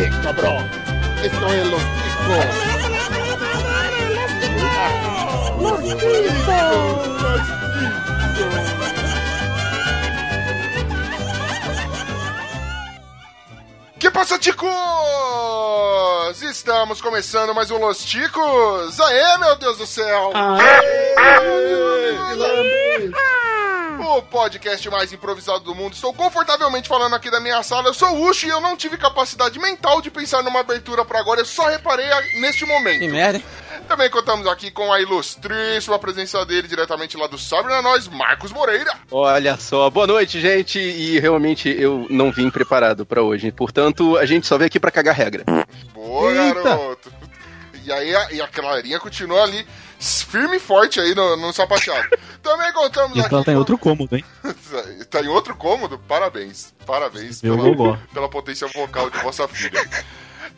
¡Eh, cabrón! ¡Esto es los chicos! ¡Los chicos! ¡Los chicos! Que passa, ticos? Estamos começando mais um Los Ticos. Aê, meu Deus do céu! O podcast mais improvisado do mundo. Estou confortavelmente falando aqui da minha sala. Eu sou o Ucho e eu não tive capacidade mental de pensar numa abertura para agora. Eu só reparei neste momento. Que merda. Também contamos aqui com a ilustríssima presença dele diretamente lá do Sabre na Nós, Marcos Moreira. Olha só, boa noite, gente. E realmente eu não vim preparado pra hoje. Portanto, a gente só veio aqui pra cagar regra. Boa, Eita. garoto. E aí a, e a Clarinha continua ali, firme e forte aí no, no sapateado. Também contamos E aqui. ela tá em outro cômodo, hein? tá em outro cômodo? Parabéns. Parabéns Meu pela, gogó. pela potência vocal de vossa filha.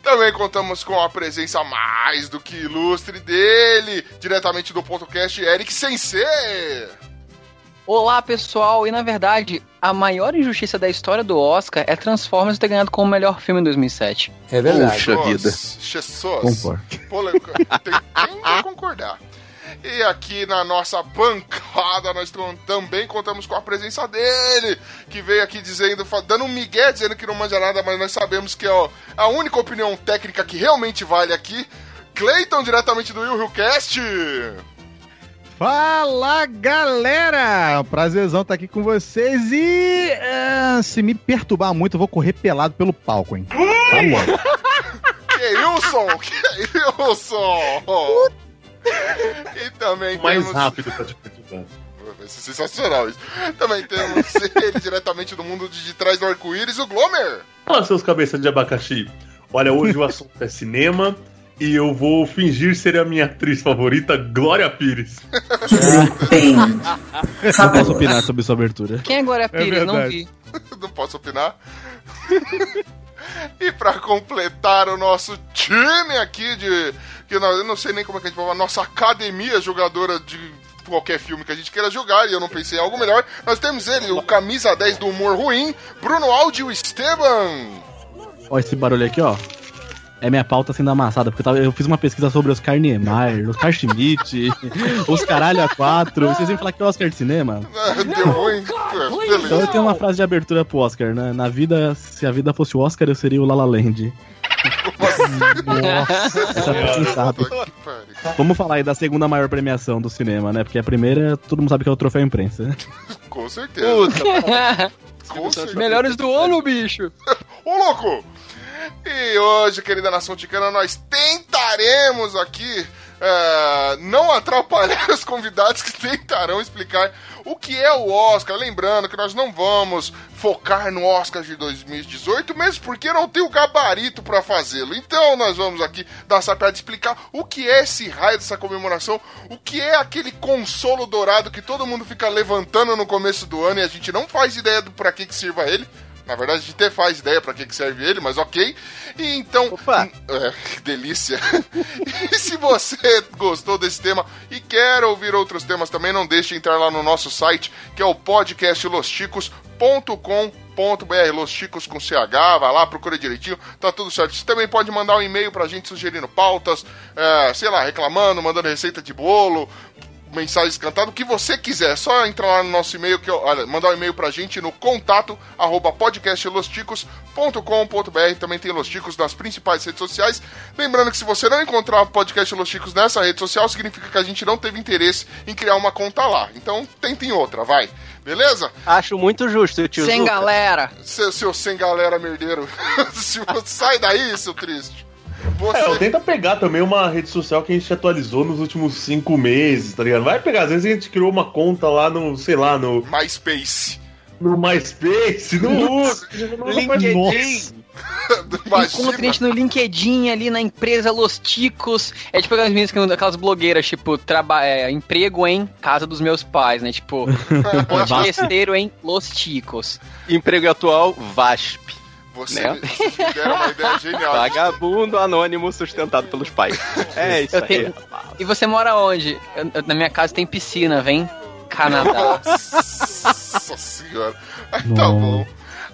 Também contamos com a presença mais do que ilustre dele, diretamente do podcast Eric Sensei. Olá, pessoal. E na verdade, a maior injustiça da história do Oscar é Transformers ter ganhado como melhor filme em 2007. É verdade. Puxa vida. Jesus. Concordo. Polêmica. Tem, tem que concordar. E aqui na nossa bancada nós tam- também contamos com a presença dele, que veio aqui dizendo, dando um migué, dizendo que não manja nada, mas nós sabemos que é a única opinião técnica que realmente vale aqui. Clayton, diretamente do Will Cast. Fala, galera! Prazerzão estar aqui com vocês e é, se me perturbar muito, eu vou correr pelado pelo palco, hein? Tá bom. Que Wilson! Que Wilson! E também mais temos... rápido pra te perturbar. Vai ser sensacional isso. Também temos ele diretamente do mundo de, trás do arco-íris, o Glomer. Fala, seus cabeças de abacaxi. Olha, hoje o assunto é cinema e eu vou fingir ser a minha atriz favorita, Glória Pires. Não posso opinar sobre sua abertura. Quem agora é Pires? não verdade. vi. Não posso opinar. E pra completar o nosso time aqui de. Que nós, eu não sei nem como é que a gente vai falar, nossa academia jogadora de qualquer filme que a gente queira jogar, e eu não pensei em algo melhor. Nós temos ele, o camisa 10 do humor ruim, Bruno Aldi o Esteban. Ó, esse barulho aqui, ó. É minha pauta sendo amassada, porque eu, tava- eu fiz uma pesquisa sobre Oscar Niemeyer, Oscar Schmidt, os caralho a quatro. Vocês vêm falar que é Oscar de cinema? Ah, Deu ruim. É, Então eu tenho uma frase de abertura pro Oscar, né? Na vida, se a vida fosse o Oscar, eu seria o La La Land. Nossa, essa. Puta pariu. Vamos falar aí da segunda maior premiação do cinema, né? Porque a primeira, todo mundo sabe que é o troféu imprensa. Com certeza. Com certeza. Melhores do ano, bicho. Ô, louco! E hoje, querida nação ticana, nós tentaremos aqui é, não atrapalhar os convidados que tentarão explicar o que é o Oscar. Lembrando que nós não vamos focar no Oscar de 2018, mesmo porque não tem o gabarito para fazê-lo. Então nós vamos aqui dar essa piada explicar o que é esse raio dessa comemoração, o que é aquele consolo dourado que todo mundo fica levantando no começo do ano e a gente não faz ideia do para que que sirva ele. Na verdade, a gente até faz ideia pra que que serve ele, mas ok. E então. Opa! É, que delícia! e se você gostou desse tema e quer ouvir outros temas também, não deixe de entrar lá no nosso site, que é o podcastlosticos.com.br. Los Chicos com CH, vai lá, procura direitinho, tá tudo certo. Você também pode mandar um e-mail pra gente sugerindo pautas, é, sei lá, reclamando, mandando receita de bolo, mensagens cantadas, o que você quiser. É só entrar lá no nosso e-mail, que, olha, mandar um e-mail pra gente no contato arroba podcastlosticos.com.br. Também tem Los Ticos nas principais redes sociais. Lembrando que se você não encontrar o podcast Los Ticos nessa rede social, significa que a gente não teve interesse em criar uma conta lá. Então, tentem outra, vai. Beleza? Acho muito justo, tio Sem Zuka. galera. Seu, seu sem galera merdeiro. Sai daí, seu triste. É, eu Você... tenta pegar também uma rede social que a gente atualizou nos últimos cinco meses, tá ligado? Vai pegar, às vezes a gente criou uma conta lá no, sei lá, no, MySpace. no MySpace, no. LinkedIn. Encontra a gente no LinkedIn ali na empresa Los Ticos. É tipo aquelas meninas, que- aquelas blogueiras, tipo, traba é, emprego em casa dos meus pais, né? Tipo, podcasteiro em Los Ticos. Emprego atual, VASP. Você, Né? vocês me deram uma ideia genial. Vagabundo anônimo sustentado pelos pais. É isso Eu aí. tenho- E você mora onde? Eu- eu- na minha casa tem piscina, vem? Canadá. Nossa senhora. Aí tá bom.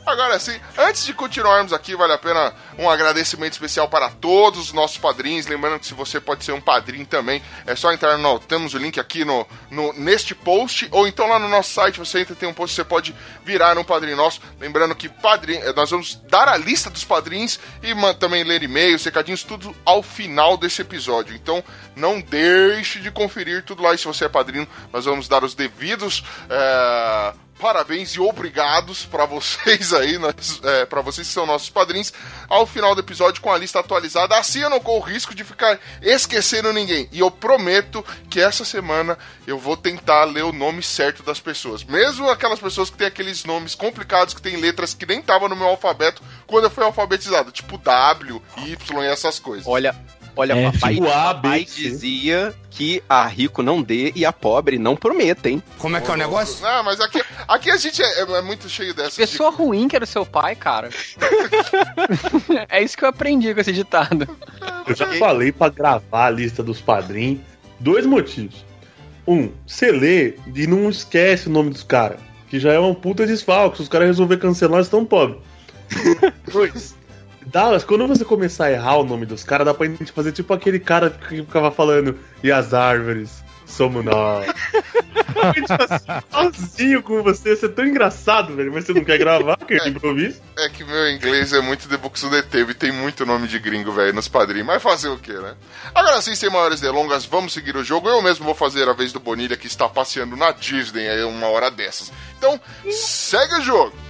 Agora sim, antes de continuarmos aqui, vale a pena um agradecimento especial para todos os nossos padrinhos. Lembrando que se você pode ser um padrinho também, é só entrar no. Temos o link aqui no, no neste post, ou então lá no nosso site, você entra, tem um post, você pode virar um padrinho nosso. Lembrando que padrinho, eh, nós vamos dar a lista dos padrinhos e também ler e-mails, recadinhos, tudo ao final desse episódio. Então não deixe de conferir tudo lá. E se você é padrinho, nós vamos dar os devidos. É parabéns e obrigados para vocês aí, é, para vocês que são nossos padrinhos, ao final do episódio com a lista atualizada. Assim eu não corro risco de ficar esquecendo ninguém. E eu prometo que essa semana eu vou tentar ler o nome certo das pessoas. Mesmo aquelas pessoas que têm aqueles nomes complicados, que têm letras que nem estavam no meu alfabeto quando eu fui alfabetizado, tipo W, Y e essas coisas. Olha, Olha, É, papai, papai dizia que a rico não dê e a pobre não prometa, hein? Como é que é o negócio? Não, mas aqui, aqui a gente é, é muito cheio dessas. de- Pessoa ruim que era seu pai, cara. é isso que eu aprendi com esse ditado. Eu já falei pra gravar a lista dos padrinhos. Dois motivos. Um, você lê e não esquece o nome dos caras. Que já é uma puta desfalque. Se os caras resolver cancelar, eles estão pobres. Dois. Dallas, quando você começar a errar o nome dos caras, dá pra gente fazer tipo aquele cara que ficava falando E as árvores somos nós. A gente assim, sozinho com você, você é tão engraçado, velho. Mas você não quer gravar, que é improviso. É que meu inglês é muito The Books of the Table e tem muito nome de gringo, velho, nos padrinhos. Mas fazer o quê, né? Agora sim, sem maiores delongas, vamos seguir o jogo. Eu mesmo vou fazer a vez do Bonilha, que está passeando na Disney aí uma hora dessas. Então, segue o jogo.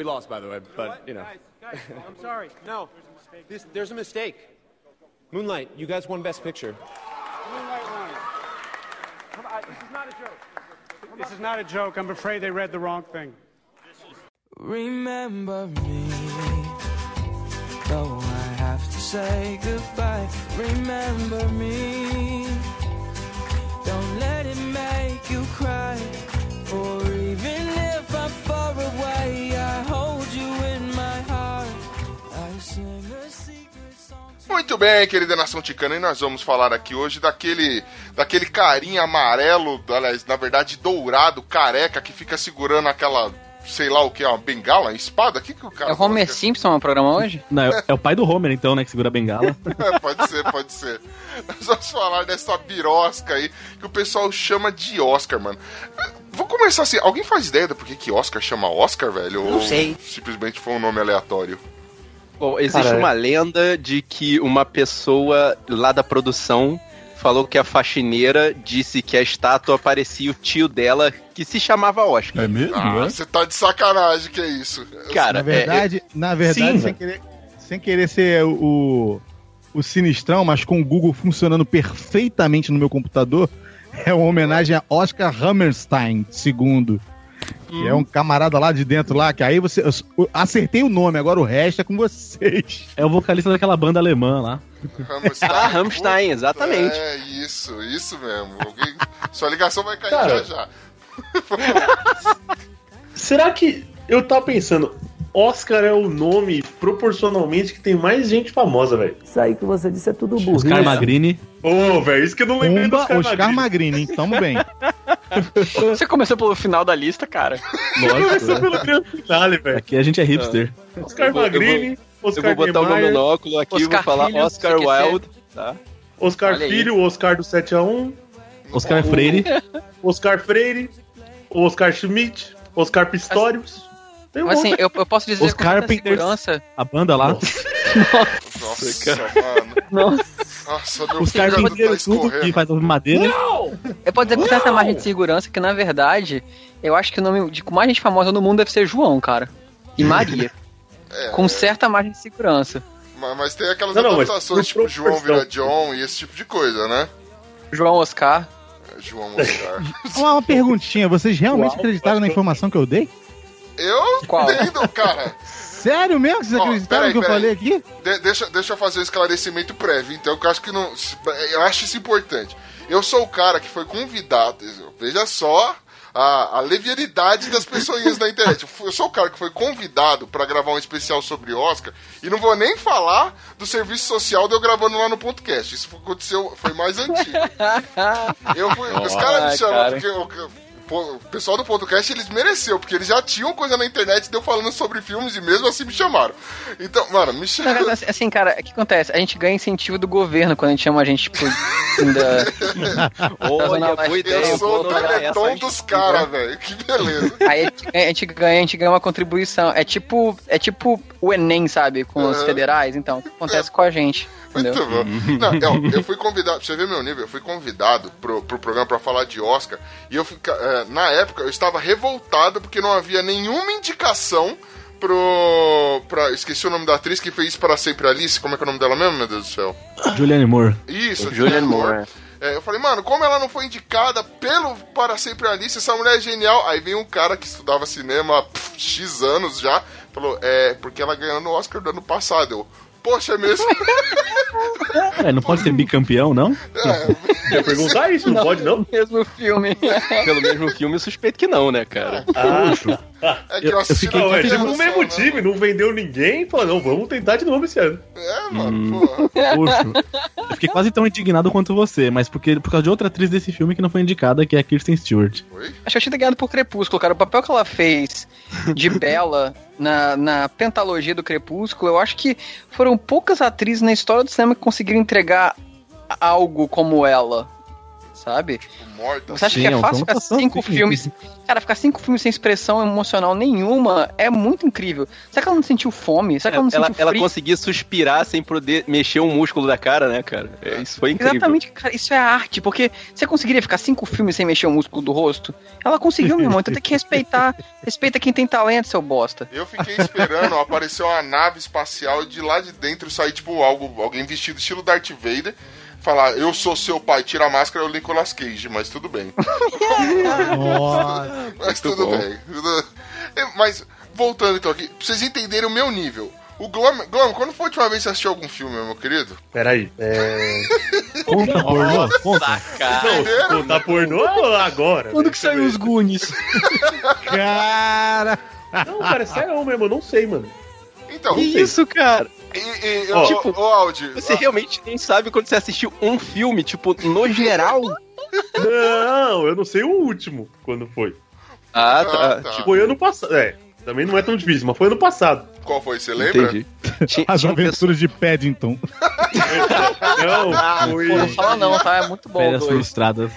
We lost, by the way, but you know. I'm sorry. No, this, there's a mistake. Moonlight, you guys won Best Picture. Moonlight won. Come on, this is not a joke. This is not a joke. I'm afraid they read the wrong thing. Remember me, though I have to say goodbye. Remember me, don't let it make you cry. For even if I'm far away, I hold you in my heart. I sing a secret song. to Muito bem, querida nação ticana, e nós vamos falar aqui hoje daquele, daquele carinha amarelo, aliás, na verdade dourado, careca, que fica segurando aquela, sei lá o que, uma bengala, uma espada? O que, que o cara É o Homer faz? Simpson no programa hoje? Não, é, é o pai do Homer, então, né, que segura a bengala. É, pode ser, pode ser. Nós vamos falar dessa birosca aí, que o pessoal chama de Oscar, mano. Vou começar assim, alguém faz ideia do porquê que Oscar chama Oscar, velho? Não Ou sei. simplesmente foi um nome aleatório? Bom, existe Cara, uma lenda de que uma pessoa lá da produção falou que a faxineira disse que a estátua parecia o tio dela, que se chamava Oscar. É mesmo? Ah, é? você tá de sacanagem, que é isso? Cara, Na é- verdade, na verdade, Sim, sem, querer, sem querer ser o, o sinistrão, mas com o Google funcionando perfeitamente no meu computador, é uma homenagem a Oscar Hammerstein II. Que é um camarada lá de dentro lá, que aí você. eu acertei o nome, agora o resto é com vocês. É o vocalista daquela banda alemã lá. Rammstein. Ah, Rammstein, exatamente. É, isso, isso mesmo. Alguém... Sua ligação vai cair Cara. já já. Será que. Eu tava pensando, Oscar é o nome proporcionalmente que tem mais gente famosa, velho. Isso aí que você disse é tudo Oscar Magrini. Ô, velho, isso que eu não lembrei do Pumba, Oscar, Oscar Magrini. Magrini? Tamo bem. Você começou pelo final da lista, cara. Lógico. Começou né? pelo grande finale, velho. Aqui a gente é hipster. Oscar Eu vou- eu vou- Magrini, Eu Oscar vou botar o meu Niemeyer, monóculo aqui e Oscar vou falar Filho, Oscar. Wilde, tá? Oscar Olha aí. Filho, Oscar do 7x1, Oscar Freire. Oscar Freire, Oscar Schmidt, Oscar Pistorius. Tem um Mas assim, eu, eu posso dizer Os Carpenters. segurança. A banda lá. Nossa, mano. Nossa. Nossa, meu Os caras fígado venderam tá tudo que faz madeira. Eu posso dizer com tanta margem de segurança que, na verdade, eu acho que o nome de mais gente famosa no mundo deve ser João, cara. E Maria. É, com certa margem de segurança. mas, mas tem aquelas Não, não, adaptações, por tipo João vira John e esse tipo de coisa, né? João Oscar. É, João Oscar. Uma, uma perguntinha, vocês realmente Uau, acreditaram na informação que eu dei? Eu Qual? entendo, cara. Sério mesmo? Vocês acreditaram no que eu peraí. falei aqui? De- deixa, deixa eu fazer um esclarecimento prévio, então, que eu acho que não. Eu acho isso importante. Eu sou o cara que foi convidado. Veja só a, a levianidade das pessoinhas na internet. Eu sou o cara que foi convidado pra gravar um especial sobre Oscar e não vou nem falar do serviço social de eu gravando lá no podcast. Isso aconteceu, foi mais antigo. Eu fui, os caras me cara. porque eu- o pessoal do podcast eles mereceu, porque eles já tinham coisa na internet deu falando sobre filmes e mesmo assim me chamaram. Então, mano, me chamaram. assim, assim, cara, o que acontece? A gente ganha incentivo do governo quando a gente chama a gente, tipo, da... Olha, boa ideia. Eu sou o teleton dos caras, velho. Que beleza. Aí a gente, ganha, a gente ganha, a gente ganha uma contribuição. É tipo, é tipo o Enem, sabe? Com os federais, então, o que acontece com a gente. Muito bom. Não, eu, eu fui convidado, pra você ver meu nível, eu fui convidado pro, pro programa pra falar de Oscar. E eu fica, é, na época eu estava revoltado porque não havia nenhuma indicação pro. Pra, esqueci o nome da atriz que fez para sempre Alice. Como é que é o nome dela mesmo, meu Deus do céu? Julianne Moore. Isso, Julianne Julianne Moore. Moore. É, eu falei, mano, como ela não foi indicada pelo Para Sempre Alice, essa mulher é genial. Aí vem um cara que estudava cinema há pff, X anos já, falou, é, porque ela ganhou no Oscar do ano passado. Eu, poxa, é mesmo? É, não pode ser bicampeão, não? É, Eu perguntar isso, não, pode não? Mesmo filme. Pelo mesmo filme, eu suspeito que não, né, cara? Ah, é que Eu- eu, fiquei não, é televisão, tipo o mesmo né? time, não vendeu ninguém, falou, não, vamos tentar de novo esse ano. É, mano, porra. Poxa. Eu fiquei quase tão indignado quanto você, mas porque, por causa de outra atriz desse filme que não foi indicada, que é a Kirsten Stewart. Oi? Acho que eu tinha ganhado por Crepúsculo, cara. O papel que ela fez de Bela na, na pentalogia do Crepúsculo, eu acho que foram poucas atrizes na história do cinema que conseguiram entregar algo como ela. Sabe? Morta. Você acha Sim, que é é fácil ficar cinco sim. filmes. Cara, ficar cinco filmes sem expressão emocional nenhuma é muito incrível. Será que ela não sentiu fome? Será que ela não Ela, sentiu ela frio? conseguia suspirar sem poder mexer um músculo da cara, né, cara? É, Isso foi incrível. Exatamente, cara, isso é arte, porque você conseguiria ficar cinco filmes sem mexer o músculo do rosto? Ela conseguiu, meu irmão, então tem que respeitar. Respeita quem tem talento, seu bosta. Eu fiquei esperando aparecer uma nave espacial e de lá de dentro sair, tipo, algo, alguém vestido estilo Darth Vader. Falar, eu sou seu pai, tira a máscara, é o Nicolas Cage, mas tudo bem. Nossa. Mas tudo bom. bem. É, Mas, voltando então aqui, pra vocês entenderem o meu nível. O Glom, Glom, quando foi a última vez que você assistiu algum filme, meu querido? Peraí, é... Conta, pornô? Conta. Não, se contar pornô agora. Quando que saiu os Goonies? Cara. Não, cara, é sério mesmo, eu não sei, mano. Então, Que isso, cara? e, e, ô, tipo, ô, Audi, Você realmente nem sabe quando você assistiu um filme, tipo, no geral? Não, eu não sei o último, quando foi. Ah, Ah, tá. tá. Tipo, Foi ano passado. É, também não é tão difícil, mas foi ano passado. qual foi? Você lembra? entendi. Tinha, As tinha aventuras de Paddington. Não, foi. Pô, não fala não, tá? É muito bom. Férias frustradas.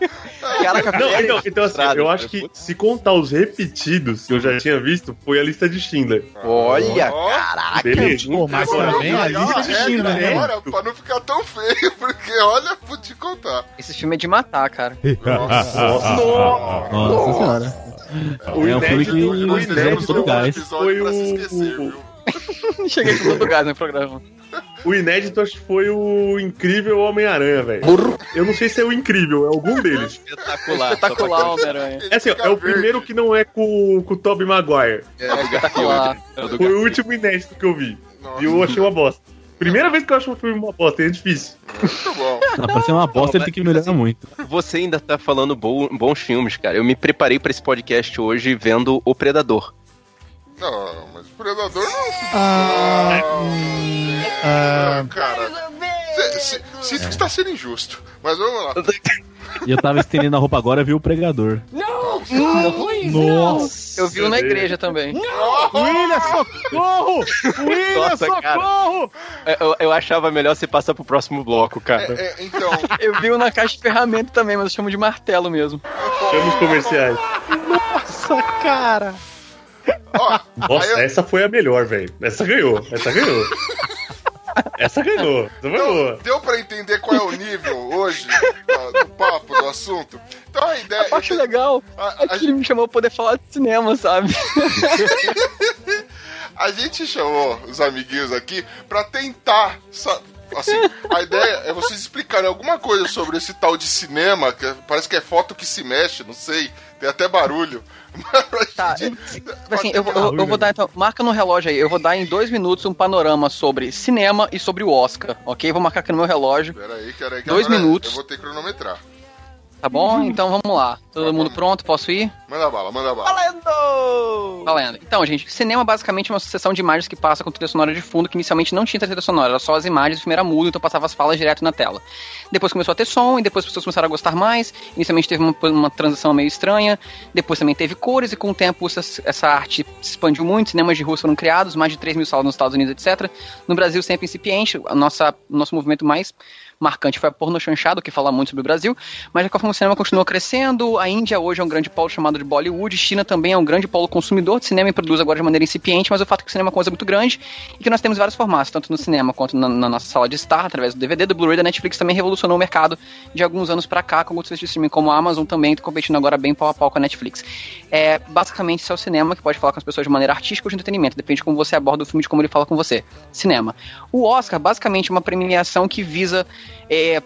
Caraca, Não, então, então assim, eu acho que se contar os repetidos que eu já tinha visto, foi a lista de Schindler. Olha, caraca. Beleza. Pô, mas também a lista de Schindler, né? agora, pra não ficar tão feio, porque olha, vou te contar. Esse filme é de matar, cara. Nossa senhora. O É um filme que inédito- o fizemos inédito todo gás. episódio foi pra se o- esquecer, viu? Cheguei com todo gás no programa. O inédito acho que foi o incrível Homem-Aranha, velho. Eu não sei se é o incrível, é algum deles. Espetacular. Espetacular, Homem-Aranha. É assim, ó, é o primeiro que não é com, com o Tobey Maguire. É. Garfield. É o do Foi o Garfield. último inédito que eu vi. Nossa, E eu achei uma bosta. Primeira vez que eu acho um filme uma bosta, é difícil. muito bom. Não, pra ser uma bosta, ele tem que melhorar muito. Você ainda tá falando bo- bons filmes, cara. Eu me preparei pra esse podcast hoje vendo O Predador. Não, mas o Predador não. Ah, Ah, cara. cê- cê- Sinto que está sendo injusto. Mas vamos lá. E eu tava estendendo a roupa agora e vi o pregador. Nossa. Eu vi um na igreja também. William, socorro! William, Nossa, cara. socorro! Eu, eu achava melhor você passar pro próximo bloco, cara. É, é, então, Eu vi um na caixa de ferramenta também, mas eu chamo de martelo mesmo. Chama os comerciais. Nossa, cara. ó, Nossa, aí essa foi a melhor, velho. Essa ganhou, essa ganhou. Essa ganhou, essa Deu, boa. deu pra entender qual é o nível hoje do papo, do assunto? Então a ideia. Eu acho legal A, é a que ele me chamou pra poder falar de cinema, sabe? A gente chamou os amiguinhos aqui pra tentar. Assim, a ideia é vocês explicarem alguma coisa sobre esse tal de cinema, que parece que é foto que se mexe, não sei, tem até barulho. Tá, gente- Assim, eu, vou- eu, eu vou dar então. Marca no relógio aí. Eu vou dar em dois minutos um panorama sobre cinema e sobre o Oscar, ok? Vou marcar aqui no meu relógio. Pera aí, pera aí, que Dois agora minutos. Eu vou ter que cronometrar. Tá bom? Então vamos lá. Todo mundo pronto? Posso ir? Manda bala, manda bala. Valendo! Valendo. Então, gente, cinema basicamente é uma sucessão de imagens que passa com trilha sonora de fundo, que inicialmente não tinha trilha sonora, era só as imagens, o filme era mudo, então passava as falas direto na tela. Depois começou a ter som, e depois as pessoas começaram a gostar mais. Inicialmente teve uma, uma transição meio estranha, depois também teve cores, e com o tempo essa, essa arte se expandiu muito, cinemas de rua foram criados, mais de 3 mil salas nos Estados Unidos, etc. No Brasil, sempre incipiente, a nossa, o nosso movimento mais marcante foi a porno chanchado, que fala muito sobre o Brasil, mas de qualquer forma o cinema continuou crescendo, a Índia hoje é um grande polo chamado de Bollywood, China também é um grande polo consumidor de cinema e produz agora de maneira incipiente, mas o fato é que o cinema é uma coisa muito grande e que nós temos vários formatos, tanto no cinema quanto na, na nossa sala de estar, através do DVD, do Blu-ray, da Netflix também revolucionou o mercado de alguns anos pra cá, com outros serviços de streaming como a Amazon também, competindo agora bem pau a pau com a Netflix. É, basicamente, isso é o cinema que pode falar com as pessoas de maneira artística ou de entretenimento, depende de como você aborda o filme, de como ele fala com você. Cinema. O Oscar, basicamente, é uma premiação que visa é,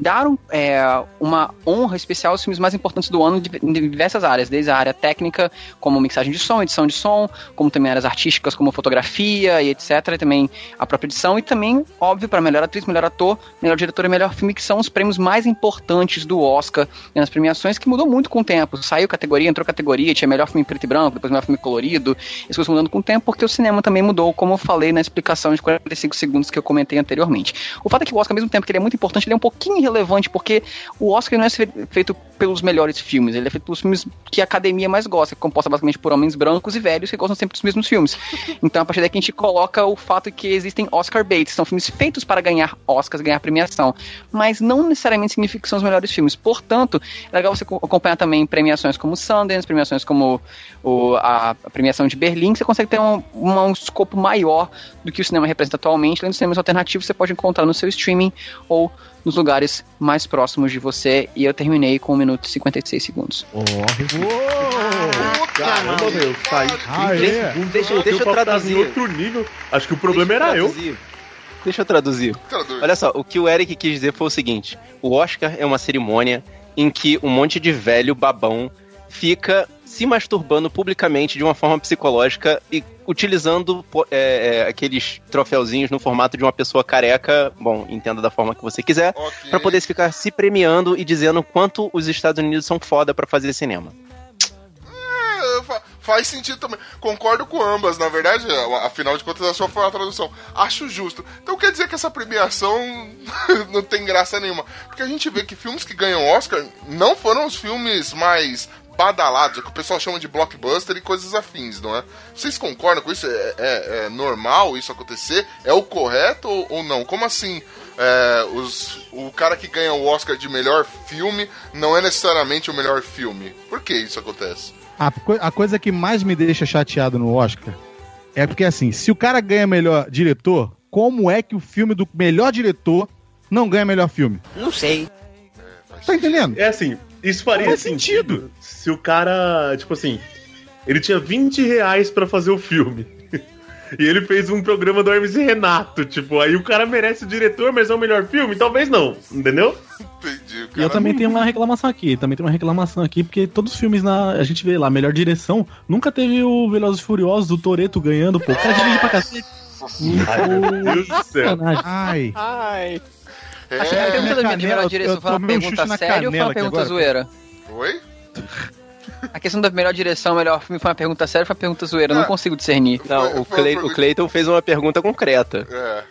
dar um, é, uma honra especial aos filmes mais importantes do ano em diversas áreas, desde a área técnica, como mixagem de som, edição de som, como também áreas artísticas, como fotografia e etc. E também a própria edição, e também, óbvio, para melhor atriz, melhor ator, melhor diretor e melhor filme, que são os prêmios mais importantes do Oscar nas premiações, que mudou muito com o tempo. Saiu categoria, entrou categoria, tinha melhor filme preto e branco, depois melhor filme colorido, isso foi mudando com o tempo, porque o cinema também mudou, como eu falei na explicação de 45 segundos que eu comentei anteriormente. O fato é que o Oscar, ao mesmo tempo que ele é muito importante, ele é um pouquinho relevante, porque o Oscar não é feito pelos melhores filmes, ele é feito pelos filmes que a academia mais gosta, que é composta basicamente por homens brancos e velhos que gostam sempre dos mesmos filmes. Então, a partir daí que a gente coloca o fato que existem Oscar baits, são filmes feitos para ganhar Oscars, ganhar premiação, mas não necessariamente significa que são os melhores filmes. Portanto, é legal você acompanhar também premiações como Sundance, premiações como o, a, premiação de Berlim, você consegue ter um, um, um escopo maior do que o cinema representa atualmente. Além dos cinemas alternativos, você pode encontrar no seu streaming ou nos lugares mais próximos de você. E eu terminei com 1 minuto e 56 segundos. Oh, Caramba, meu, sai. Ah, é. Deixa, deixa eu traduzir. Outro nível. Acho que o problema deixa era eu. Deixa eu traduzir. Traduz. Olha só, o que o Eric quis dizer foi o seguinte: o Oscar é uma cerimônia em que um monte de velho babão fica se masturbando publicamente de uma forma psicológica e utilizando é, é, aqueles troféuzinhos no formato de uma pessoa careca, bom, entenda da forma que você quiser, Ok. pra poder ficar se premiando e dizendo quanto os Estados Unidos são foda pra fazer cinema. É, fa- faz sentido também. Concordo com ambas, na verdade, afinal de contas, a sua foi a tradução. Acho justo. Então quer dizer que essa premiação não tem graça nenhuma. Porque a gente vê que filmes que ganham Oscar não foram os filmes mais badalados, é que o pessoal chama de blockbuster e coisas afins, não é? Vocês concordam com isso? É, é- é normal isso acontecer? É o correto ou, ou não? Como assim? é, os, o cara que ganha o Oscar de melhor filme não é necessariamente o melhor filme. Por que isso acontece? A, co- a coisa que mais me deixa chateado no Oscar é porque, assim, se o cara ganha melhor diretor, como é que o filme do melhor diretor não ganha melhor filme? Não sei. Tá entendendo? É assim, isso faria Faz sentido se o cara, tipo assim, ele tinha 20 reais pra fazer o filme. E ele fez um programa do Hermes e Renato, tipo, aí o cara merece o diretor, mas é o melhor filme? Talvez não, entendeu? Entendi, E eu também tenho uma reclamação aqui, também tenho uma reclamação aqui, porque todos os filmes na. A gente vê lá, melhor direção, nunca teve o Velozes e Furiosos do Toreto ganhando, pô. O cara dirige pra cacete. Ai, meu Deus do céu. Ai. Ai. É, A pergunta da melhor eu- direção foi uma um pergunta séria ou foi uma pergunta agora. zoeira? Oi? A questão da melhor direção, melhor filme foi uma pergunta séria ou foi uma pergunta zoeira? Eu não Ah. consigo discernir. Não, o, Clay, o Clayton fez uma pergunta concreta.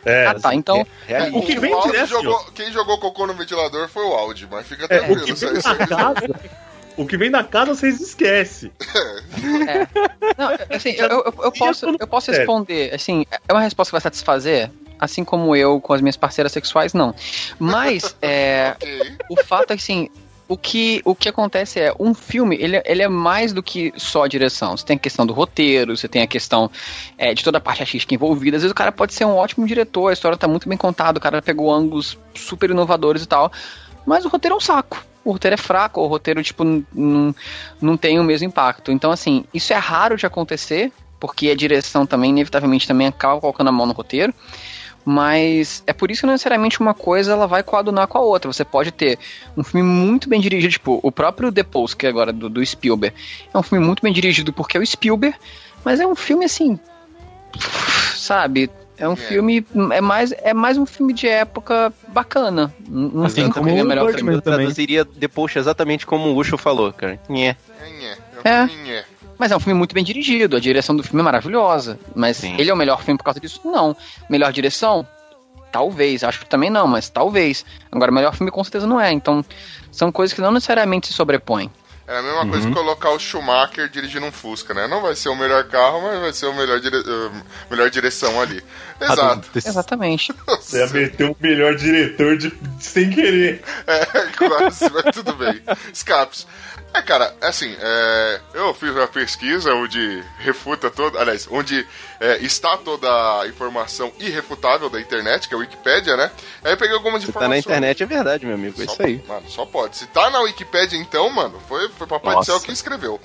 É. É, Ah, tá. Então, Realista. O que vem o direto, jogou, quem jogou cocô no ventilador foi o Audi, mas fica é, tranquilo. o que isso vem isso da aí- casa, o que vem da casa vocês esquecem. Não, assim, eu, eu, eu posso, eu posso responder, assim, é uma resposta que vai satisfazer, assim como eu com as minhas parceiras sexuais, não. Mas, é, Ok. o fato é que, assim, o que, o que acontece é, um filme, ele, ele é mais do que só a direção. Você tem a questão do roteiro, você tem a questão é, de toda a parte artística envolvida. Às vezes o cara pode ser um ótimo diretor, a história tá muito bem contada, o cara pegou ângulos super inovadores e tal, mas o roteiro é um saco. O roteiro é fraco, o roteiro, tipo, não tem o mesmo impacto. Então, assim, isso é raro de acontecer, porque a direção também, inevitavelmente, também acaba colocando a mão no roteiro. Mas é por isso que não necessariamente uma coisa ela vai coadunar com a outra. Você pode ter um filme muito bem dirigido, tipo, o próprio The Post, que é agora do, do Spielberg. É um filme muito bem dirigido porque é o Spielberg, mas é um filme assim. Sabe? É um filme. É mais, é mais um filme de época bacana. Não Assim tem como é o melhor filme. eu traduziria The Post exatamente como o Ucho falou, cara. Nhé. É. Mas é um filme muito bem dirigido, a direção do filme é maravilhosa. Mas ele é o melhor filme por causa disso? Não. Melhor direção? Talvez. Acho que também não, mas talvez. Agora, o melhor filme com certeza não é. Então, são coisas que não necessariamente se sobrepõem. É a mesma coisa que colocar o Schumacher dirigindo um Fusca, né? Não vai ser o melhor carro, mas vai ser o melhor, dire... eh, melhor direção ali. Exato. Exatamente. Você ia meter o melhor diretor de... sem querer. É, quase, mas tudo bem. Escapes. É, cara, assim, é, eu fiz uma pesquisa onde refuta toda, aliás, onde é, está toda a informação irrefutável da internet, que é a Wikipédia, né? Aí eu peguei algumas Se tá informações. na internet é verdade, meu amigo. É isso aí. Mano, só pode. Se tá na Wikipédia, então, mano, foi, foi Papai do Nossa. Céu que escreveu.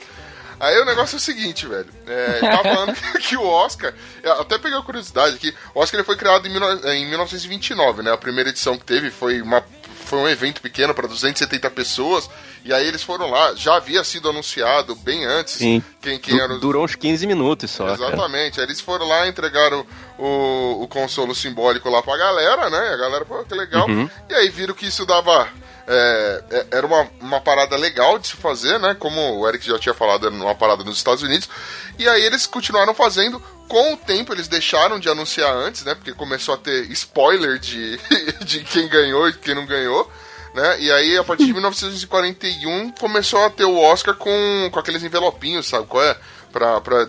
Aí o negócio é o seguinte, velho. É, tava falando que o Oscar. Até peguei a curiosidade aqui. O Oscar ele foi criado em, 19 em 1929, né? A primeira edição que teve foi, uma, foi um evento pequeno para 270 pessoas. E aí eles foram lá. Já havia sido anunciado bem antes Sim. quem, quem Du- era os. Durou uns 15 minutos só. cara. Exatamente. Aí eles foram lá, entregaram o, o consolo simbólico lá pra galera, né? A galera, pô, que legal. Uhum. E aí viram que isso dava. É, é, era uma, uma parada legal de se fazer, né? Como o Eric já tinha falado, era uma parada nos Estados Unidos. E aí eles continuaram fazendo. Com o tempo eles deixaram de anunciar antes, né? Porque começou a ter spoiler de, de quem ganhou e quem não ganhou. Né? E aí, a partir de 1941, começou a ter o Oscar com, com aqueles envelopinhos, sabe qual é? Pra, pra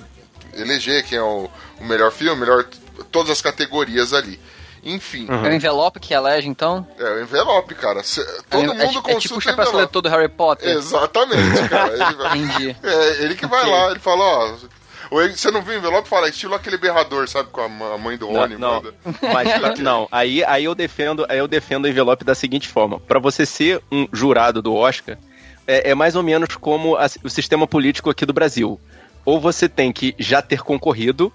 eleger quem é o, o melhor filme, melhor todas as categorias ali. Enfim. É o envelope que elege, então? É o envelope, cara. Cê- todo é, mundo é, é tipo consulta o o chapéu envelope. seletor do Harry Potter. Exatamente, cara. Ele, vai- Entendi. É, ele que vai Ok. lá, ele fala, ó. ou ele- Você não viu o envelope? Fala, estilo aquele berrador, sabe? Com a mãe do Não, Rony. não. manda. Mas não, aí, aí eu defendo, aí eu defendo o envelope da seguinte forma: Pra você ser um jurado do Oscar, é, é mais ou menos como a- o sistema político aqui do Brasil. Ou você tem que já ter concorrido,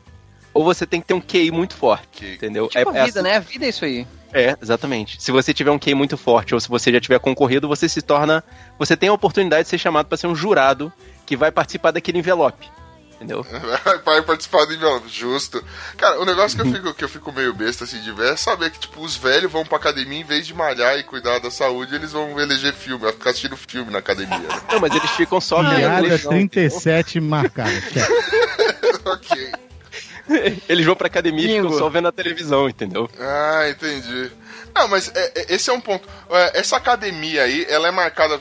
ou você tem que ter um QI muito forte, entendeu? Tipo a é, vida, assim- né? A vida é isso aí. É, exatamente. Se você tiver um QI muito forte ou se você já tiver concorrido, você se torna, você tem a oportunidade de ser chamado pra ser um jurado que vai participar daquele envelope. Entendeu? Vai participar do envelope, justo. Cara, o negócio que eu fico, que eu fico meio besta assim de ver é saber que, tipo, os velhos vão pra academia em vez de malhar e cuidar da saúde, eles vão eleger filme, vai ficar assistindo filme na academia. né? Não, mas eles ficam só vendo. Piada eles, vão, 37 marcada. check. ok. eles vão pra academia e ficam Bingo. só vendo a televisão, entendeu? Ah, entendi. Não, mas é- é- esse é um ponto. É, Essa academia aí, ela é marcada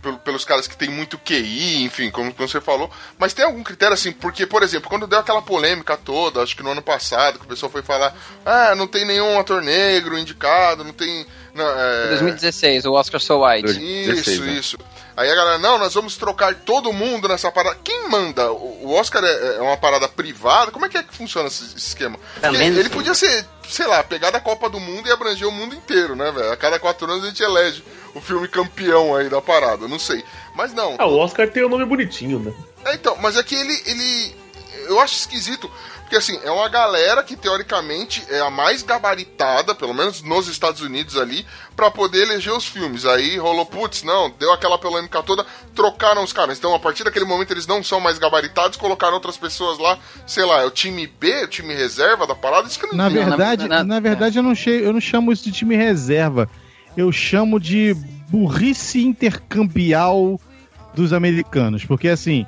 pelo- pelos caras que tem muito QI, enfim, como, como você falou. Mas tem algum critério assim? Porque, por exemplo, quando deu aquela polêmica toda, acho que no ano passado, que o pessoal foi falar: ah, não tem nenhum ator negro indicado, não tem. Não, é... 2016, o Oscar So White. Isso, isso. Aí a galera, não, nós vamos trocar todo mundo nessa parada. Quem manda? O Oscar é, é uma parada privada? Como é que é que funciona esse esquema? Porque Talento. ele podia ser, sei lá, pegar da Copa do Mundo e abranger o mundo inteiro, né, velho? A cada quatro anos a gente elege o filme campeão aí da parada, não sei. Mas não. Ah, o Oscar tem o nome bonitinho, né? É, então, mas é que ele, ele. Eu acho esquisito. Porque assim, é uma galera que teoricamente é a mais gabaritada, pelo menos nos Estados Unidos ali, pra poder eleger os filmes. Aí rolou, putz, não, deu aquela polêmica toda, trocaram os caras. Então, a partir daquele momento, eles não são mais gabaritados, colocaram outras pessoas lá, sei lá, é o time B, o time reserva da parada, isso que não Na entendo. verdade, na, verdade eu, não che- eu não chamo isso de time reserva. Eu chamo de burrice intercambial dos americanos. Porque assim,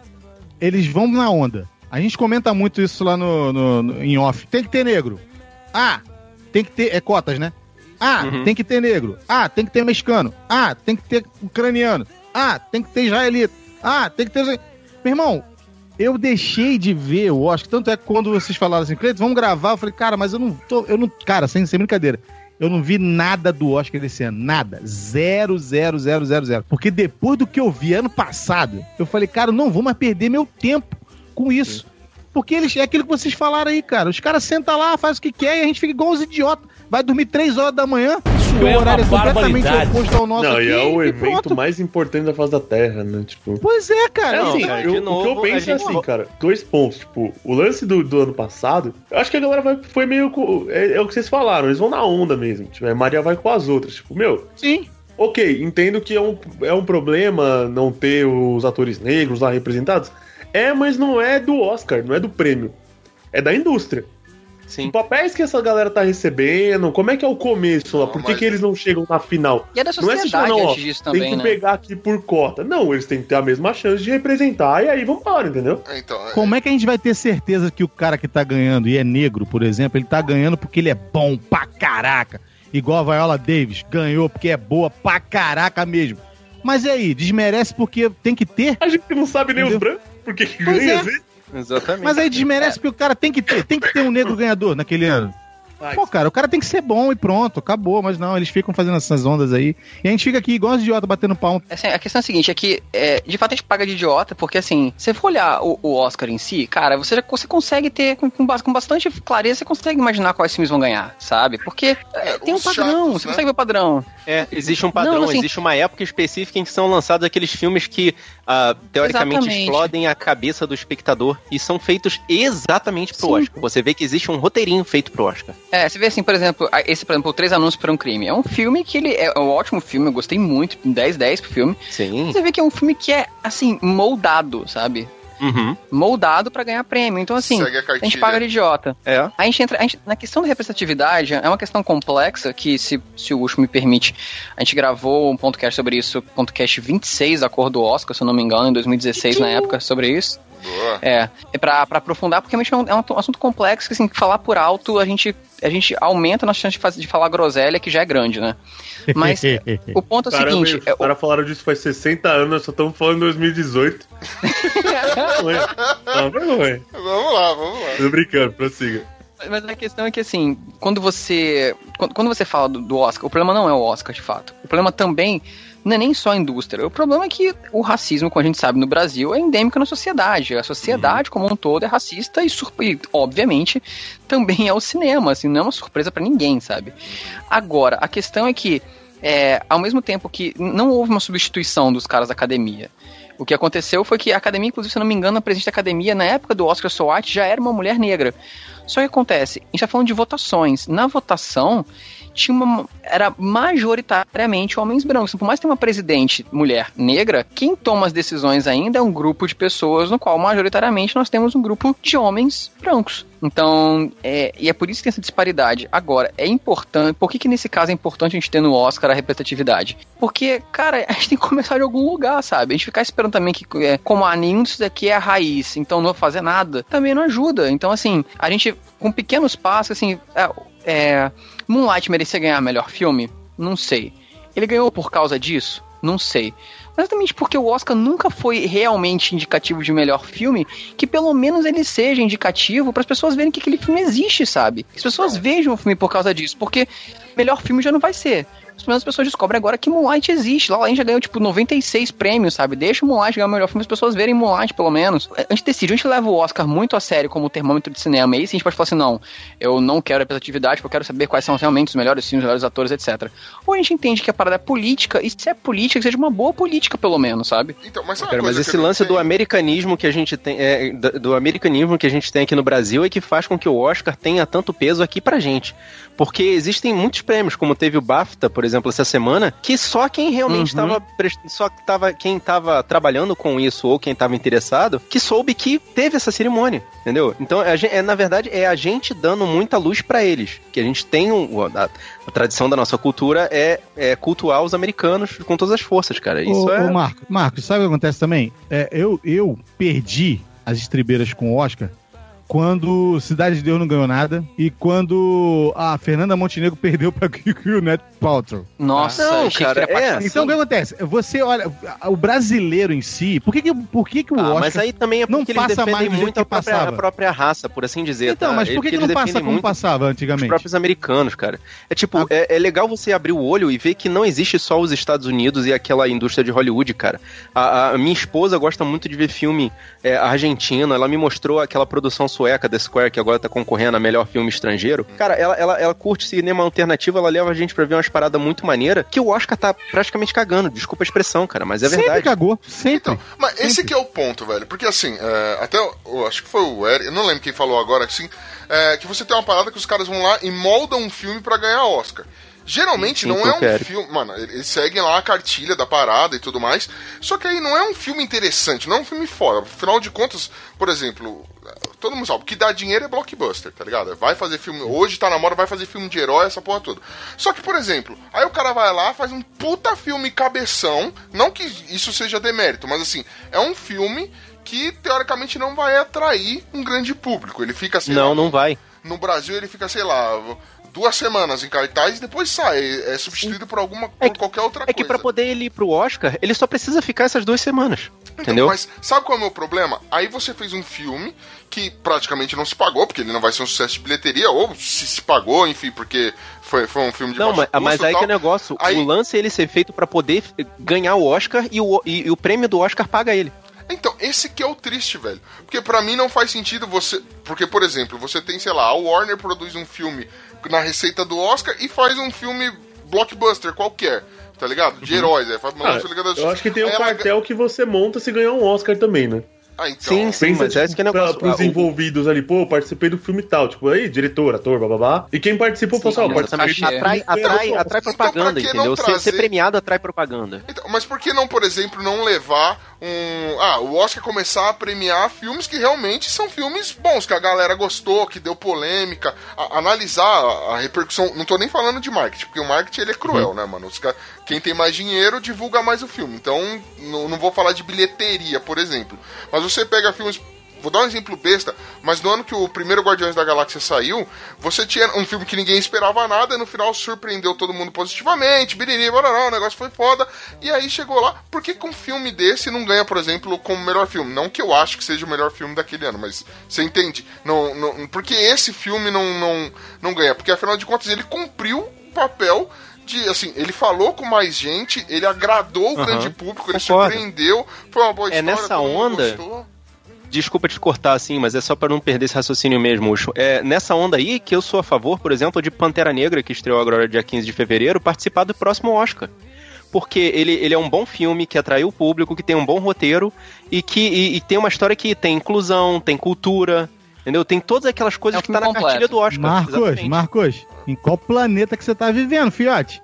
eles vão na onda. A gente comenta muito isso lá no, no- no- em off. Tem que ter negro. Ah, tem que ter. É cotas, né? Ah, Uhum. tem que ter negro. Ah, tem que ter mexicano. Ah, tem que ter ucraniano. Ah, tem que ter israelita. Ah, tem que ter. Meu irmão, eu deixei de ver o Oscar. Tanto é que quando vocês falaram assim, Cleiton, vamos gravar, eu falei, cara, mas eu não tô. Eu não, cara, sem, sem brincadeira. Eu não vi nada do Oscar desse ano. Nada. Zero, zero, zero, zero, zero. Porque depois do que eu vi ano passado, eu falei, cara, não vou mais perder meu tempo com isso. Porque eles, é aquilo que vocês falaram aí, cara. Os caras sentam lá, fazem o que quer e a gente fica igual os idiotas. Vai dormir três horas da manhã. o é horário é completamente oposto ao nosso Não, aqui. e é o e evento pronto. mais importante da face da Terra, né? Tipo. Pois é, cara. É assim, Não, cara, eu- de o que novo, eu penso é assim, cara, dois pontos. Tipo, o lance do, do ano passado, eu acho que a galera vai, foi meio. É, é o que vocês falaram, eles vão na onda mesmo. Tipo, a Maria vai com as outras. Tipo, meu. Sim. Ok, entendo que é um, é um problema não ter os atores negros lá representados. É, mas não é do Oscar, não é do prêmio. É da indústria. Que papéis que essa galera tá recebendo? Como é que é o começo lá? Por que, mas- que eles não chegam na final? E é da não é sociedade assim, não, ó, antes disso tem também, que né? pegar aqui por cota. Não, eles têm que ter a mesma chance de representar e aí vambora, entendeu? Então, Como é que a gente vai ter certeza que o cara que tá ganhando e é negro, por exemplo, ele tá ganhando porque ele é bom pra caraca? Igual a Viola Davis, ganhou porque é boa pra caraca mesmo. Mas e aí, desmerece porque tem que ter? A gente não sabe nem os brancos, porque Pois ganha é. Exatamente. Mas aí desmerece porque o cara tem que ter, tem que ter um negro ganhador naquele ano. Pô, cara, o cara tem que ser bom e pronto, acabou. Mas não, eles ficam fazendo essas ondas aí. E a gente fica aqui igual os idiotas batendo pau. Assim, a questão é a seguinte, é que é, de fato a gente paga de idiota, porque assim, se você for olhar o, o Oscar em si, cara, você, já, você consegue ter, com, com, com bastante clareza, você consegue imaginar quais filmes vão ganhar, sabe? Porque é, tem um padrão, você consegue ver o padrão. É, existe um padrão, Não, assim- existe uma época específica em que são lançados aqueles filmes que, ah, teoricamente, Exatamente. explodem a cabeça do espectador e são feitos exatamente pro Oscar. Você vê que existe um roteirinho feito pro Oscar. É, você vê assim, por exemplo, esse, por exemplo, Três Anúncios para um Crime. É um filme que ele é um ótimo filme, eu gostei muito, 10, 10 pro filme. Sim. Você vê que é um filme que é, assim, moldado, sabe? Uhum. Moldado pra ganhar prêmio. Então, assim, Segue a a, gente paga de idiota. É. A gente entra. a gente- na questão da representatividade, é uma questão complexa que, se, se o Ucho me permite, a gente gravou um podcast sobre isso, podcast 26 da cor do Oscar, se eu não me engano, em 2016, na época, sobre isso. Boa. É, é pra, pra aprofundar, porque realmente é um, é um assunto complexo que, assim, falar por alto, a gente, a gente aumenta a nossa chance de, fazer, de falar groselha, que já é grande, né? Mas o ponto é o Caramba, seguinte. os caras falaram disso faz 60 anos, nós só estamos falando em 2018. Vergonha. Não, vergonha. Vamos lá, vamos lá. Tô brincando, prossiga. Mas a questão é que, assim, quando você. Quando, quando você fala do, do Oscar, o problema não é o Oscar, de fato. O problema também não é nem só a indústria. O problema é que o racismo, como a gente sabe no Brasil, é endêmico na sociedade. A sociedade como um todo é racista e, e, obviamente, também é o cinema, assim, não é uma surpresa pra ninguém, sabe? Agora, a questão é que, é, ao mesmo tempo que não houve uma substituição dos caras da academia, o que aconteceu foi que a academia, inclusive, se eu não me engano, a presidente da academia, na época do Oscar So White, já era uma mulher negra. Só que acontece, a gente tá falando de votações. Na votação, tinha uma, era majoritariamente homens brancos. Por mais que tenha uma presidente mulher negra, quem toma as decisões ainda é um grupo de pessoas no qual majoritariamente nós temos um grupo de homens brancos. Então, é, e é por isso que tem essa disparidade. Agora, é importante. Por que, que nesse caso é importante a gente ter no Oscar a representatividade? Porque, cara, a gente tem que começar de algum lugar, sabe? A gente ficar esperando também que, é, como ah, nenhum daqui é a raiz, então não fazer nada, também não ajuda. Então, assim, a gente, com pequenos passos, assim, é, é, Moonlight merecia ganhar melhor filme? Não sei. Ele ganhou por causa disso? Não sei. Mas exatamente porque o Oscar nunca foi realmente indicativo de melhor filme, que pelo menos ele seja indicativo para as pessoas verem que aquele filme existe, sabe? Que as pessoas vejam o filme por causa disso, porque melhor filme já não vai ser. As pessoas descobrem agora que Moonlight existe. Lá a gente já ganhou, tipo, 96 prêmios, sabe? Deixa o Moonlight ganhar o melhor filme, as pessoas verem Moonlight, pelo menos. A gente decide, a gente leva o Oscar muito a sério como termômetro de cinema. E aí sim a gente pode falar assim, não, eu não quero representatividade, porque eu quero saber quais são realmente os melhores filmes, os melhores atores, etc. Ou a gente entende que a parada é política, e se é política, que seja uma boa política, pelo menos, sabe? Então, mas Cara, mas esse lance do americanismo que a gente tem, é, do do americanismo que a gente tem aqui no Brasil é que faz com que o Oscar tenha tanto peso aqui pra gente. Porque existem muitos prêmios, como teve o BAFTA, por exemplo, essa semana, que só quem realmente Uhum. estava só que tava quem estava trabalhando com isso ou quem estava interessado, que soube que teve essa cerimônia, entendeu? Então, é, na verdade, é a gente dando muita luz pra eles, que a gente tem um, a, a tradição da nossa cultura é, é cultuar os americanos com todas as forças, cara. Isso ô, é ô, Marco, Marcos, sabe o que acontece também? É, eu, eu perdi as estribeiras com o Oscar quando Cidade de Deus não ganhou nada e quando a Fernanda Montenegro perdeu pra Gwyneth Paltrow. Nossa, Não, cara, é. Então o que acontece? Você olha, o brasileiro em si, por que, que, por que, que o Ah, Oscar mas aí também é não passa mais do muito a própria, a própria raça, por assim dizer. Então, tá? mas por que, que não passa como muito passava Os antigamente? próprios americanos, cara. É tipo, é, é legal você abrir o olho e ver que não existe só os Estados Unidos e aquela indústria de Hollywood, cara. A, a minha esposa gosta muito de ver filme é, argentino. Ela me mostrou aquela produção sueca, The Square, que agora tá concorrendo a melhor filme estrangeiro. Cara, ela, ela, ela curte cinema alternativo, ela leva a gente pra ver umas paradas muito maneiras que o Oscar tá praticamente cagando. Desculpa a expressão, cara, mas é Sempre verdade. cagou, sempre. Então, mas esse que é o ponto, velho. Porque assim, é, até eu acho que foi o Eric, eu não lembro quem falou agora, assim, é, que você tem uma parada que os caras vão lá e moldam um filme pra ganhar Oscar. Geralmente Sim, não é um quero. filme. Mano, eles seguem lá a cartilha da parada e tudo mais. Só que aí não é um filme interessante, não é um filme foda. Afinal de contas, por exemplo, todo mundo sabe, o que dá dinheiro é blockbuster, tá ligado? Vai fazer filme. Hoje tá na moda, vai fazer filme de herói, essa porra toda. Só que, por exemplo, aí o cara vai lá, faz um puta filme cabeção. Não que isso seja demérito, mas assim, é um filme que teoricamente não vai atrair um grande público. Ele fica assim. Não, não vai. No Brasil ele fica, sei lá, duas semanas em cartaz e depois sai. É substituído por alguma por qualquer outra É que coisa. pra poder ele ir pro Oscar, ele só precisa ficar essas duas semanas. entendeu? Mas sabe qual é o meu problema? Aí você fez um filme que praticamente não se pagou, porque ele não vai ser um sucesso de bilheteria, ou se se pagou, enfim, porque foi, foi um filme de Não, mas, mas aí tal. que é o negócio. Aí- O lance é ele ser feito pra poder ganhar o Oscar e o, e, e o prêmio do Oscar paga ele. Então, esse que é o triste, velho. Porque pra mim não faz sentido você. Porque, por exemplo, você tem, sei lá, a Warner produz um filme na receita do Oscar e faz um filme blockbuster qualquer. Tá ligado? De heróis, é. Faz uma Ah, eu acho que tem um ela- cartel que você monta se ganhar um Oscar também, né? Ah, então. Sim, sim, Pensa, mas é esse que é o pra, negócio. pros Ah, o- envolvidos ali, pô, eu participei do filme tal, tipo, aí, diretor, ator, bababá. E quem participou, falou assim, ó, participei. Atrai, atrai, atrai propaganda, Então, que não entendeu? Ser, ser trazer- premiado atrai propaganda. Então, mas por que não, por exemplo, não levar um. Ah, o Oscar começar a premiar filmes que realmente são filmes bons, que a galera gostou, que deu polêmica, a- analisar a, a repercussão. Não tô nem falando de marketing, porque o marketing ele é cruel, né, mano? Os ca- Quem tem mais dinheiro divulga mais o filme. Então, não, não vou falar de bilheteria, por exemplo. Mas você pega filmes. Vou dar um exemplo besta, mas no ano que o primeiro Guardiões da Galáxia saiu, você tinha um filme que ninguém esperava nada, e no final surpreendeu todo mundo positivamente, biriri, barará, o negócio foi foda, e aí chegou lá, por que que um filme desse não ganha, por exemplo, como melhor filme? Não que eu acho que seja o melhor filme daquele ano, mas você entende? Não, não, porque esse filme não, não, não ganha, porque afinal de contas ele cumpriu o papel de, assim, ele falou com mais gente, ele agradou o Aham. grande público, ele Concordo. surpreendeu, foi uma boa É história, nessa todo mundo onda-. Desculpa te cortar assim, mas é só pra não perder esse raciocínio mesmo, Ucho. É nessa onda aí que eu sou a favor, por exemplo, de Pantera Negra, que estreou agora dia 15 de fevereiro, participar do próximo Oscar. Porque ele, ele é um bom filme que atraiu o público, que tem um bom roteiro e que e, e tem uma história que tem inclusão, tem cultura, entendeu? Tem todas aquelas coisas É que tá filme na cartilha completo. do Oscar. Marcos, exatamente. Marcos, em qual planeta que você tá vivendo, fiote?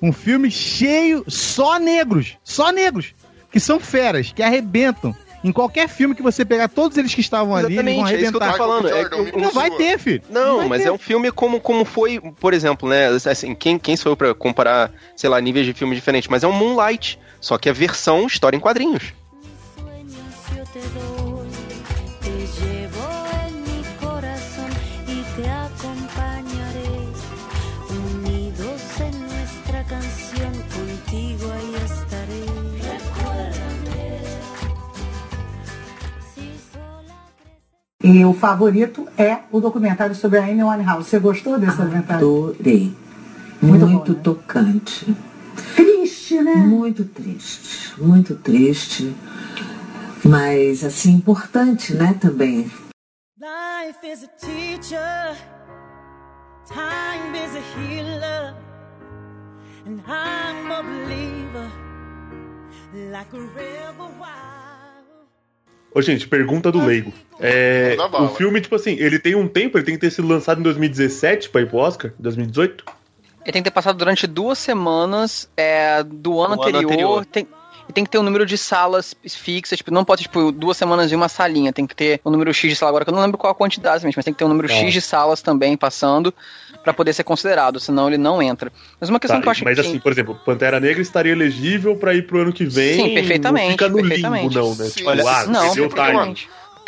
Um filme cheio só negros, só negros, que são feras, que arrebentam. Em qualquer filme que você pegar, todos eles que estavam ali, eles vão Exatamente, é isso que eu tô arrebentar. falando. É, que- Não vai ter, filho. Não, vai mas ter. é um filme como, como foi, por exemplo, né? Assim, quem, quem sou eu pra comparar, sei lá, níveis de filmes diferentes? Mas é um Moonlight, só que a versão história em quadrinhos. E o favorito é o documentário sobre a Amy Winehouse. Você gostou desse documentário? Adorei. Muito Muito, bom, né? tocante. Triste, né? Muito triste. Muito triste. Mas, assim, importante, né, também. Life is a teacher, time is a healer, and I'm a believer, like a river wild. Ô, gente, pergunta do leigo. É, o filme, tipo assim, ele tem um tempo, ele tem que ter sido lançado em 2017 pra ir pro Oscar? 2018? Ele tem que ter passado durante duas semanas é, do ano Do ano anterior. anterior. Tem, e tem que ter um número de salas fixas. Tipo, não pode, tipo, duas semanas em uma salinha. Tem que ter um número X de sala agora, que eu não lembro qual a quantidade, mas tem que ter um número Tá. X de salas também passando pra poder ser considerado, senão ele não entra. Mas uma questão Tá, que eu acho mas que. assim, por exemplo, Pantera Negra estaria elegível pra ir pro ano que vem. Sim, perfeitamente, Não fica no perfeitamente. limbo, não, né? Sim, Tipo, olha, ah, não, o time.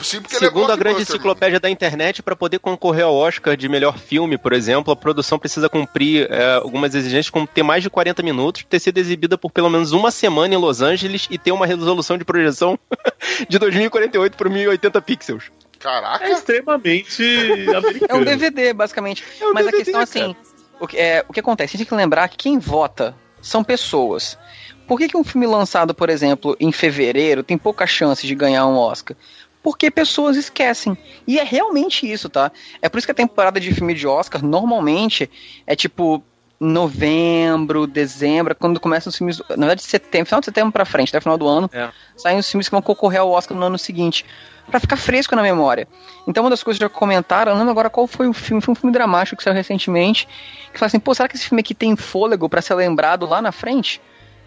Sim, porque ele é Segundo a grande blockbuster, enciclopédia da internet, para poder concorrer ao Oscar de melhor filme, por exemplo, a produção precisa cumprir é, algumas exigências, como ter mais de 40 minutos, ter sido exibida por pelo menos uma semana em Los Angeles e ter uma resolução de projeção de 2048 por 1080 pixels. Caraca! É extremamente É americano. um DVD, basicamente. É um Mas a DVD, questão, assim, o que, é, o que acontece? A gente tem que lembrar que quem vota são pessoas. Por que, que um filme lançado, por exemplo, em fevereiro tem pouca chance de ganhar um Oscar? Porque pessoas esquecem. E é realmente isso, tá? É por isso que a temporada de filme de Oscar, normalmente, é tipo novembro, dezembro, quando começam os filmes. Na verdade, setembro, final de setembro pra frente, até o final do ano, É. saem os filmes que vão concorrer ao Oscar no ano seguinte. Pra ficar fresco na memória. Então, uma das coisas que já comentaram, eu não lembro agora qual foi o filme, foi um filme dramático que saiu recentemente, que fala assim, pô, será que esse filme aqui tem fôlego pra ser lembrado lá na frente?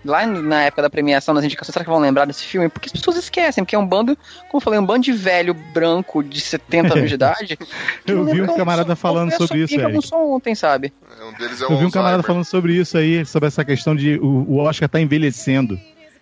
Lá na época da premiação, nas indicações, será que vão lembrar desse filme? Porque as pessoas esquecem, porque é um bando, como eu falei, um bando de velho branco de 70 anos de idade. que Eu não vi um camarada falando eu sobre isso, Eu Eric. só ontem, sabe? Um deles é Eu vi um camarada falando sobre isso aí, sobre essa questão de o, o Oscar tá envelhecendo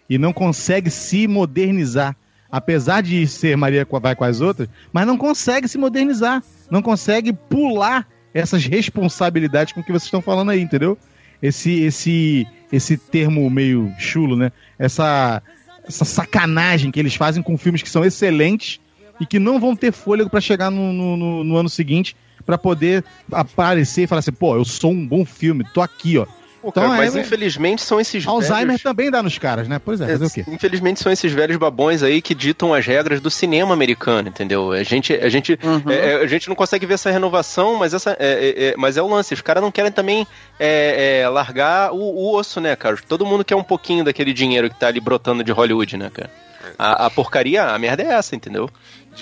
e não consegue se modernizar. Apesar de ser Maria vai com as outras, mas não consegue se modernizar. Não consegue pular essas responsabilidades com que vocês estão falando aí, entendeu? Esse, esse, esse termo meio chulo, né? Essa, essa sacanagem que eles fazem com filmes que são excelentes e que não vão ter fôlego pra chegar no, no, no- no ano seguinte pra poder aparecer e falar assim, pô, eu sou um bom filme, tô aqui, ó. Pô, cara, Então, mas é- infelizmente são esses Alzheimer velhos... também dá nos caras, né? Pois é, fazer o quê? Infelizmente são esses velhos babões aí que ditam as regras do cinema americano, entendeu? A gente, a gente, Uhum. é, é, a gente não consegue ver essa renovação, mas, essa, é, é, é, mas é o lance. Os caras não querem também é, é, largar o, o osso, né, cara? Todo mundo quer um pouquinho daquele dinheiro que tá ali brotando de Hollywood, né, cara? A, a porcaria, a merda é essa, entendeu?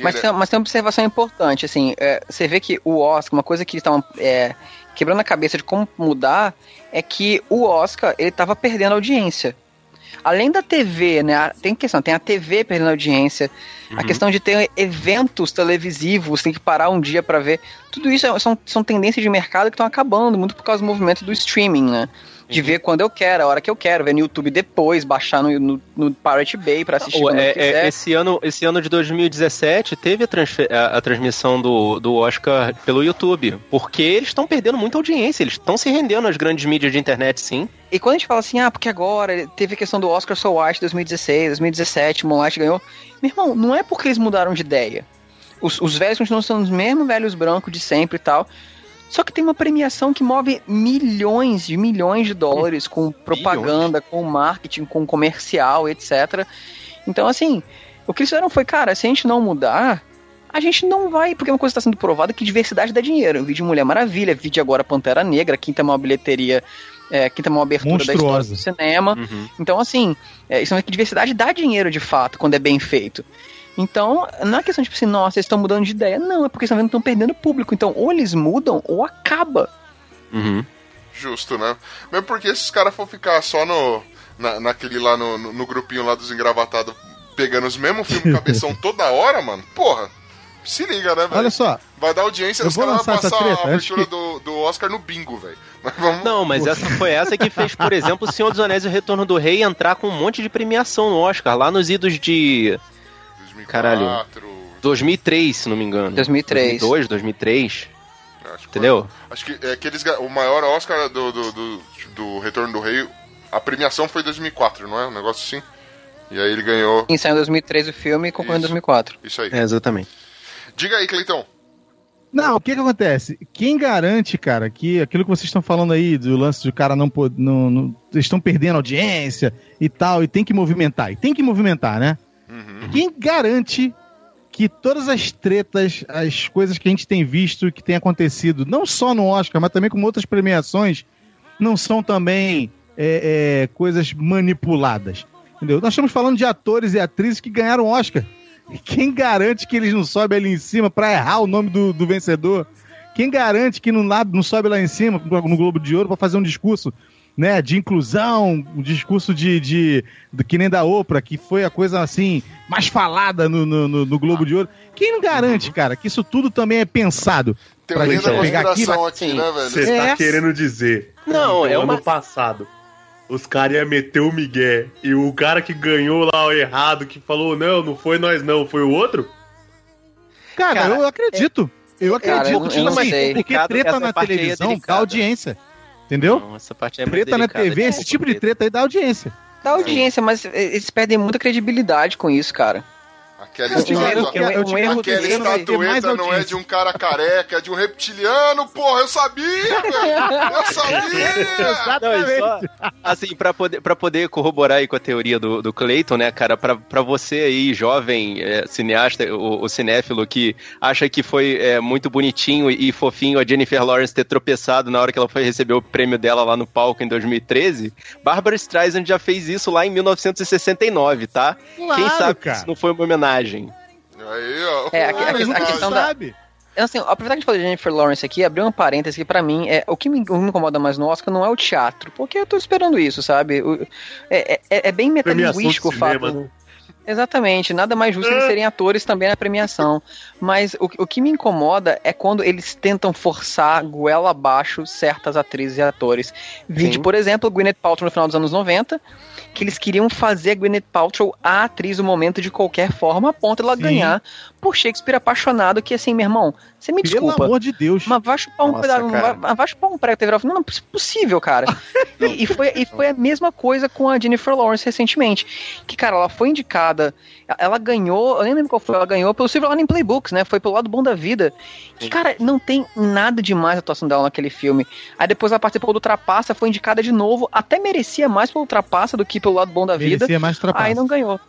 Mas tem, mas tem uma observação importante, assim, é, você vê que o Oscar, uma coisa que eles estavam é, quebrando a cabeça de como mudar, é que o Oscar, ele tava perdendo audiência. Além da TV, né, a- tem questão, tem a TV perdendo audiência, a Uhum. questão de ter eventos televisivos, tem que parar um dia pra ver, tudo isso é- são, são tendências de mercado que estão acabando, muito por causa do movimento do streaming, né? De Uhum. ver quando eu quero, a hora que eu quero, ver no YouTube depois, baixar no, no, no Pirate Bay pra assistir Ô, quando é- eu quiser. é, esse, ano, esse ano de 2017 teve a, a- a transmissão do, do Oscar pelo YouTube. Porque eles estão perdendo muita audiência, eles estão se rendendo às grandes mídias de internet, sim. E quando a gente fala assim, ah, porque agora teve a questão do Oscar So White 2016, 2017, Moonlight ganhou. Meu irmão, não é porque eles mudaram de ideia. Os, os velhos continuam sendo os mesmos velhos brancos de sempre e tal. Só que tem uma premiação que move milhões de milhões de dólares com propaganda, com marketing, com comercial, etc. Então, assim, o que eles fizeram foi, cara, se a gente não mudar, a gente não vai, porque uma coisa está sendo provada que diversidade dá dinheiro. Eu vi de Mulher Maravilha, vi de agora Pantera Negra, quinta maior bilheteria, é, quinta maior abertura da história Monstruosa. do cinema. Então, assim, é, isso é que diversidade dá dinheiro de fato, quando é bem feito. Então, não é questão de tipo assim, nossa, eles estão mudando de ideia. Não, é porque estão vendo que estão perdendo público. Então, ou eles mudam, ou acaba. Justo, né? Mesmo porque esses caras for ficar só no. Na, naquele lá no, no, no grupinho lá dos engravatados, pegando os mesmos filmes cabeção toda hora, mano. Porra, se liga, né, velho? Olha só. Vai dar audiência, os caras vão passar treta, a abertura que- do, do Oscar no bingo, velho. Vamos. Não, mas essa foi essa que fez, por exemplo, o Senhor dos Anéis e o Retorno do Rei entrar com um monte de premiação no Oscar, lá nos idos de. Caralho. 2003, se não me engano. 2003. 2002, 2003. Entendeu? Acho que é que eles, o maior Oscar do, do, do, do Retorno do Rei, a premiação foi em 2004, não é? Um negócio assim. E aí ele ganhou. Em saiu em 2003 o filme e concorreu em 2004. Isso aí. É, exatamente. Diga aí, Cleitão. Não, o que que acontece? Quem garante, cara, que aquilo que vocês estão falando aí, do lance do cara não. Não, não- estão perdendo audiência e tal, e tem que movimentar. E tem que movimentar, né? Quem garante que todas as tretas, as coisas que a gente tem visto, que tem acontecido, não só no Oscar, mas também com outras premiações, não são também é, é, coisas manipuladas? Entendeu? Nós estamos falando de atores e atrizes que ganharam Oscar. Quem garante que eles não sobem ali em cima pra errar o nome do, do vencedor? Quem garante que não, não sobe lá em cima no Globo de Ouro pra fazer um discurso né, de inclusão, um discurso de, de, do que nem da Oprah, que foi a coisa assim mais falada no, no, no- no Globo de Ouro. Quem não garante, cara, que isso tudo também é pensado? pra Teoria gente da pegar aqui, aqui, né, velho? Você É. tá querendo dizer. Não, é no uma- ano passado. Os caras iam meter o Miguel e o cara que ganhou lá o errado, que falou, não, não foi nós não, foi o outro? Cara, Cara, eu acredito. Eu Cara, acredito. eu não- eu tipo não assim, sei. porque treta na é televisão dá audiência. Entendeu? Não, essa parte é Treta na TV, é esse tipo de treta aí dá audiência. Dá audiência, mas eles perdem muita credibilidade com isso, cara. Aquela que- um erro aquela é estatueta não é de um cara careca, é de um reptiliano, porra, eu sabia, velho! Eu sabia! Não, só, assim, pra poder, pra poder corroborar aí com a teoria do, do Clayton, né, cara, pra, pra você aí, jovem é, cineasta, o, o cinéfilo, que acha que foi é, muito bonitinho e, e fofinho a Jennifer Lawrence ter tropeçado na hora que ela foi receber o prêmio dela lá no palco em 2013, Barbara Streisand já fez isso lá em 1969, tá? Quem Claro, sabe cara. isso não foi uma homenagem. Aí, ó. É, a, a- a questão da. Assim, apesar que a gente falou de Jennifer Lawrence aqui, abrir um parêntese que pra mim, é, o que me, que incomoda mais no Oscar não é o teatro, porque eu tô esperando isso, sabe? O- é, é, é bem metalinguístico o fato. né? Exatamente, nada mais justo eles serem atores também na premiação. Mas o, o que me incomoda é quando eles tentam forçar goela abaixo certas atrizes e atores. Vide, Sim. por exemplo, Gwyneth Paltrow no final dos anos 90, que eles queriam fazer a Gwyneth Paltrow a atriz do momento de qualquer forma, a ponto de ela Sim. ganhar por Shakespeare apaixonado, que assim, meu irmão, você me Pelo desculpa. amor de Deus. Mas vai chupar um pedaço, vai, chupar um prego TV Não, não é possível, cara. e, e foi, e foi a mesma coisa com a Jennifer Lawrence recentemente. Que, cara, ela foi indicada, ela ganhou, eu nem lembro qual foi, ela ganhou pelo Silver Lining Playbooks, né? Foi pelo lado bom da vida. Que, cara, não tem nada demais a atuação dela naquele filme. Aí depois ela participou do Trapaça, foi indicada de novo, até merecia mais pelo Trapaça do que pelo lado bom da vida. Merecia mais trapaça. Aí não ganhou.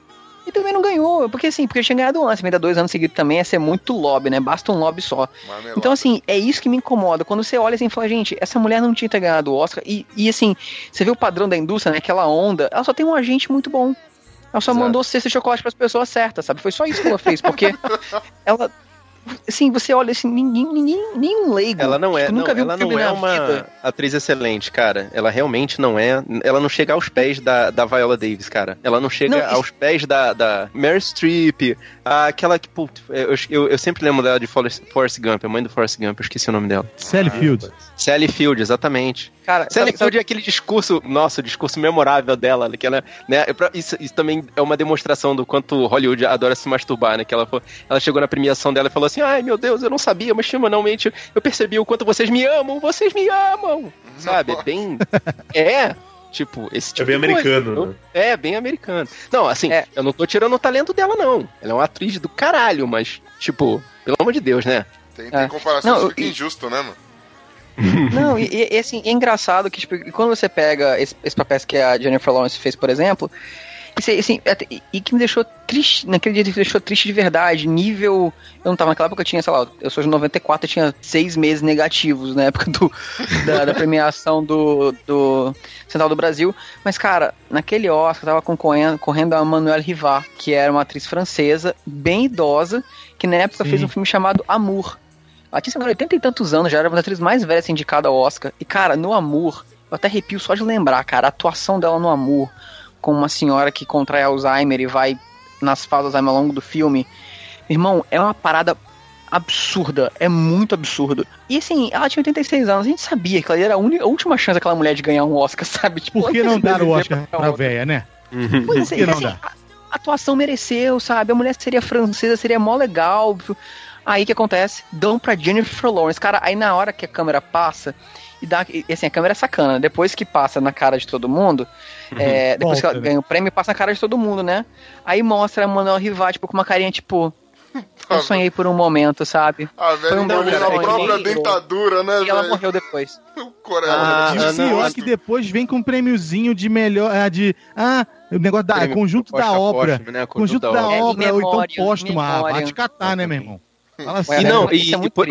E também não ganhou, porque assim, porque tinha ganhado antes, ainda dois anos seguidos também, ia ser muito lobby, né? Basta um lobby só. Então, assim, é isso que me incomoda. Quando você olha assim e fala, gente, essa mulher não tinha que ter ganhado o Oscar. E, e assim, você vê o padrão da indústria, né? Aquela onda, ela só tem um agente muito bom. Ela só mandou cesta de chocolate pras pessoas certas, sabe? Foi só isso que ela fez, porque ela. Assim, você olha assim, ninguém, ninguém, nenhum leigo. Ela não é, tipo, não, nunca viu ela um não é uma vida. atriz excelente, cara. Ela realmente não é. Ela não chega aos pés da, da Viola Davis, cara. Ela não chega Não, isso- aos pés da, da Mary Streep, aquela que, putz, eu, eu, eu sempre lembro dela de Forrest, Forrest Gump, a mãe do Forrest Gump, eu esqueci o nome dela. Sally Field. Sally Field, exatamente. Cara, Sally sabe- Field é aquele discurso, nossa, o discurso memorável dela, que ela, né, pra- isso, isso também é uma demonstração do quanto Hollywood adora se masturbar, né, que ela, ela chegou na premiação dela e falou assim, ai meu Deus, eu não sabia, mas semanalmente eu percebi o quanto vocês me amam, vocês me amam, sabe, é bem, é... Tipo, esse tipo bem de coisa, americano, entendeu? né? É, bem americano. Não, assim, eu não tô tirando o talento dela, não. Ela é uma atriz do caralho, mas, tipo, pelo amor de Deus, né? Tem, tem É. comparação Não, fica e- injusto, né, mano? Não, e, e, e, assim, é engraçado que, tipo, quando você pega esse, esse papéis que a Jennifer Lawrence fez, por exemplo, aí, assim, até- e, que me deixou triste, naquele dia me deixou triste de verdade, nível, eu não tava naquela época, eu tinha, sei lá, eu sou de 94, eu tinha seis meses negativos na época do, da, da premiação do, do Central do Brasil, mas, cara, naquele Oscar, tava concorrendo, correndo a Manuelle Rivard, que era uma atriz francesa, bem idosa, que na época Sim. fez um filme chamado Amour, ela tinha, sei lá, 80 e tantos anos, já era uma das atrizes mais velhas indicada ao Oscar. E, cara, no Amour, eu até arrepio só de lembrar, cara, a atuação dela no Amour, com uma senhora que contrai Alzheimer e vai nas fases do Alzheimer ao longo do filme. Irmão, é uma parada absurda, é muito absurdo. E assim, ela tinha 86 anos, a gente sabia que ela era a, única, a última chance daquela mulher de ganhar um Oscar, sabe? Tipo, Por que não dar o Oscar pra pra véia, né? Pois Por é, que não assim, dá? a a atuação mereceu, sabe? A mulher seria francesa, seria mó legal. Aí o que acontece? Dão pra Jennifer Lawrence. Cara, aí na hora que a câmera passa, e dá. E, assim, a câmera é sacana. Depois que passa na cara de todo mundo, é, depois que Volta, ela né? ganha o prêmio, passa na cara de todo mundo, né? Aí mostra a Manuel Rivar, tipo, com uma carinha, tipo. Eu sonhei por um momento, sabe? A velha Foi um bom na sonho. própria E- dentadura, né, E ela morreu depois. Coreia, Ah, E o pior é que depois vem com um prêmiozinho de melhor. ah, de. Ah, o negócio da. Prêmio conjunto da obra. né? Conjunto da obra. É, obra, em ou então póstumo. Ah, vai te catar, né, meu irmão? Sério. E não, Isso e, é e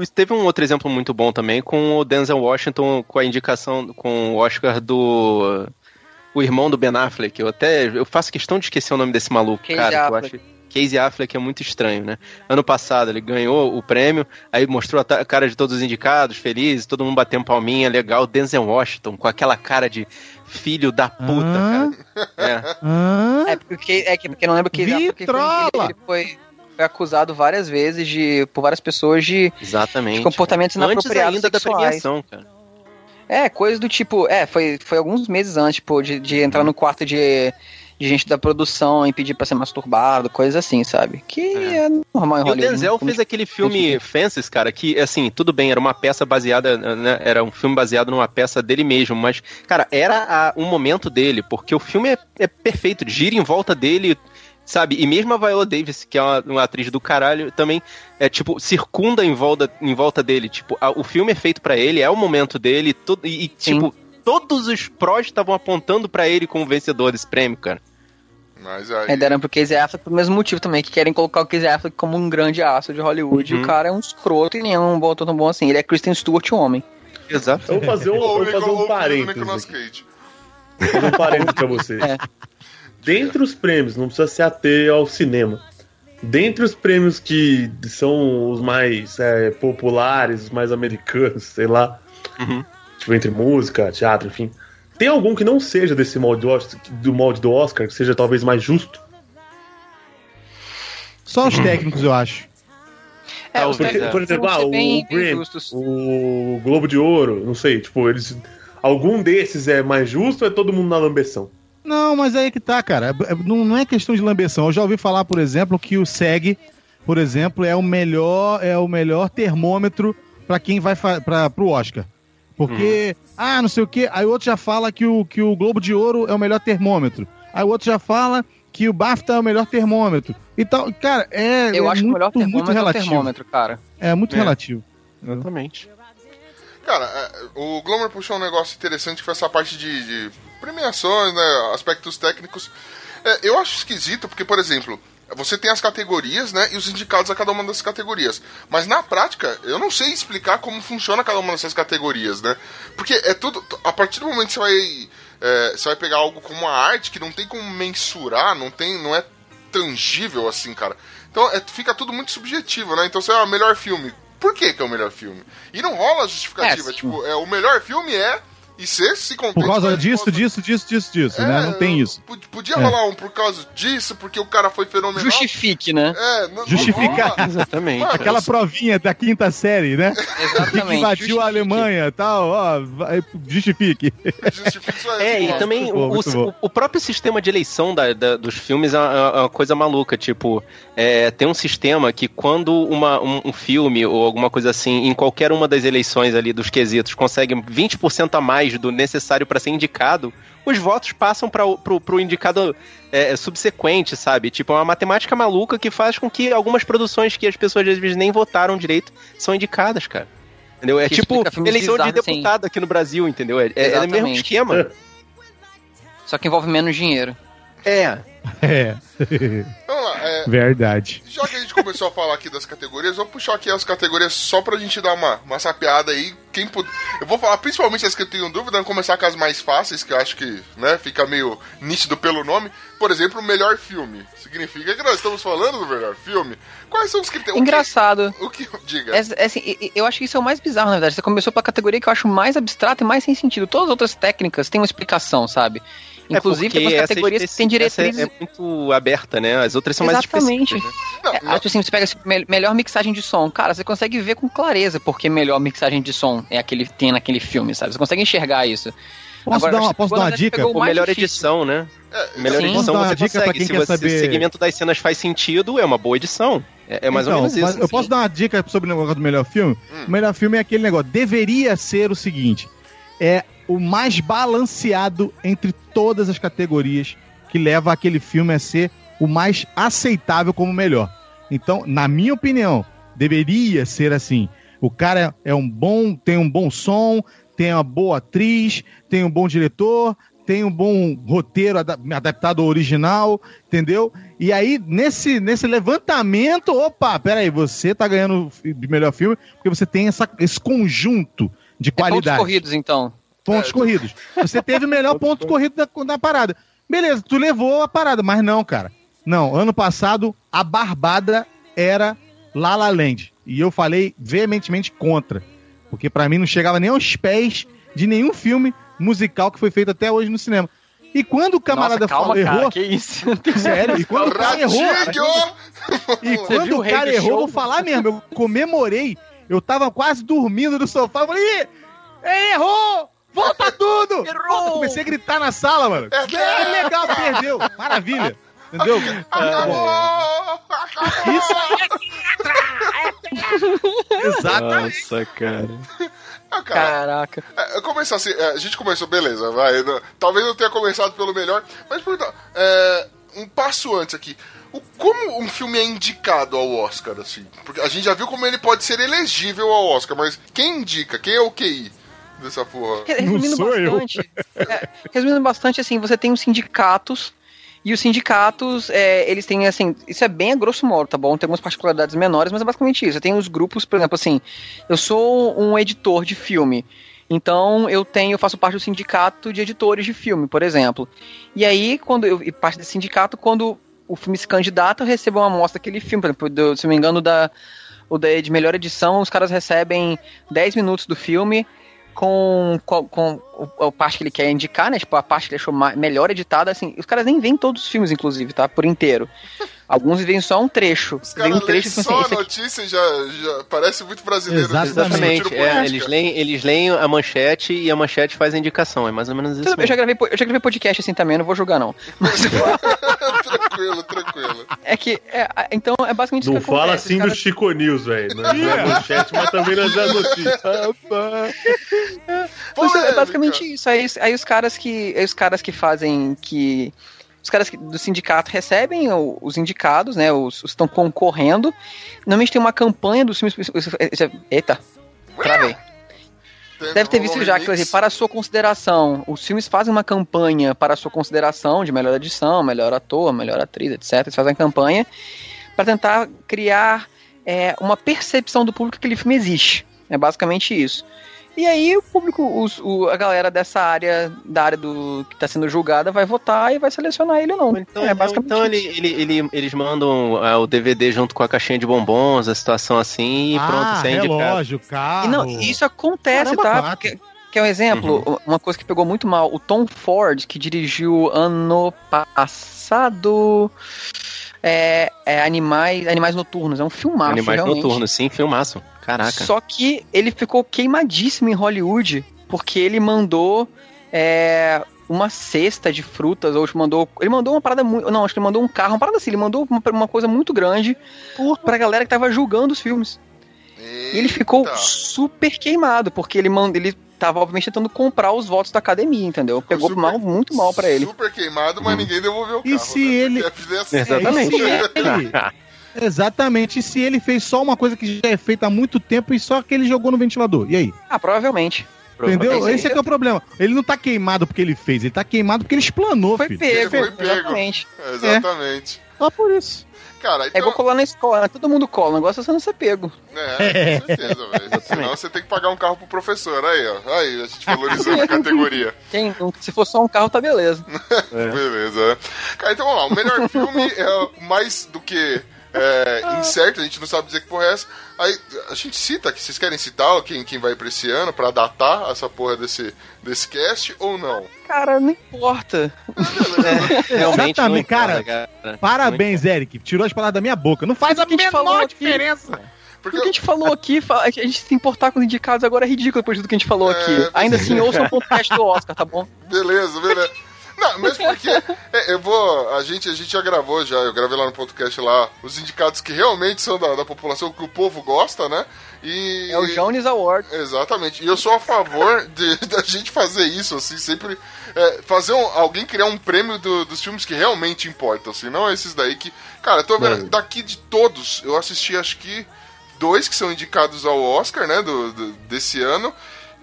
o- teve um outro exemplo muito bom também com o Denzel Washington com a indicação com o Oscar do o irmão do Ben Affleck. Eu até eu faço questão de esquecer o nome desse maluco, Casey cara. que Eu Affleck. acho Casey Affleck é muito estranho, né? Ano passado ele ganhou o prêmio, aí mostrou a cara de todos os indicados, felizes, todo mundo batendo palminha, legal. Denzel Washington com aquela cara de filho da puta, Hã? cara. É. Hã? É porque é que porque não lembro que ele, Vitrola! ele foi, foi acusado várias vezes de por várias pessoas de, Exatamente. de comportamentos Antes inapropriados ainda da sexuais. premiação, cara. É, coisa do tipo, é, foi, foi alguns meses antes, tipo, de, de entrar no quarto de, de gente da produção e pedir pra ser masturbado, coisas assim, sabe? Que é, normal em E o Hollywood. Denzel fez aquele filme Fences, cara, que, assim, tudo bem, era uma peça baseada, né, era um filme baseado numa peça dele mesmo, mas, cara, era a- um momento dele, porque o filme é, é perfeito, gira em volta dele, Sabe? E mesmo a Viola Davis, que é uma, uma atriz do caralho, também é tipo, circunda em volta, em volta dele. Tipo, a- o filme é feito pra ele, é o momento dele, tudo, e, e, tipo, todos os prós estavam apontando pra ele como vencedor desse prêmio, cara. Mas aí. É, deram pro Casey Affleck pelo mesmo motivo também, que querem colocar o Casey Affleck como um grande aço de Hollywood. E Uhum. o cara é um escroto e nem é um bom tão bom assim. Ele é Kristen Stewart, o homem. Exato. Eu vou fazer um, vou fazer um parênteses. Vou fazer um parênteses pra você. É. Dentre os prêmios, não precisa se ater ao cinema. Dentre os prêmios que são os mais é, populares, os mais americanos, sei lá, Uhum. tipo entre música, teatro, enfim. Tem algum que não seja desse molde do molde do Oscar, que seja talvez mais justo? Só os técnicos, eu acho. É, os Porque, técnicos por exemplo, ah, o, bem- o Globo de Ouro, não sei, tipo, eles. Algum desses é mais justo ou é todo mundo na lambeção? Não, mas aí que tá, cara. É- é- Não, não é questão de lambeção. Eu já ouvi falar, por exemplo, que o SEG, por exemplo, é o melhor, é o melhor termômetro pra quem vai para pro Oscar. Porque, ah, não sei o quê. Aí o outro já fala que o, que o Globo de Ouro é o melhor termômetro. Aí o outro já fala que o BAFTA é o melhor termômetro. Então, cara, é, Eu é acho que o melhor muito, muito termômetro é o relativo. termômetro, cara. É muito É. relativo. Exatamente. Cara, é, o Glomer puxou um negócio interessante que foi essa parte de, de premiações, né? Aspectos técnicos. É, eu acho esquisito, porque, por exemplo, você tem as categorias, né? E os indicados a cada uma das categorias. Mas na prática, eu não sei explicar como funciona cada uma dessas categorias, né? Porque é tudo. A partir do momento que você vai. é, você vai pegar algo como a arte que não tem como mensurar, não tem. não é tangível assim, cara. Então é, fica tudo muito subjetivo, né? Então você é o melhor filme. Por que, que é o melhor filme? E não rola justificativa. É, tipo, é, o melhor filme é. E você se contente Por causa com a disso, disso, disso, disso, disso, né? Não tem isso. Pod- Podia É. rolar um por causa disso, porque o cara foi fenomenal. Justifique, né? É, não, não Justificar. rola. Exatamente. Mano, Aquela provinha da quinta série, né? Que Exatamente. invadiu a Alemanha e tal, ó, vai- justifique. Justifica isso aí, É, e também bom, o, o- próprio sistema de eleição da- da- dos filmes é uma, é uma coisa maluca. Tipo, é, tem um sistema que quando uma- um, um filme ou alguma coisa assim, em qualquer uma das eleições ali dos quesitos, consegue 20% a mais do necessário para ser indicado, os votos passam para pro, pro indicado é, subsequente, sabe? Tipo, é uma matemática maluca que faz com que algumas produções que as pessoas às vezes nem votaram direito são indicadas, cara. Entendeu? É Que tipo eleição de assim. deputado aqui no Brasil, entendeu? É, é, é o mesmo esquema. Só que envolve menos dinheiro. É. É. Vamos lá, é, Verdade. já que a gente começou a falar aqui das categorias, vou puxar aqui as categorias só pra gente dar uma, uma sapeada aí. Quem pud... Eu vou falar principalmente as que eu tenho dúvida, vou começar com as mais fáceis, que eu acho que né, fica meio nítido pelo nome. Por exemplo, o melhor filme. Significa que nós estamos falando do melhor filme. Quais são os critérios? Engraçado. O que, o que... Diga. É, é assim, eu acho que isso é o mais bizarro, na verdade. Você começou pela categoria que eu acho mais abstrata e mais sem sentido. Todas as outras técnicas têm uma explicação, sabe? Inclusive, é tem umas categorias que têm diretrizes. essa é muito aberta, né? As outras são mais Exatamente. específicas. né? É, acho assim, você pega assim, me- melhor mixagem de som. Cara, você consegue ver com clareza porque melhor mixagem de som é aquele tem naquele filme, sabe? Você consegue enxergar isso. Posso Agora, dar uma, posso dar uma dica? Ou mais melhor difícil. edição, né? É, Melhor Sim. edição Posso dar uma você dica pra consegue. quem Se quer você- saber- o segmento das cenas faz sentido, é uma boa edição. É, é mais Então, ou menos mas isso. Eu posso dar uma dica sobre o negócio do melhor filme? O melhor filme é aquele negócio. Deveria ser o seguinte: é o mais balanceado entre todas as categorias que leva aquele filme a ser o mais aceitável como melhor. Então, na minha opinião, deveria ser assim. O cara é um bom, tem um bom som, tem uma boa atriz, tem um bom diretor, tem um bom roteiro ada- adaptado ao original, entendeu? E aí, nesse, nesse levantamento, opa, peraí, você tá ganhando de melhor filme porque você tem essa, esse conjunto de É pontos qualidade. corridos, então. Pontos corridos. Você teve o melhor ponto corrido da, da parada. Beleza, tu levou a parada, mas não, cara. Não, ano passado a barbada era La La Land. E eu falei veementemente contra. Porque pra mim não chegava nem aos pés de nenhum filme musical que foi feito até hoje no cinema. E quando o camarada Nossa, calma, falou, cara, errou. que isso? Sério, e quando o cara errou. Ratinho! E quando o cara errou, show? vou falar mesmo, eu comemorei. Eu tava quase dormindo no sofá. Eu falei, "Ih, ele errou! Volta tudo! Volta! Comecei a gritar na sala, mano. É legal, perdeu. Maravilha. Entendeu? Exatamente. Nossa, cara. Ah, cara, Caraca. É, eu começar assim, é, a gente começou, beleza, vai. não- talvez eu tenha começado pelo melhor, mas pergunta, é, um passo antes aqui. O, como um filme é indicado ao Oscar, assim? Porque a gente já viu como ele pode ser elegível ao Oscar, mas quem indica? Quem é o QI dessa porra? Resumindo bastante, é, resumindo bastante, assim, você tem os sindicatos e os sindicatos, é, eles têm, assim, isso é bem a grosso modo, tá bom? Tem algumas particularidades menores, mas é basicamente isso. Tem os grupos, por exemplo, assim, eu sou um editor de filme. Então eu tenho, eu faço parte do sindicato de editores de filme, por exemplo. E aí, quando eu e parte desse sindicato, quando o filme se candidata, eu recebo uma amostra daquele filme, por exemplo, do, se não me engano, da, o da, de melhor edição, os caras recebem 10 minutos do filme com, com, com a parte que ele quer indicar, né? Tipo, a parte que ele achou melhor editada, assim, os caras nem veem todos os filmes, inclusive, tá? Por inteiro. Alguns veem só um trecho. Os caras um leem trecho assim, só a esse aqui- notícia e já, já parece muito brasileiro. Exatamente. discutindo É, eles, leem, eles leem a manchete e a manchete faz a indicação. É mais ou menos isso. Eu já, gravei, eu já gravei podcast assim também, eu não vou julgar, não. Mas tranquilo, tranquilo. é que. é, então é basicamente Não isso que fala acontece. assim os do Chico News, velho. Não é manchete, mas também não é notícia. Mas é basicamente isso. Aí, aí os caras que. Aí os caras que fazem. que Os caras do sindicato recebem os indicados, né? Os, os que estão concorrendo. Normalmente tem uma campanha dos filmes. Eita, travei. Deve ter visto já exemplo, para a sua consideração, os filmes fazem uma campanha para a sua consideração de melhor edição, melhor ator, melhor atriz, etc. Eles fazem campanha para tentar criar é, uma percepção do público que aquele filme existe. É basicamente isso. E aí o público, os- o- a galera dessa área, da área do que está sendo julgada, vai votar e vai selecionar ele ou não. Então, é basicamente então ele, ele, ele- eles mandam ah, o DVD junto com a caixinha de bombons, a situação assim, e pronto, você é relógio, carro. E não, isso acontece, Caramba, tá? Porque, que é um exemplo, uma coisa que pegou muito mal. O Tom Ford, que dirigiu ano passado. É, é Animais, Animais Noturnos, é um filmaço, Animais realmente. noturnos, sim, filmaço. Caraca. Só que ele ficou queimadíssimo em Hollywood porque ele mandou é, uma cesta de frutas, ou mandou. Ele mandou uma parada muito. Não, acho que ele mandou um carro, uma parada assim, ele mandou uma, uma coisa muito grande pra galera que tava julgando os filmes. E ele ficou super queimado, porque ele manda, ele tava obviamente tentando comprar os votos da academia, entendeu? Pegou mal, muito mal pra ele. Super queimado, mas ninguém devolveu o E carro. se né? ele. É assim. Exatamente. Exatamente. E se ele fez só uma coisa que já é feita há muito tempo e só que ele jogou no ventilador? E aí? Ah, provavelmente. Entendeu? Esse é que é o problema. Ele não tá queimado porque ele fez, ele tá queimado porque ele explanou, Foi filho. pego, Foi pego. exatamente. Exatamente. Só por isso. Cara, É então... igual colar na escola, né? todo mundo cola, o negócio é você não ser pego. É, com certeza, velho. Senão você tem que pagar um carro pro professor. Aí, ó. Aí, a gente valorizando a categoria. Quem, se for só um carro, tá beleza. Beleza. Cara, então vamos lá. O melhor filme é mais do que é, incerto, a gente não sabe dizer que porra é essa. Aí a gente cita aqui, vocês querem citar quem, quem vai pra esse ano pra datar essa porra desse, desse cast ou não? Cara, não importa. Realmente não Exatamente, importa, cara. cara. Parabéns, Eric. Tirou as palavras da minha boca. Não faz a que a gente falou menor aqui. diferença. Porque o que a gente falou aqui, fa- a gente se importar com os indicados agora é ridículo depois do que a gente falou É, aqui. Ainda assim, ouçam o podcast do Oscar, tá bom? Beleza, beleza. Não, mesmo porque é, eu vou. A gente, a gente já gravou já, eu gravei lá no podcast lá, os indicados que realmente são da, da população, que o povo gosta, né? E. É o Jones Award. Exatamente. E eu sou a favor de, da gente fazer isso, assim, sempre. é, fazer um- alguém criar um prêmio do- dos filmes que realmente importam, assim, não esses daí que. Cara, eu tô vendo. Daqui de todos, eu assisti acho que dois que são indicados ao Oscar, né? Do, do- desse ano.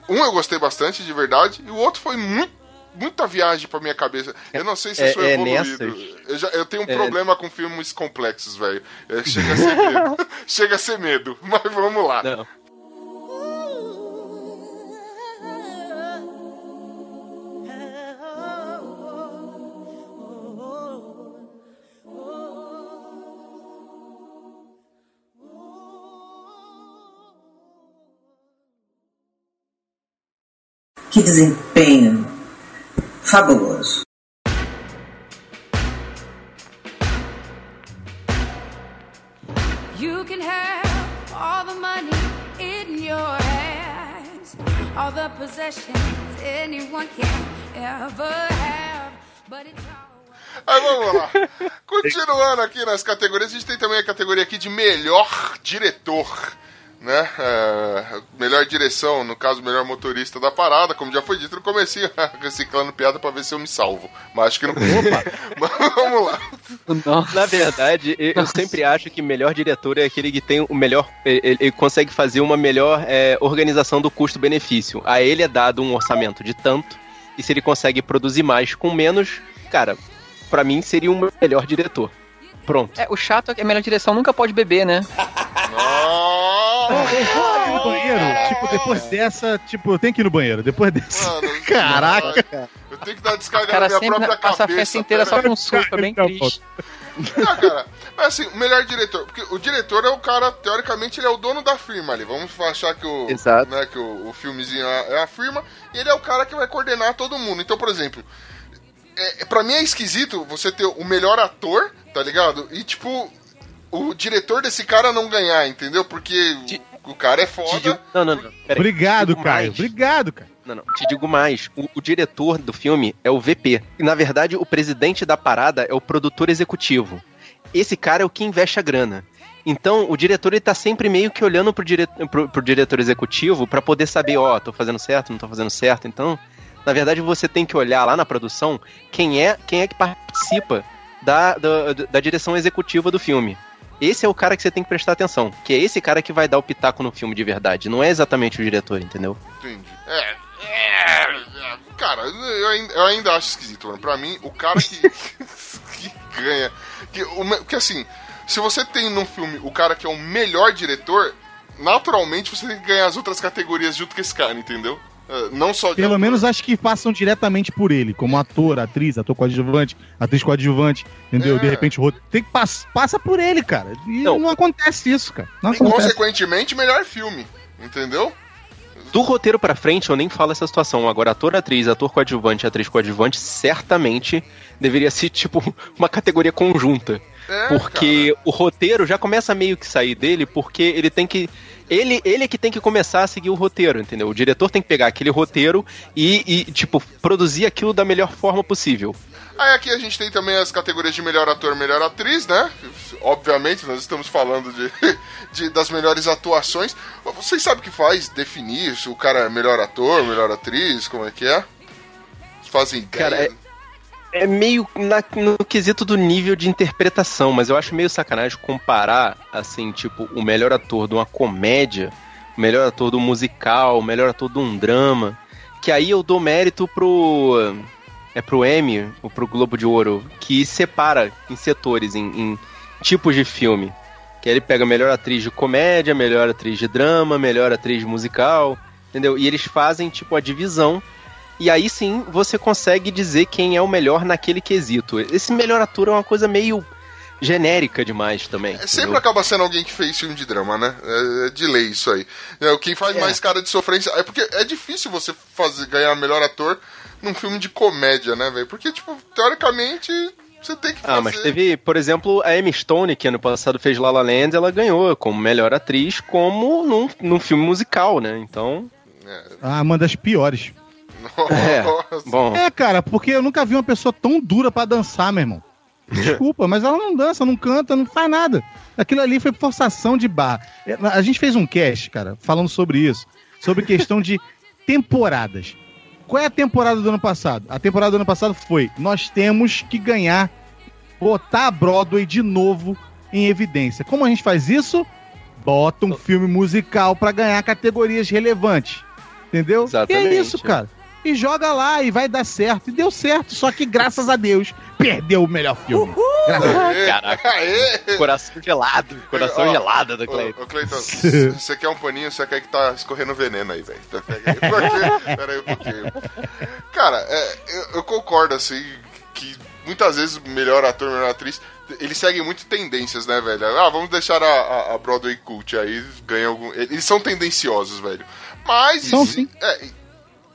Um eu gostei bastante, de verdade, e o outro foi muito. Muita viagem pra minha cabeça. Eu não sei se eu É- sou é evoluído. nessas? Eu, já, eu tenho um É. problema com filmes complexos, velho. É, Chega a ser medo. Chega a ser medo. Mas vamos lá. Não. Que desempenho fabuloso. You can have all the money in your hands, all the possessions anyone can ever have, but it's all. Aí vamos lá. Continuando aqui nas categorias, a gente tem também a categoria aqui de melhor diretor. Né? É, melhor direção, no caso, melhor motorista da parada, como já foi dito no comecinho, reciclando piada pra ver se eu me salvo. Mas acho que não. Mas vamos lá. Na verdade, eu eu sempre acho que melhor diretor é aquele que tem o melhor. Ele, ele consegue fazer uma melhor é, organização do custo-benefício. A ele é dado um orçamento de tanto, e se ele consegue produzir mais com menos, cara, pra mim seria um melhor diretor. Pronto. É, o chato é que a melhor direção nunca pode beber, né? Eu vou no banheiro, tipo, depois dessa, tipo, eu tenho que ir no banheiro. Depois dessa. Caraca! Eu tenho que dar descarga cara na minha própria passa a cabeça. festa inteira só pera. com suco, é bem triste. Ah, cara, mas assim, o melhor diretor, porque o diretor é o cara, teoricamente, ele é o dono da firma ali. Vamos achar que o, Exato. Né, que o, o filmezinho é é a firma, e ele é o cara que vai coordenar todo mundo. Então, por exemplo, é, pra mim é esquisito você ter o melhor ator, tá ligado? E tipo, o diretor desse cara não ganhar, entendeu? Porque o, o cara é foda. Não, não, não. peraí. Obrigado, Digo Caio. mais. Obrigado, cara. Não, não. Te digo mais. O, o diretor do filme é o VP. E, na verdade, o presidente da parada é o produtor executivo. Esse cara é o que investe a grana. Então, o diretor ele tá sempre meio que olhando pro, dire... pro, pro diretor executivo pra poder saber, ó, tô fazendo certo, não tô fazendo certo. Então, na verdade, você tem que olhar lá na produção quem é, quem é que participa da, da, da direção executiva do filme. Esse é o cara que você tem que prestar atenção. Que é esse cara que vai dar o pitaco no filme de verdade. Não é exatamente o diretor, entendeu? Entendi. É, é, é, cara, eu ainda, eu ainda acho esquisito, mano. Pra mim, o cara que, que ganha. Que, o, que assim, se você tem num filme o cara que é o melhor diretor, naturalmente você tem que ganhar as outras categorias junto com esse cara, entendeu? É, não só Pelo menos acho que passam diretamente por ele, como ator, atriz, ator coadjuvante, atriz coadjuvante, entendeu? É. De repente o roteiro. Tem que pass passa por ele, cara. E não, acontece isso, cara. Não E, acontece. consequentemente, melhor filme, entendeu? Do roteiro pra frente, eu nem falo essa situação. Agora, ator, atriz, ator coadjuvante, atriz coadjuvante, certamente deveria ser, tipo, uma categoria conjunta. É, porque o roteiro já começa a meio que sair dele, porque ele tem que. Ele, ele é que tem que começar a seguir o roteiro, entendeu? O diretor tem que pegar aquele roteiro e, e, tipo, produzir aquilo da melhor forma possível. Aí aqui a gente tem também as categorias de melhor ator, melhor atriz, né? Obviamente, nós estamos falando de, de- das melhores atuações. Vocês sabem o que faz definir se o cara é melhor ator, melhor atriz, como é que é? Fazem ideia? Cara, é, é meio na- no quesito do nível de interpretação, mas eu acho meio sacanagem comparar, assim, tipo, o melhor ator de uma comédia, o melhor ator do musical, o melhor ator de um drama, que aí eu dou mérito pro. É pro Emmy, ou pro Globo de Ouro, que separa em setores, em, em tipos de filme. Que aí ele pega melhor atriz de comédia, melhor atriz de drama, melhor atriz musical, entendeu? E eles fazem, tipo, a divisão e aí sim você consegue dizer quem é o melhor naquele quesito. Esse melhor ator é uma coisa meio genérica demais também. É, Sempre acaba sendo alguém que fez filme de drama, né? É, é de lei isso aí. É, o que faz É. mais cara de sofrência. É porque é difícil você fazer, ganhar melhor ator num filme de comédia, né, velho? Porque, tipo, teoricamente, você tem que fazer. Ah, mas teve, por exemplo, a Emma Stone, que ano passado fez La La Land, ela ganhou como melhor atriz, como num, num filme musical, né? Então. Ah, uma das piores. É, bom. É, cara, porque eu nunca vi uma pessoa tão dura pra dançar, meu irmão. Desculpa, mas ela não dança, não canta, não faz nada. Aquilo ali foi forçação de barra. É, A gente fez um cast, cara, falando sobre isso. Sobre questão de temporadas. Qual é a temporada do ano passado? A temporada do ano passado foi: nós temos que ganhar, botar a Broadway de novo em evidência. Como a gente faz isso? Bota um filme musical pra ganhar categorias relevantes. Entendeu? E Exatamente. é isso, cara. E joga lá e vai dar certo. E deu certo, só que graças a Deus perdeu o melhor filme. Graças a Deus. Caraca. Coração gelado. Coração Ó, gelado do Cleiton. Ô, Cleiton, você quer um paninho, você quer que tá escorrendo veneno aí, velho. Então. Pera aí um pouquinho. Cara, é, eu, eu concordo, assim, que muitas vezes o melhor ator, melhor atriz, eles seguem muito tendências, né, velho? Ah, vamos deixar a, a- a Broadway Cult aí, ganha algum... Eles são tendenciosos, velho. Mas... São, sim. é,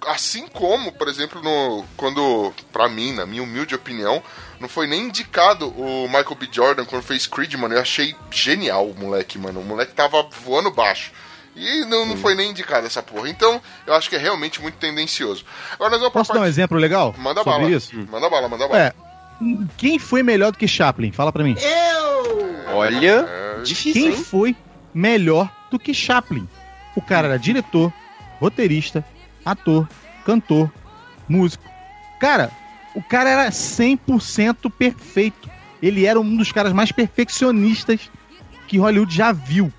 assim como, por exemplo, no quando, pra mim, na minha humilde opinião, não foi nem indicado o Michael B. Jordan quando fez Creed, mano. Eu achei genial o moleque, mano. O moleque tava voando baixo. E não, não foi nem indicado essa porra. Então, eu acho que é realmente muito tendencioso. Agora nós vamos pra Posso dar um exemplo legal? Manda sobre bala. isso? Manda bala, manda bala. É. Quem foi melhor do que Chaplin? Fala pra mim. Olha, É, difícil, Quem hein? foi melhor do do que Chaplin. O cara era diretor, roteirista, ator, cantor, músico. Cara, o cara era 100% perfeito. Ele era um dos caras mais perfeccionistas que Hollywood já viu.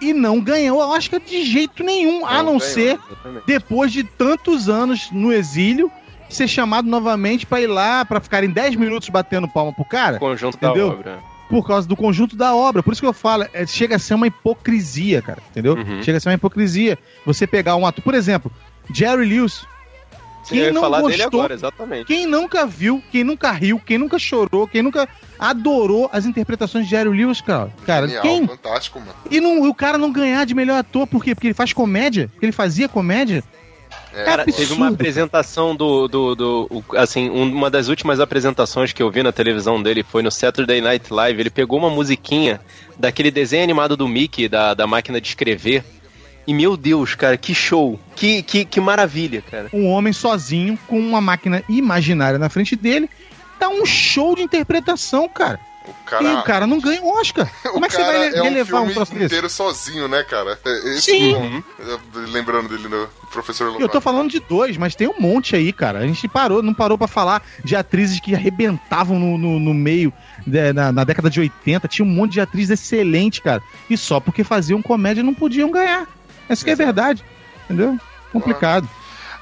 E não ganhou a Oscar de jeito nenhum, a não ganhou, ser exatamente. depois de tantos anos no exílio, ser chamado novamente pra ir lá, pra ficarem 10 minutos batendo palma pro cara. Conjunto Entendeu? da obra. Por causa do conjunto da obra. Por isso que eu falo, é, chega a ser uma hipocrisia, cara. Entendeu? Uhum. Chega a ser uma hipocrisia. Você pegar um ator, por exemplo, Jerry Lewis. Sim, ia falar dele agora, exatamente. Quem nunca viu, quem nunca riu, quem nunca chorou, quem nunca adorou as interpretações de Jerry Lewis, cara? Cara, Genial, quem? fantástico, mano. E não, o cara não ganhar de melhor ator, por quê? Porque ele faz comédia? Porque ele fazia comédia? É, Cara, absurdo. teve uma apresentação do, do, do- assim, um- uma das últimas apresentações que eu vi na televisão dele foi no Saturday Night Live. Ele pegou uma musiquinha daquele desenho animado do Mickey, da, da máquina de escrever. E meu Deus, cara, que show! Que, que, que maravilha, cara. Um homem sozinho com uma máquina imaginária na frente dele dá um show de interpretação, cara. cara- E o cara não ganha um Oscar. Como é que você vai é um relevar um troço desse? inteiro sozinho, né, cara? É- Esse Sim. Lembrando dele no Professor Eu tô Lobato. falando de dois, mas tem um monte aí, cara. A gente parou, não parou pra falar de atrizes que arrebentavam no, no, no meio, né, na, na década de 80. Tinha um monte de atrizes excelentes, cara. E só porque faziam comédia não podiam ganhar. Essa que é verdade. Entendeu? Complicado.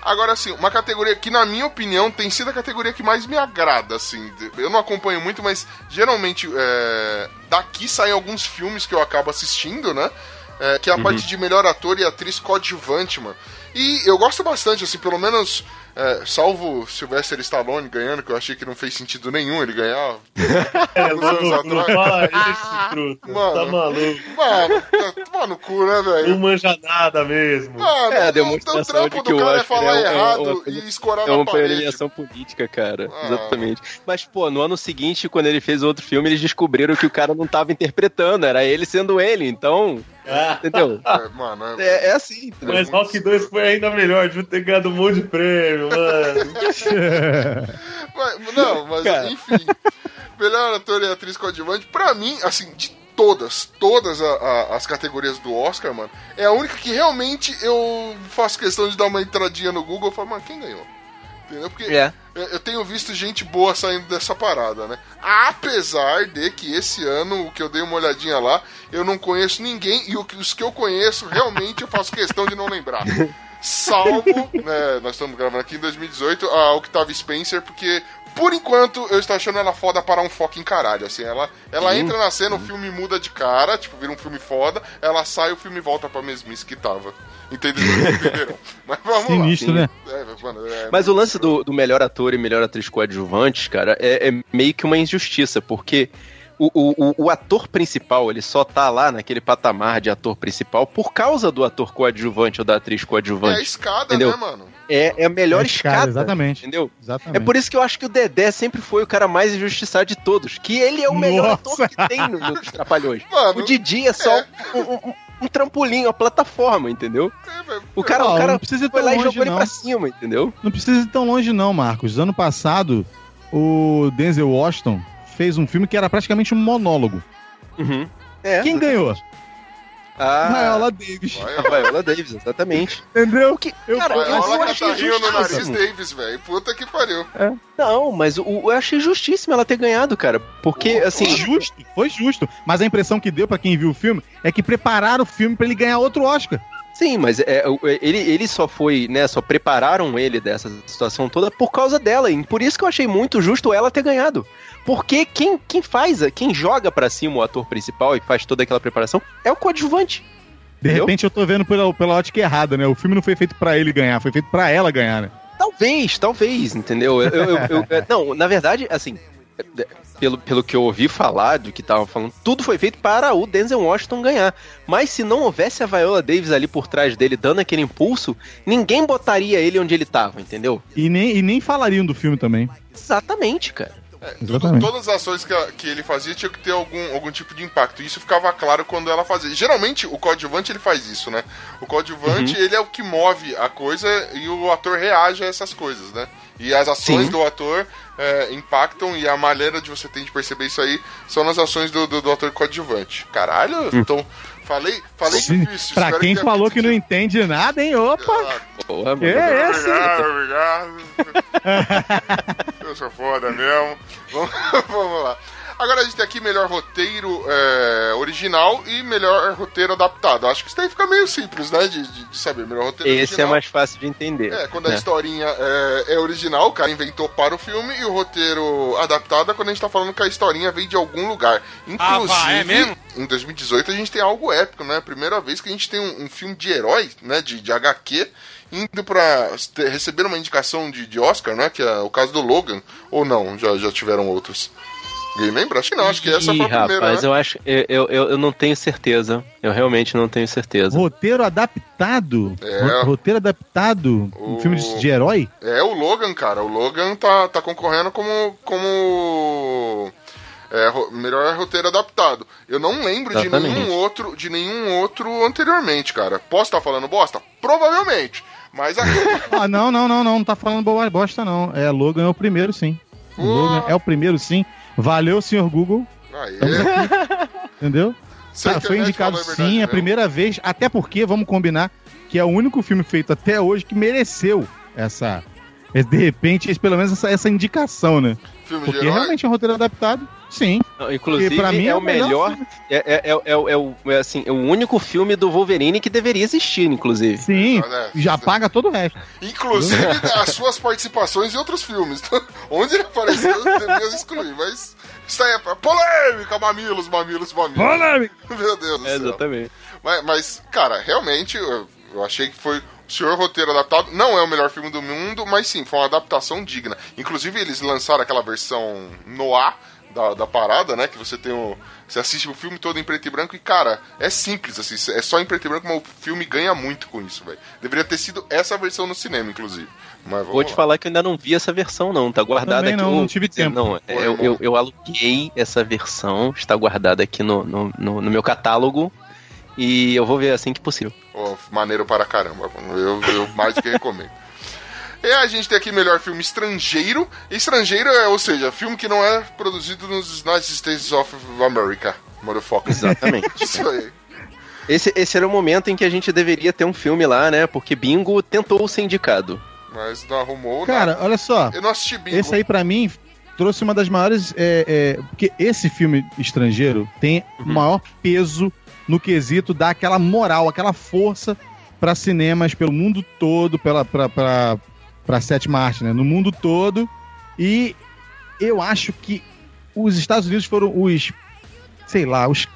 Agora, assim, uma categoria que, na minha opinião, tem sido a categoria que mais me agrada, assim. Eu não acompanho muito, mas geralmente é, daqui saem alguns filmes que eu acabo assistindo, né? É, que é a Uhum. parte de melhor ator e atriz coadjuvante, mano. E eu gosto bastante, assim, pelo menos, é, salvo Sylvester Stallone ganhando, que eu achei que não fez sentido nenhum ele ganhar. É, alguns anos louco, não atrás. fala isso, truta. Mano. Tá maluco. Mano, tá- toma no cu, né, velho? Não manja nada mesmo. Mano, É a demonstração trampo de que do o cara é Oscar falar é, errado uma- e escorar é na uma parede. premiação política, cara. Ah. Exatamente. Mas, pô, no ano seguinte, quando ele fez outro filme, eles descobriram que o cara não tava interpretando, era ele sendo ele, então. Entendeu? É, mano, é- É, é assim, entendeu? Mas Rock 2 foi ainda melhor, devia ter ganhado um monte de prêmio, mano. Mas- não, mas enfim. Melhor ator e atriz coadjuvante, pra mim, assim, de todas, todas a- a- as categorias do Oscar, mano, é a única que realmente eu faço questão de dar uma entradinha no Google e falar, mano, quem ganhou? Entendeu? Porque É. eu tenho visto gente boa saindo dessa parada, né? Apesar de que esse ano, o que eu dei uma olhadinha lá, eu não conheço ninguém e os que eu conheço, realmente eu faço questão de não lembrar. Salvo, né, nós estamos gravando aqui em 2018, a Octavia Spencer, porque por enquanto eu estou achando ela foda para um fucking caralho. Assim, ela, ela entra na cena, o filme muda de cara, tipo, vira um filme foda, ela sai, o filme volta pra mesmice que tava. Entenderam? Mas vamos Sinistro, lá. né? É, mano, é- Mas o lance do, do melhor ator e melhor atriz coadjuvantes, cara, é, é meio que uma injustiça, porque o, o, o- o ator principal, ele só tá lá naquele patamar de ator principal por causa do ator coadjuvante ou da atriz É coadjuvante. a escada, entendeu? né, mano? É, é a melhor É a escada, escada, exatamente. entendeu? Exatamente. É por isso que eu acho que o Dedé sempre foi o cara mais injustiçado de todos. Que ele é o melhor Nossa. ator que tem no, nos Trapalhões. Mano, o Didi é só Um, um- um trampolim, uma plataforma, entendeu? O cara, Ó, o cara não precisa ir foi tão lá e longe, jogou ele não. pra cima, entendeu? Não precisa ir tão longe, não, Marcos. Ano passado, o Denzel Washington fez um filme que era praticamente um monólogo. Uhum. É. Quem ganhou? Ah, Viola Davis. A Viola Davis, exatamente. Entendeu? Que, Eu- cara, eu, Olha eu a achei catarrinho no nariz. Davis, velho. Puta que pariu. Não, mas o- eu achei justíssimo ela ter ganhado, cara. Porque, assim. Foi justo, foi justo. Mas a impressão que deu pra quem viu o filme é que prepararam o filme pra ele ganhar outro Oscar. Sim, mas é, o- ele, ele só foi, né? Só prepararam ele dessa situação toda por causa dela. E por isso que eu achei muito justo ela ter ganhado. Porque quem, quem faz, quem joga pra cima o ator principal e faz toda aquela preparação é o coadjuvante. De Entendeu? repente eu tô vendo pela, pela ótica errada, né? O filme não foi feito pra ele ganhar, foi feito pra ela ganhar, né? Talvez, talvez, entendeu? Eu, eu- eu- eu- não, na verdade, assim, é, pelo, pelo que eu ouvi falar, do que estavam falando, tudo foi feito para o Denzel Washington ganhar. Mas se não houvesse a Viola Davis ali por trás dele dando aquele impulso, ninguém botaria ele onde ele tava, entendeu? E nem, e nem falariam do filme também. Exatamente, cara. Exatamente. Todas as ações que, a- que ele fazia tinha que ter algum, algum tipo de impacto. E isso ficava claro quando ela fazia. Geralmente, o coadjuvante ele faz isso, né? O coadjuvante, Uhum. ele é o que move a coisa e o ator reage a essas coisas, né? E as ações Sim. do ator é, impactam e a maneira de você ter de perceber isso aí são nas ações do, do, do ator coadjuvante. Caralho, Hum. então Falei, falei Sim, difícil. pra quem tenha falou que não entende nada, hein? Opa! Boa, Que é esse? Obrigado, obrigado. Eu sou foda mesmo. Vamos, vamos lá. Agora a gente tem aqui melhor roteiro é, original e melhor roteiro adaptado. Acho que isso daí fica meio simples, né? De, de- de saber. Melhor roteiro Esse é original. mais fácil de entender. É, quando a né? historinha é, é original, o cara inventou para o filme, e o roteiro adaptado é quando a gente tá falando que a historinha veio de algum lugar. Inclusive, Ah, vá, é mesmo? em 2018 a gente tem algo épico, né? Primeira vez que a gente tem um, um filme de herói, né? De, de HQ, indo pra ter- receber uma indicação de, de Oscar, né? Que é o caso do Logan. Ou não, já, já tiveram outros. Ninguém lembra? Acho que não, acho que essa Ih, foi a primeira, rapaz, né? eu acho. Eu, eu, eu eu não tenho certeza. Eu realmente não tenho certeza. Roteiro adaptado? É. Ro- Roteiro adaptado? Um filme de, de herói? É o Logan, cara. O Logan tá, tá concorrendo como. como. é, melhor roteiro adaptado. Eu não lembro de Exatamente. nenhum outro de nenhum outro anteriormente, cara. Posso estar falando bosta? Provavelmente. Mas aqui. Ah, não, não, não, não, não tá falando bosta, não. É, Logan é o primeiro, sim. O Logan é o primeiro, sim. Valeu, senhor Google. Aê. Entendeu? A Cara, foi internet indicado a verdade sim, a mesmo. primeira vez, até porque, vamos combinar, que é o único filme feito até hoje que mereceu essa. De repente, pelo menos essa, essa indicação, né? Filme de Porque herói? realmente é um roteiro adaptado, sim. Não, Inclusive, pra mim é, o melhor. filme. É, é, é, é, o- é o, é, assim, é o único filme do Wolverine que deveria existir, inclusive. Sim, É, já paga todo o resto. Inclusive as suas participações em outros filmes. Onde ele apareceu, deveria excluir. Mas isso aí é polêmica, mamilos, mamilos, mamilos. Polêmica. Meu Deus do É, céu. exatamente. Mas, mas, cara, realmente, eu, eu achei que foi senhor roteiro adaptado. Não é o melhor filme do mundo, mas sim, foi uma adaptação digna. Inclusive, eles lançaram aquela versão Noir da, da parada, né? Que você tem o. Você assiste o filme todo em preto e branco e, cara, é simples, assim, é só em preto e branco, mas o filme ganha muito com isso, velho. Deveria ter sido essa versão no cinema, inclusive. Mas vamos Vou te lá. falar que eu ainda não vi essa versão, não. Tá guardada Também aqui. não, não tive tempo. Não, é, eu, eu, eu aluguei essa versão, está guardada aqui no, no, no, no meu catálogo. E eu vou ver assim que possível. Ó, maneiro para caramba, mano. Eu, eu mais do que recomendo. E a gente tem aqui melhor filme estrangeiro. Estrangeiro é, ou seja, filme que não é produzido nos United States of America. Motherfucker. Exatamente. Isso aí. Esse, esse era o momento em que a gente deveria ter um filme lá, né? Porque Bingo tentou ser indicado. Mas não arrumou Cara, nada. olha só. Eu não assisti Bingo. Esse aí, pra mim, trouxe uma das maiores. é, é, porque esse filme estrangeiro tem o maior peso no quesito dar aquela moral, aquela força pra cinemas pelo mundo todo, pela, pra, pra, pra sétima arte, né? No mundo todo. E eu acho que os Estados Unidos foram os. Sei lá, os.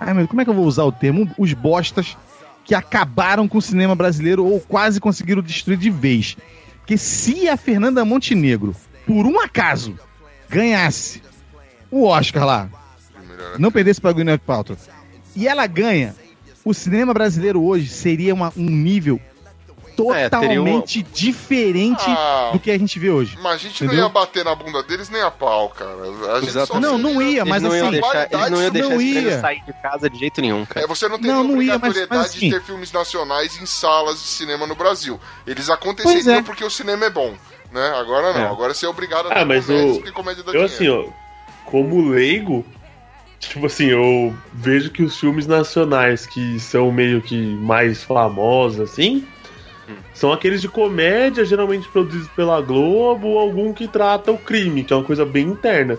Ai, meu, como é que eu vou usar o termo? Os bostas que acabaram com o cinema brasileiro ou quase conseguiram destruir de vez. Porque se a Fernanda Montenegro, por um acaso, ganhasse o Oscar lá, não perdesse para Gwyneth Paltrow, e ela ganha, o cinema brasileiro hoje seria uma- um nível É, um- totalmente diferente Ah. do que a gente vê hoje. Mas a gente Entendeu? não ia bater na bunda deles nem a pau, cara. A gente só Exatamente. Não, não ia, mas eles não assim, deixar, eles não iam deixar não ia. sair de casa de jeito nenhum, cara. É, você não tem Não, não ia, mas- obrigatoriedade mas assim- de ter filmes nacionais em salas de cinema no Brasil. Eles Pois aconteceriam é. porque o cinema é bom. Né? Agora não, É. agora você é obrigado a Ah, mas o- porque comédia dá Eu dinheiro. assim, ó, como leigo, tipo assim, eu vejo que os filmes nacionais que são meio que mais famosos, assim, são aqueles de comédia, geralmente produzidos pela Globo, ou algum que trata o crime, que é uma coisa bem interna.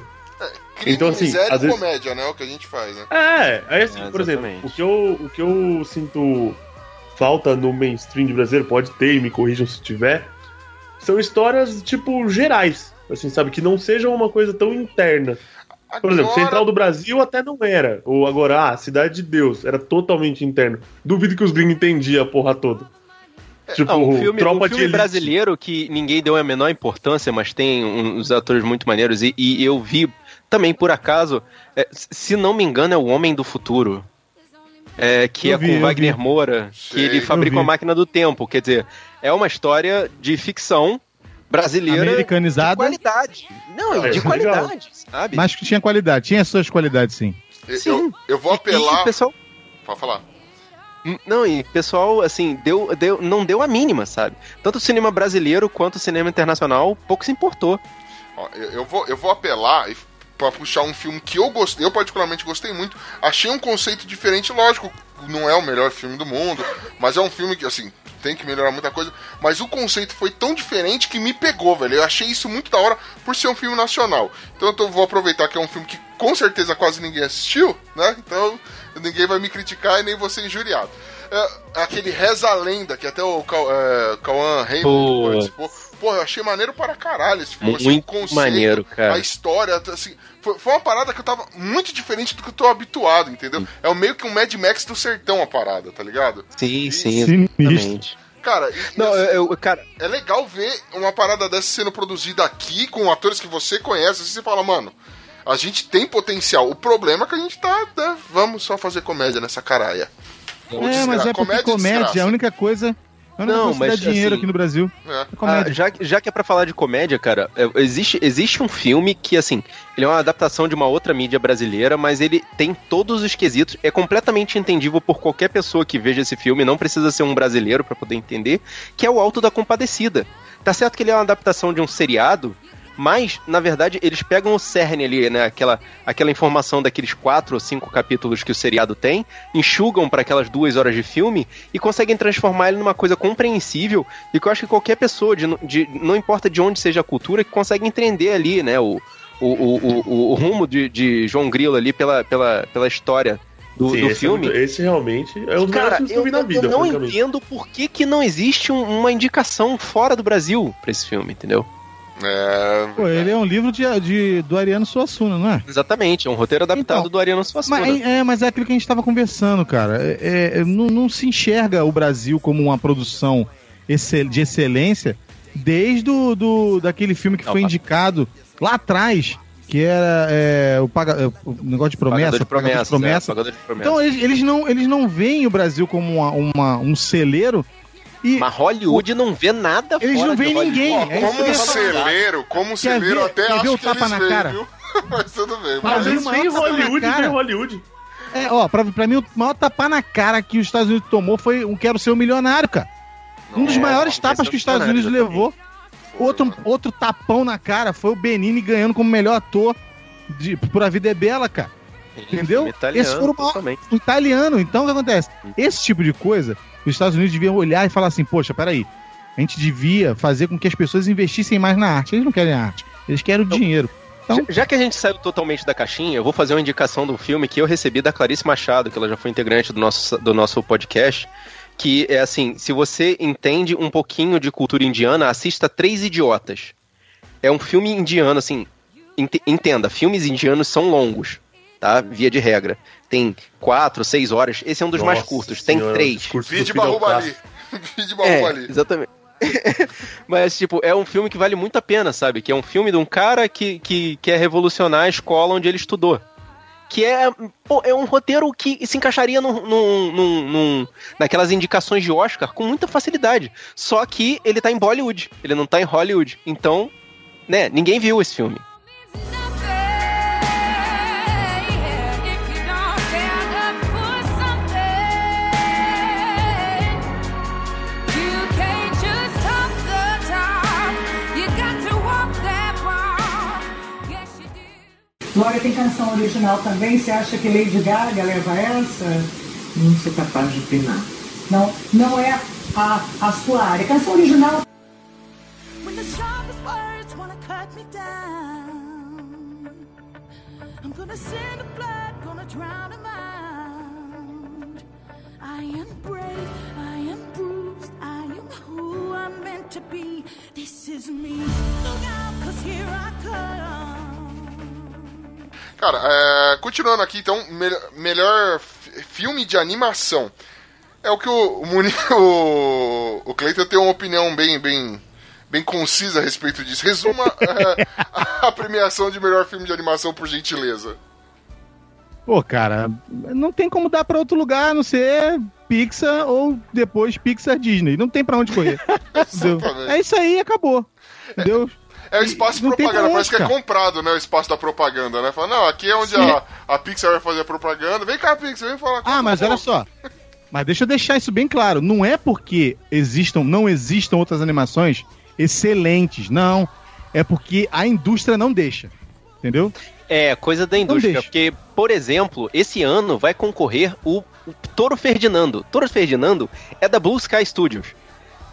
Crime, então, assim, miséria às vezes- comédia, né? É o que a gente faz, né? É, aí assim, É, por exemplo, o que, eu, o que eu sinto falta no mainstream de brasileiro, pode ter, e me corrijam se tiver, são histórias, tipo, gerais, assim, sabe? Que não sejam uma coisa tão interna. Por exemplo, Agora- Central do Brasil até não era. Ou agora, ah, Cidade de Deus, era totalmente interno. Duvido que os gringos entendiam a porra toda. Tipo, Não, um filme, um filme brasileiro que ninguém deu a menor importância, mas tem uns atores muito maneiros. E, e eu vi também, por acaso, é, se não me engano, é o Homem do Futuro. É, que Eu é vi, com Wagner vi. Moura, que Sei. ele Eu fabrica uma máquina do tempo. Quer dizer, é uma história de ficção brasileira de Americanizada, qualidade. Não, de é legal. qualidade, sabe? mas que tinha qualidade. Tinha suas qualidades, sim. Eu, Sim. eu, eu vou apelar. E, pessoal Pode falar. Hum, Não, e pessoal, assim, deu, deu, não deu a mínima, sabe? Tanto o cinema brasileiro quanto o cinema internacional pouco se importou. Ó, eu, eu vou, eu vou apelar e- pra puxar um filme que eu gostei, eu particularmente gostei muito. Achei um conceito diferente, lógico. Não é o melhor filme do mundo, mas é um filme que, assim, tem que melhorar muita coisa. Mas o conceito foi tão diferente que me pegou, velho. Eu achei isso muito da hora por ser um filme nacional. Então eu tô- vou aproveitar que é um filme que com certeza quase ninguém assistiu, né? Então ninguém vai me criticar e nem vou ser injuriado. É, aquele Reza a Lenda, que até o é, Cauã Raymond participou. Pô, eu achei maneiro para caralho esse filme. assim, Muito maneiro, cara. A história, assim, foi, foi uma parada que eu tava muito diferente do que eu tô habituado, entendeu? É o meio que um Mad Max do sertão a parada, tá ligado? Sim, sim, Sinistro. exatamente. Cara, e- Não, e assim, eu, eu- cara, é legal ver uma parada dessa sendo produzida aqui com atores que você conhece. Assim, você fala, mano, a gente tem potencial. O problema é que a gente tá. né, vamos só fazer comédia nessa caralha. É, desgra- mas é porque comédia e comédia, é a única coisa. Única Não, dá mas, dinheiro assim, aqui no Brasil. É. É. Ah, já, já que é pra falar de comédia, cara, é, existe, existe um filme que, assim, ele é uma adaptação de uma outra mídia brasileira, mas ele tem todos os quesitos, é completamente entendível por qualquer pessoa que veja esse filme, não precisa ser um brasileiro pra poder entender, que é o Alto da Compadecida. Tá certo que ele é uma adaptação de um seriado, mas, na verdade, eles pegam o cerne ali, né? Aquela, aquela informação daqueles quatro ou cinco capítulos que o seriado tem, enxugam para aquelas duas horas de filme e conseguem transformar ele numa coisa compreensível e que eu acho que qualquer pessoa, de, de- não importa de onde seja a cultura, que consegue entender ali, né? O, o, o, o, o rumo de, de João Grilo ali pela, pela, pela história do, Sim, do esse, filme. é esse realmente é um melhores Cara, filmes que eu eu, vi na vida, eu não entendo por que, que não existe um- uma indicação fora do Brasil pra esse filme, entendeu? É. Pô, ele é um livro de, de- do Ariano Suassuna, não é? Exatamente, é um roteiro adaptado Então, do Ariano Suassuna. Mas é, é, mas é aquilo que a gente tava conversando, cara. É, é, não, não se enxerga o Brasil como uma produção excel- de excelência desde o, do, daquele filme que foi Não, indicado lá atrás, que era é, o, paga- é, o negócio de promessa. De Pagador promessas, promessa. é, de promessas. Então eles, eles não, eles não veem o Brasil como uma, uma- um celeiro e Mas Hollywood não vê nada Eles fora não veem ninguém. É como eu um celeiro, como um celeiro, ver- até quer ver acho o que tapa eles na veem, cara? viu? Mas tudo bem. Mas o na Hollywood, Hollywood. É, ó, pra, pra mim o maior tapa na cara que os Estados Unidos tomou foi um Quero Ser um Milionário, cara. Um dos É, maiores tapas que os Estados Unidos levou. Outro, outro tapão na cara foi o Benini ganhando como melhor ator de, por A Vida é Bela, cara. Entendeu? filme italiano, Esse foi o maior totalmente. o italiano. Então o que acontece? Esse tipo de coisa, os Estados Unidos deviam olhar e falar assim: poxa, peraí, a gente devia fazer com que as pessoas investissem mais na arte. Eles não querem arte, eles querem o dinheiro. Então, Já, que a gente saiu totalmente da caixinha, eu vou fazer uma indicação do filme que eu recebi da Clarice Machado, que ela já foi integrante do nosso, do nosso podcast. Que é assim: se você entende um pouquinho de cultura indiana, assista Três Idiotas. É um filme indiano, assim. ente- Entenda, filmes indianos são longos, tá? Via de regra. Tem quatro, seis horas. Esse é um dos mais Nossa curtos. Tem senhora, três. do Vide Fidel Bahubali. Castro. Vide É, exatamente. Mas, tipo, é um filme que vale muito a pena, sabe? Que é um filme de um cara que, que quer revolucionar a escola onde ele estudou. Que é, pô, é um roteiro que se encaixaria num, num- num- num- naquelas indicações de Oscar com muita facilidade. Só que ele tá em Bollywood, ele não tá em Hollywood. Então, né, ninguém viu esse filme. Glória, tem canção original também? Você acha que Lady Gaga leva essa? Não sou capaz de opinar. Não, não é a, a sua área. Canção original When the sharpest words wanna cut me down, I'm gonna send the blood, gonna drown them out. I am brave, I am bruised, I am who I'm meant to be. This is me. Look out, cause here I come. Cara, é, continuando aqui, então, melhor, melhor fi- filme de animação. É o que o, o, o, Cleiton tem uma opinião bem, bem, bem concisa a respeito disso. Resuma é, a premiação de melhor filme de animação, por gentileza. pô, cara, não tem como dar pra outro lugar a não ser Pixar ou depois Pixar Disney. Não tem pra onde correr. É isso aí, acabou. Entendeu? É o espaço de propaganda, parece que é comprado, né? O espaço da propaganda, né? Fala, não, aqui é onde a, a Pixar vai fazer a propaganda. Vem cá, Pixar, vem falar Ah, mas olha só. Mas deixa eu deixar isso bem claro. Não é porque existam, não existam outras animações excelentes, não. É porque a indústria não deixa. Entendeu? É, coisa da indústria. Porque, por exemplo, esse ano vai concorrer o o Toro Ferdinando. Toro Ferdinando é da Blue Sky Studios,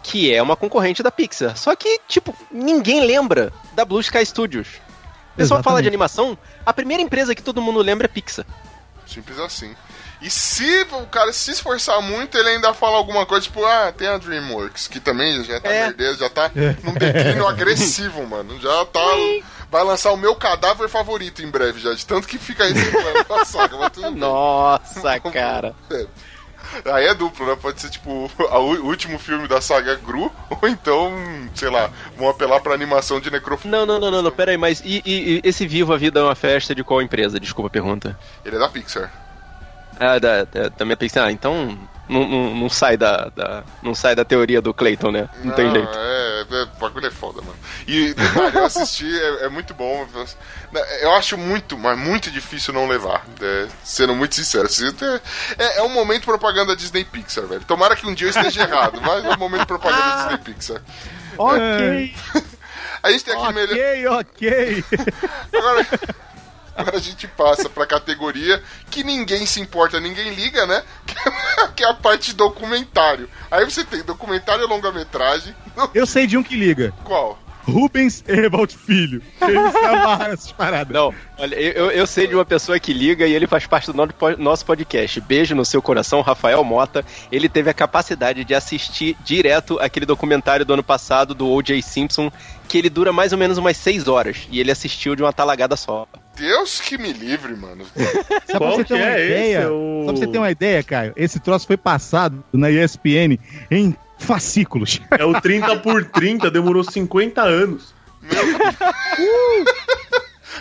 que é uma concorrente da Pixar. Só que, tipo, ninguém lembra da Blue Sky Studios. O pessoal fala de animação, a primeira empresa que todo mundo lembra é Pixar. Simples assim. E se o cara se esforçar muito, ele ainda fala alguma coisa, tipo, ah, tem a DreamWorks, que também já tá É. perdendo, já tá num declínio agressivo, mano. Já tá. Vai lançar o meu cadáver favorito em breve, já, de tanto que fica reciclando a saga, mas tudo bem. Nossa, cara. É. Aí é duplo, né? Pode ser tipo o último filme da saga Gru, ou então, sei lá, vão apelar pra animação de necrofilia. Não, não, não, não, não, pera aí, mas e, e- e esse Viva a Vida é uma festa de qual empresa? Desculpa a pergunta. Ele é da Pixar. Ah, da, da, da minha Pixar. Ah, então não, não, não sai da, da- não sai da teoria do Clayton, né? Não, tem jeito. É, é, o bagulho é foda, mano. E detalhe, eu assisti, é, é muito bom. Eu acho muito, mas muito difícil não levar. é, sendo muito sincero. assim, É, é um momento propaganda Disney Pixar, velho. Tomara que um dia eu esteja errado, mas é um momento propaganda Disney Pixar. Ok. A gente tem aqui melhor. Ok, ok. Agora, agora a gente passa pra categoria que ninguém se importa, ninguém liga, né? Que é a parte documentário. Aí você tem documentário e longa-metragem. Eu sei de um que liga. Qual? Rubens Evald Filho. Ele se amarra nessas paradas. Não, olha, eu, eu sei de uma pessoa que liga e ele faz parte do nosso podcast. Beijo no seu coração, Rafael Mota. Ele teve a capacidade de assistir direto aquele documentário do ano passado do O.J. Simpson, que ele dura mais ou menos umas seis horas. E ele assistiu de uma talagada só. Deus que me livre, mano. Só pra você ter uma ideia, só pra você ter uma ideia, Caio, esse troço foi passado na ESPN em fascículos. É o 30 por 30, demorou 50 anos.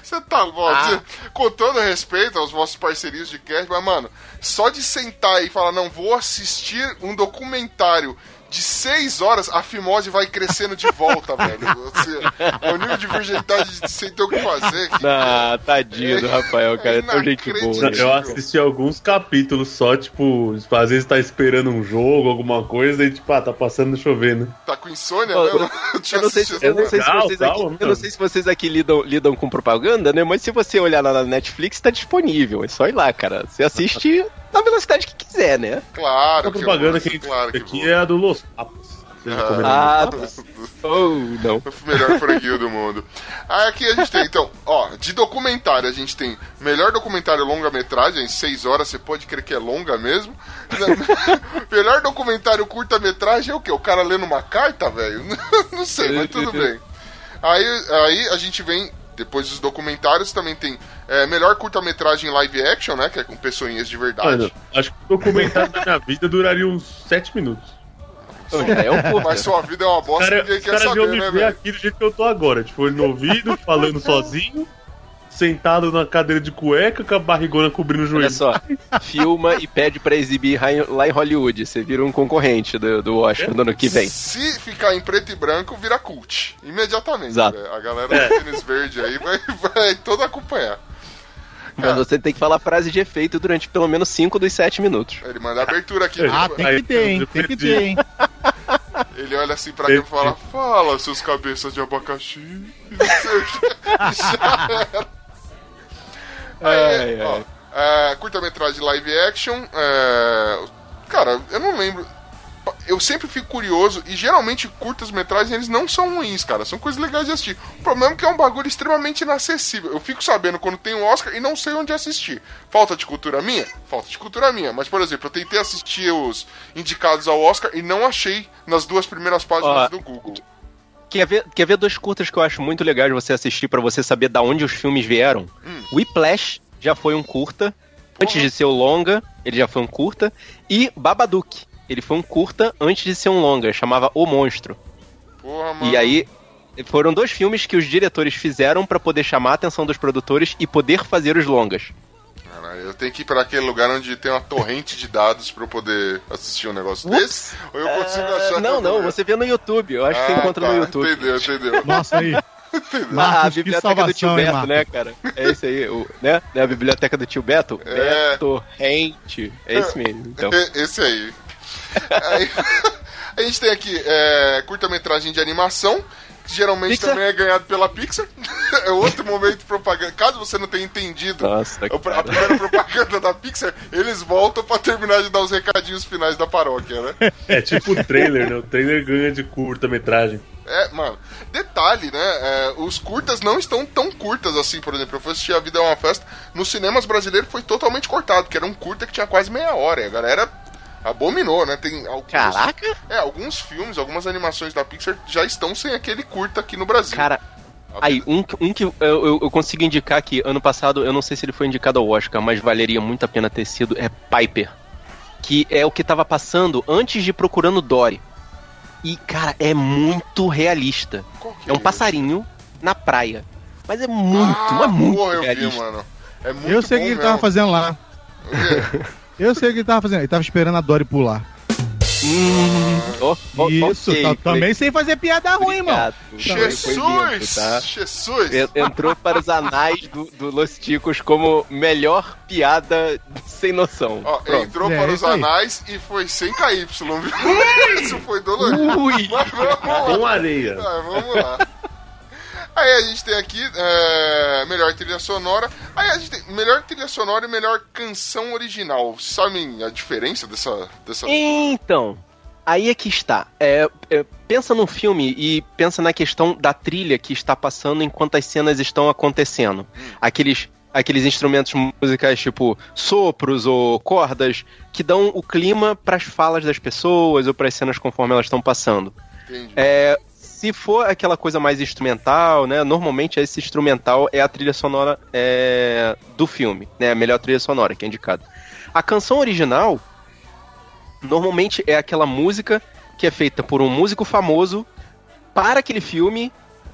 Você tá bom, você- com todo respeito aos vossos parcerias de cast, mas, mano, só de sentar e falar, não, vou assistir um documentário de seis horas, a fimose vai crescendo de volta, velho. Você, é o nível de virgindade de sem ter o que fazer. que- Ah, tadinho do Rafael, cara. É tão gente boa. Eu assisti alguns capítulos só, tipo, às vezes tá esperando um jogo, alguma coisa, e tipo, ah, tá passando chovendo. Tá com insônia Ó, mesmo? Eu não sei, se, eu não sei se Legal, vocês aqui, mano. eu não sei se vocês aqui lidam, lidam com propaganda, né? Mas se você olhar lá na Netflix, tá disponível. É só ir lá, cara. Você assiste na velocidade que quiser, né? Claro A propaganda que a gente claro que aqui é a do Los Papos. Ah, Los Papos? Oh, não. O melhor franguinho do mundo. Aí aqui a gente tem, então, ó, de documentário, a gente tem melhor documentário longa-metragem, seis horas, você pode crer que é longa mesmo. melhor documentário curta-metragem é o quê? O cara lendo uma carta, velho? Não sei, mas tudo bem. Aí, aí a gente vem, depois dos documentários, também tem é, melhor curta-metragem live action, né? Que é com pessoinhas de verdade. Mano, acho que o documentário da minha vida duraria uns 7 minutos. É. Mas sua vida é uma bosta, cara, ninguém quer saber, né, ver velho? aqui do jeito que eu tô agora. Tipo, ele no ouvido, falando sozinho, sentado na cadeira de cueca, com a barrigona cobrindo o joelho. Olha só, filma e pede pra exibir lá em- Hollywood. Você vira um concorrente do, do Oscar do ano que vem. Se ficar em preto e branco, vira cult. Imediatamente. Exato. velho. A galera É. do tênis verde aí vai, vai toda acompanhar. Mas você tem que falar frase de efeito durante pelo menos 5 dos 7 minutos. Ele manda a abertura aqui. Ah, ele, tem que ter, hein? Tem que ter, hein? ele olha assim pra mim e fala: Fala, seus cabeças de abacaxi. Já era. Aí, Ai, ó, é, curta-metragem live action. é, cara, eu não lembro. Eu sempre fico curioso e geralmente curtas-metragens eles não são ruins, cara. São coisas legais de assistir. O problema é que é um bagulho extremamente inacessível. Eu fico sabendo quando tem um Oscar e não sei onde assistir. Falta de cultura minha? Falta de cultura minha. Mas, por exemplo, eu tentei assistir os indicados ao Oscar e não achei nas duas primeiras páginas Ó, do Google. Quer ver, quer ver dois curtas que eu acho muito legais de você assistir pra você saber da onde os filmes vieram? Hum. Whiplash já foi um curta. Antes de ser o longa, ele já foi um curta. E Babadook, ele foi um curta antes de ser um longa, chamava O Monstro. Porra, mano. E aí foram dois filmes que os diretores fizeram pra poder chamar a atenção dos produtores e poder fazer os longas. Caralho, eu tenho que ir pra aquele lugar onde tem uma torrente de dados pra eu poder assistir um negócio desse? Ou eu consigo achar. Ah, não, não, você vê no YouTube. Eu acho que você Ah, encontra tá, no YouTube. Entendeu, entendeu. Nossa, aí. Ah, a biblioteca do tio salvação, hein, Beto, Marcos? né, cara? É esse aí, o, né? Né, A biblioteca do tio Beto? É. Beto, Rente. É esse mesmo, então. Esse aí. Aí, a gente tem aqui é, curta-metragem de animação, que geralmente Pixar? também é ganhado pela Pixar. é outro momento de propaganda. Caso você não tenha entendido Nossa, a, a primeira propaganda da Pixar, eles voltam pra terminar de dar os recadinhos finais da paróquia, né? É tipo o trailer, né? O trailer ganha de curta-metragem. É, mano. Detalhe, né? é, os curtas não estão tão curtas assim, por exemplo. Eu fui assistir A Vida é uma Festa. Nos cinemas brasileiros foi totalmente cortado, que era um curta que tinha quase meia hora. E a galera abominou, né? Tem alguns, Caraca! É, alguns filmes, algumas animações da Pixar já estão sem aquele curta aqui no Brasil. Cara, aí, um, um que eu, eu, eu consigo indicar que ano passado, eu não sei se ele foi indicado ao Oscar, mas valeria muito a pena ter sido, é Piper. Que é o que tava passando antes de Procurando Dory. E, cara, é muito realista. É um passarinho na praia. Mas é muito, é muito Porra, eu vi, realista. mano. É muito Eu sei o que ele tava fazendo lá. Eu sei o que ele tava fazendo. Ele tava esperando a Dory pular. Isso, ok, tá- também sem fazer piada ruim, mano. Jesus! tá? Jesus! En- Entrou para os anais do, do Los Ticos como melhor piada sem noção. Ó, Pronto. entrou É, para os isso aí. anais e foi sem KY, viu? Isso foi dolorido. Ui. Mas vamos lá. Com areia. Ah, vamos lá. Aí a gente tem aqui é, melhor trilha sonora. Aí a gente tem melhor trilha sonora e melhor canção original. Sabem a diferença dessa. dessa... Então, aí é que está. É, é, pensa num filme e pensa na questão da trilha que está passando enquanto as cenas estão acontecendo. Aqueles, aqueles instrumentos musicais tipo sopros ou cordas que dão o clima para as falas das pessoas ou para as cenas conforme elas estão passando. Entendi. É, se for aquela coisa mais instrumental, né? Normalmente esse instrumental é a trilha sonora é, do filme, né? A melhor trilha sonora que é indicada. A canção original normalmente é aquela música que é feita por um músico famoso para aquele filme,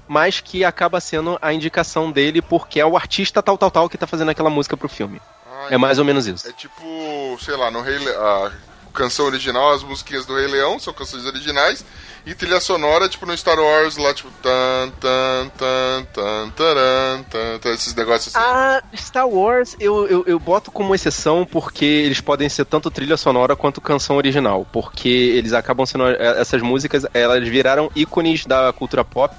mas que acaba sendo a indicação dele porque é o artista tal tal tal que tá fazendo aquela música pro filme. é mais ou menos isso. É tipo, sei lá, no Rei Le... a canção original, as musiquinhas do Rei Leão são canções originais. E trilha sonora, tipo no Star Wars, lá, tipo. Tan, tan, tan, tan, taran, tan, tan, esses negócios assim. A Star Wars eu, eu, eu boto como exceção porque eles podem ser tanto trilha sonora quanto canção original. Porque eles acabam sendo. Essas músicas, elas viraram ícones da cultura pop.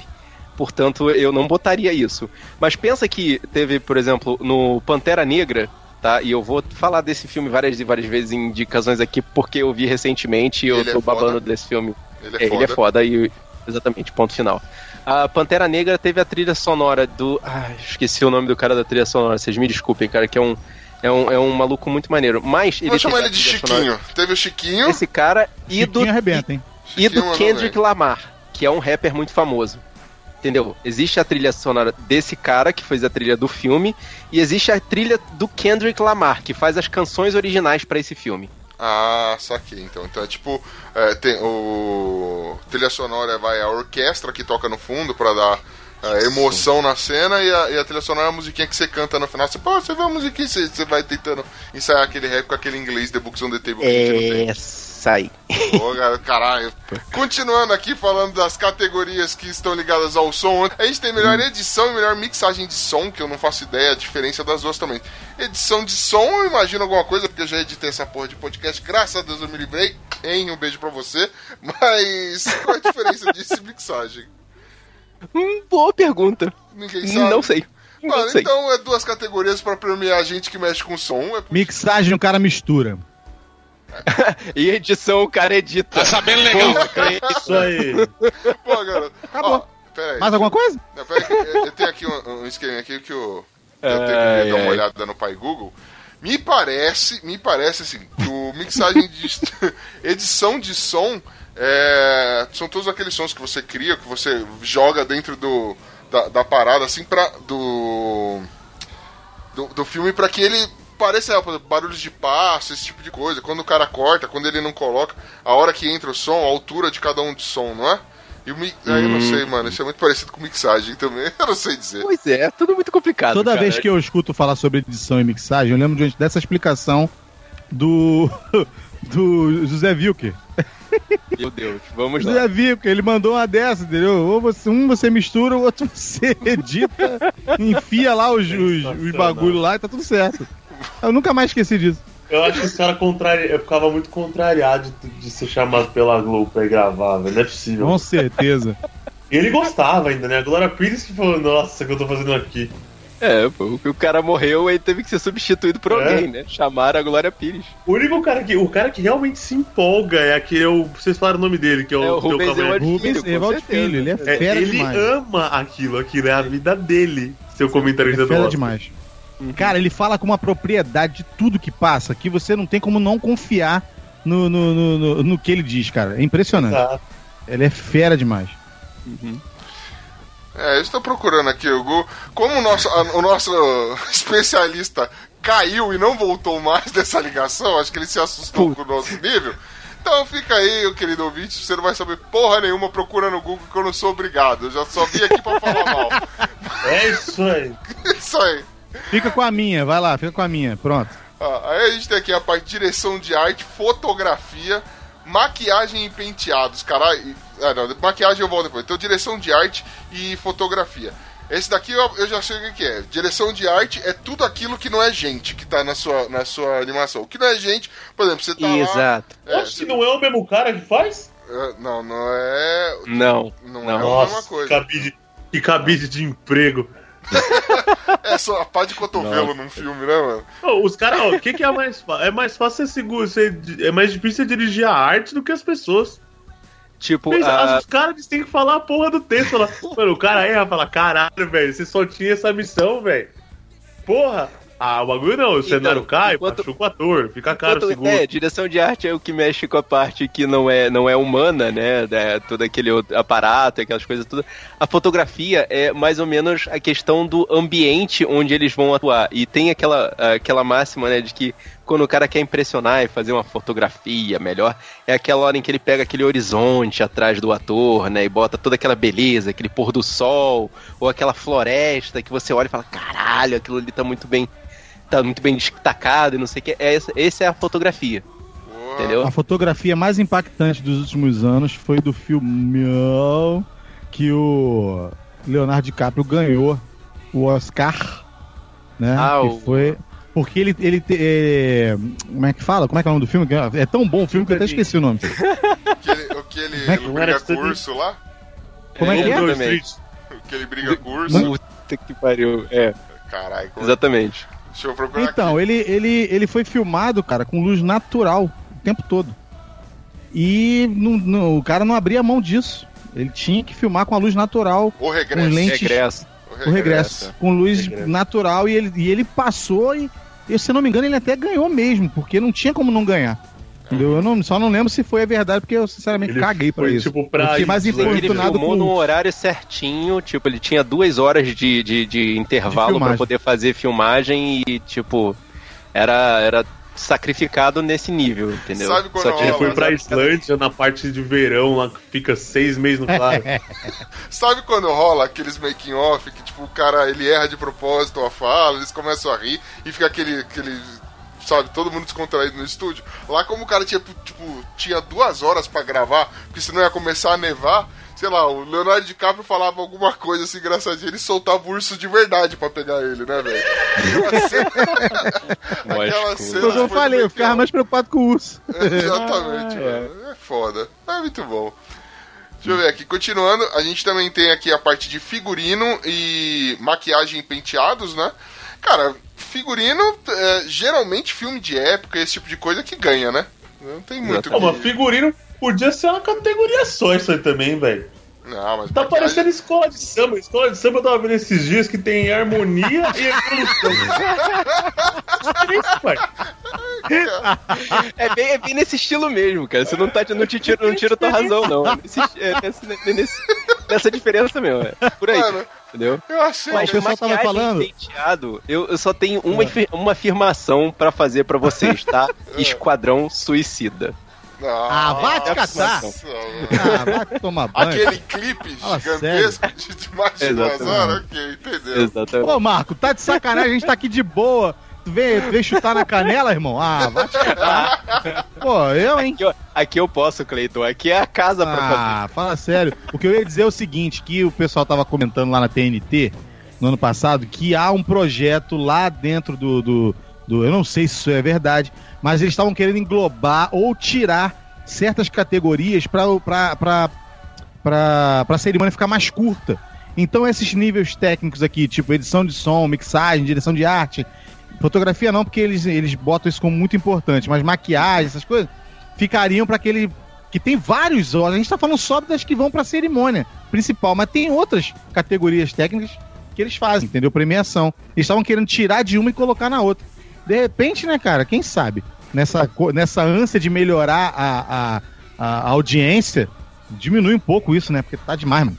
Portanto, eu não botaria isso. Mas pensa que teve, por exemplo, no Pantera Negra, tá? E eu vou falar desse filme várias e várias vezes em indicações aqui, porque eu vi recentemente e eu Ele é tô foda. babando desse filme. Ele é ele é foda. foda e exatamente, ponto final. A Pantera Negra teve a trilha sonora do. Ah, esqueci o nome do cara da trilha sonora, vocês me desculpem, cara, que é um. É um, é um maluco muito maneiro. Mas ele Vamos chamar teve ele de Chiquinho. sonora- Teve o Chiquinho. Esse cara e do. Chiquinho arrebenta, hein? E do Chiquinho mandou Kendrick bem. Lamar, que é um rapper muito famoso. Entendeu? Existe a trilha sonora desse cara, que fez a trilha do filme, e existe a trilha do Kendrick Lamar, que faz as canções originais pra esse filme. Ah, saquei. Então, então é tipo, é, tem o trilha sonora vai a orquestra que toca no fundo pra dar é, emoção na cena e a, e a trilha sonora é a musiquinha que você canta no final. Você, pô, você vê a musiquinha, você, você vai tentando ensaiar aquele rap com aquele inglês The Books on the Table que a gente não tem. Aí. Pô, cara, caralho. Continuando aqui falando das categorias que estão ligadas ao som, a gente tem melhor edição e melhor mixagem de som, que eu não faço ideia a diferença das duas também. Edição de som, eu imagino alguma coisa, porque eu já editei essa porra de podcast, graças a Deus eu me livrei. Hein, um beijo pra você. Mas qual é a diferença disso e mixagem? Hum, boa pergunta. Ninguém sabe. Não sei. Não Mano, sei. então é duas categorias pra premiar a gente que mexe com som. É Mixagem, o cara mistura. E edição, o cara edita. Tá sabendo legal. Isso aí. Pô, garoto. Acabou. Ó, pera aí. Mais alguma coisa? Não, pera aí, que eu, tenho aqui um, um esquema aqui que eu, eu tenho que Ai, dar uma ai. olhada no pai Google. Me parece, me parece assim, que o mixagem de edição de som é, são todos aqueles sons que você cria, que você joga dentro do, da, da parada, assim, pra, do, do, do filme pra que ele pareça é, barulhos de passo, esse tipo de coisa. Quando o cara corta, quando ele não coloca, a hora que entra o som, a altura de cada um de som, não é? E o mi... Aí eu não Hum. sei, mano, isso é muito parecido com mixagem também, eu não sei dizer. Pois é, tudo muito complicado. Toda cara. vez que eu escuto falar sobre edição e mixagem, eu lembro de- dessa explicação do. do José Wilker. Meu Deus, vamos José lá. Wilker, ele mandou uma dessa, entendeu? Ou você, um você mistura, o outro você edita, enfia lá os, os, os bagulho lá e tá tudo certo. Eu nunca mais esqueci disso. Eu acho que esse cara contrari... eu ficava muito contrariado de, de ser chamado pela Globo pra ir gravar, velho. Não é possível. Com certeza. Ele gostava ainda, né? A Glória Pires que falou, nossa, o que eu tô fazendo aqui? É, pô, o cara morreu e teve que ser substituído por É. alguém, né? Chamaram a Glória Pires. O único cara que, o cara que realmente se empolga é aquele, é o, vocês falaram o nome dele, que é o, É o teu Rubens Rubens. Filho, ele é É, fera ele demais. ama aquilo, aquilo é a vida dele, seu comentarista É do fera demais. Cara, ele fala com uma propriedade de tudo que passa, que você não tem como não confiar no, no, no, no- no que ele diz, cara. É impressionante. Exato. Ele é fera demais. É, eu estou procurando aqui o Gu. Como o nosso, a- o nosso especialista caiu e não voltou mais dessa ligação, acho que ele se assustou com o nosso nível. Então fica aí, o querido ouvinte, você não vai saber porra nenhuma procurando no Google que eu não sou obrigado. Eu já só vim aqui pra falar mal. É isso aí. Isso aí. Fica com a minha, vai lá, fica com a minha. Pronto. Ah, aí a gente tem aqui a parte de direção de arte, fotografia, maquiagem e penteados. Caralho. Ah, não, maquiagem eu volto depois. Então, direção de arte e fotografia. Esse daqui eu, eu já sei o que que é. Direção de arte é tudo aquilo que não é gente que tá na sua, na sua animação. O que não é gente, por exemplo, você tá lá. Exato. É, Acho que não é o mesmo cara que faz? é, não, não é. Não, Não, não. é a mesma coisa. cabide, que cabide de emprego. É só a pá de cotovelo Nossa. num filme, né, mano? Ô, os caras, ó, o que, que é mais fácil? É mais fácil você seguro, você, é mais difícil você dirigir a arte do que as pessoas. Tipo, Pensa, a- Os caras têm que falar a porra do texto lá. Mano, o cara erra fala, caralho, velho, você só tinha essa missão, velho. Porra! Ah, o bagulho não, o cenário cai, enquanto- machuca o ator, fica caro o seguro. É, direção de arte é o que mexe com a parte que não é, não é humana, né? É, todo aquele aparato, aquelas coisas tudo. A fotografia é mais ou menos a questão do ambiente onde eles vão atuar. E tem aquela, aquela máxima, né, de que quando o cara quer impressionar e fazer uma fotografia melhor, é aquela hora em que ele pega aquele horizonte atrás do ator, né? E bota toda aquela beleza, aquele pôr do sol, ou aquela floresta que você olha e fala, caralho, aquilo ali tá muito bem tá muito bem destacado e não sei o que. É, essa, essa é a fotografia. Entendeu? A fotografia mais impactante dos últimos anos foi do filme que o Leonardo DiCaprio ganhou o Oscar, né? Ah, que o- foi porque ele ele é, como é que fala? Como é que é o nome do filme? É tão bom o filme que eu até esqueci o nome. O que ele, o que ele é que- briga com o urso lá? Como é que é? Exatamente. O que ele briga com o urso? Puta que pariu. É, Caralho, é- exatamente. Deixa eu procurar aqui. Então, ele, ele, ele foi filmado, cara, com luz natural o tempo todo. E não- não- o cara não abria mão disso. Ele tinha que filmar com a luz natural. O regresso. Com lentes, Regresso. O regresso. Com luz natural e ele, e ele passou e, e, se não me engano, ele até ganhou mesmo, porque não tinha como não ganhar. Entendeu? Eu não, só não lembro se foi a verdade, porque eu sinceramente Ele caguei pra foi, isso. tipo, pra eu mais isso? Ele filmou com num horário certinho, tipo, ele tinha duas horas de, de, de intervalo pra poder fazer filmagem e, tipo, era, era sacrificado nesse nível, entendeu? Sabe quando Só que Ele rola, foi pra? Islândia na parte de verão lá que fica seis meses no claro. Sabe quando rola aqueles making off que tipo o cara ele erra de propósito a fala, eles começam a rir e fica aquele aquele sabe, todo mundo descontraído no estúdio. Lá como o cara tinha tipo tinha duas horas pra gravar, porque senão ia começar a nevar. Sei lá, o Leonardo DiCaprio falava alguma coisa assim engraçadinha, ele soltava o urso de verdade pra pegar ele, né, velho? Aquela cena- Aquela cena Foi o que eu falei, eu ficava mais preocupado com o urso. Exatamente, mano. É foda. É muito bom. Deixa eu ver aqui. Continuando, a gente também tem aqui a parte de figurino e maquiagem e penteados, né? Cara, figurino, é, geralmente filme de época, esse tipo de coisa que ganha, né? Não tem muito. Pô, que- mas figurino podia ser uma categoria só isso aí também, velho. Não, mas Tá maquiagem- parecendo escola de samba. Escola de samba eu tava vendo esses dias que tem harmonia e evolução. É. É bem, é bem nesse estilo mesmo, cara. Você não, tá, não, te tira, não tira tua razão, não. É nesse, é nesse- é nesse- nessa diferença mesmo. É por aí. Mano, Entendeu? eu achei. Mas o pessoal tava falando- penteado, eu, eu só tenho uma, afir- uma afirmação pra fazer pra vocês, tá? Esquadrão Suicida. Ah, vai te catar! Nossa, Ah, vai tomar banho. Aquele clipe Fala gigantesco de, de mais de duas horas, ok, entendeu? Exatamente. Ô, Marco, tá de sacanagem, a gente tá aqui de boa. Tu vem, tu vem chutar na canela, irmão? Ah, vai te catar. Pô, eu, hein? Aqui, eu- aqui eu posso, Cleiton. Aqui é a casa pra fazer. Ah, fala sério. O que eu ia dizer é o seguinte, que o pessoal tava comentando lá na TNT, no ano passado, que há um projeto lá dentro do... do, do- eu não sei se isso é verdade, mas eles estavam querendo englobar ou tirar certas categorias pra, pra, pra pra, pra cerimônia ficar mais curta. Então esses níveis técnicos aqui, tipo edição de som, mixagem, direção de arte, fotografia não, porque eles, eles botam isso como muito importante, mas maquiagem, essas coisas, ficariam para aquele que tem vários, a gente tá falando só das que vão pra cerimônia principal, mas tem outras categorias técnicas que eles fazem, entendeu? Premiação. Eles estavam querendo tirar de uma e colocar na outra. De repente, né, cara, quem sabe? Nessa, nessa ânsia de melhorar a, a, a audiência, diminui um pouco isso, né? Porque tá demais, mano.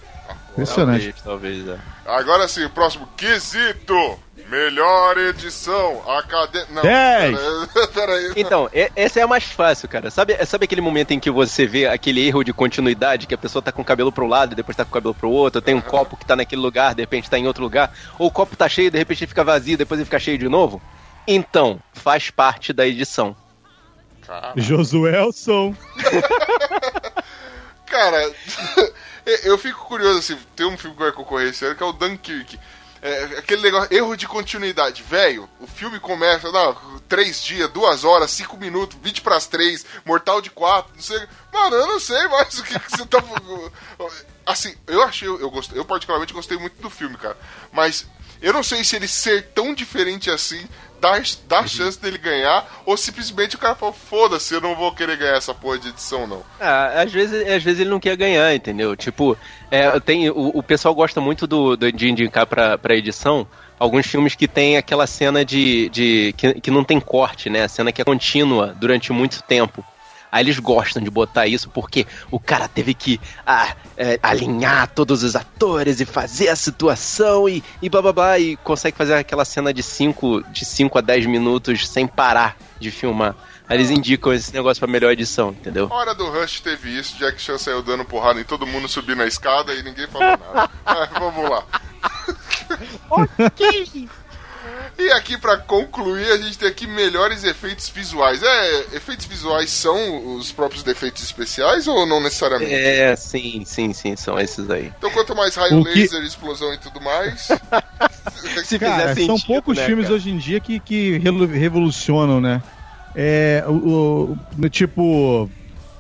Impressionante. Talvez, talvez, é. Agora sim, o próximo quesito. Melhor edição. Academia. Não, Dez. pera- pera aí. Então, e- esse é mais fácil, cara. Sabe, sabe aquele momento em que você vê aquele erro de continuidade, que a pessoa tá com o cabelo pro lado, depois tá com o cabelo pro outro, tem um copo que tá naquele lugar, de repente tá em outro lugar, ou o copo tá cheio, de repente ele fica vazio, depois ele fica cheio de novo? Então, faz parte da edição. Josuelson. Cara, eu fico curioso assim. Tem um filme que vai concorrer esse ano que é o Dunkirk. É, aquele negócio, erro de continuidade. Velho, o filme começa, não, três dias, duas horas, cinco minutos, 20 pras três, mortal de quatro, não sei. Mano, eu não sei mais o que, que você tá. Assim, eu achei, eu gostei, eu particularmente gostei muito do filme, cara. Mas eu não sei se ele ser tão diferente assim dá, dá chance dele ganhar, ou simplesmente o cara fala, foda-se, eu não vou querer ganhar essa porra de edição, não. Ah, às vezes, às vezes ele não quer ganhar, entendeu? Tipo, é, tem, o, o pessoal gosta muito do, do- de indicar pra, pra edição alguns filmes que tem aquela cena de. de que, que não tem corte, né? A cena que é contínua durante muito tempo. Aí eles gostam de botar isso porque o cara teve que ah, é, alinhar todos os atores e fazer a situação e, e blá blá blá e consegue fazer aquela cena de 5 de cinco a 10 minutos sem parar de filmar. Aí eles indicam esse negócio pra melhor edição, entendeu? Hora do Rush teve isso, Jack Chan saiu dando porrada em todo mundo subindo na escada e ninguém falou nada. Mas vamos lá. E aqui pra concluir, a gente tem aqui melhores efeitos visuais. É, efeitos visuais são os próprios defeitos especiais ou não necessariamente? É, sim, sim, sim, são esses aí. Então quanto mais raio que- laser, explosão e tudo mais. Se Cara, são poucos né, filmes cara? hoje em dia que, que revolucionam, né? É, o, o- tipo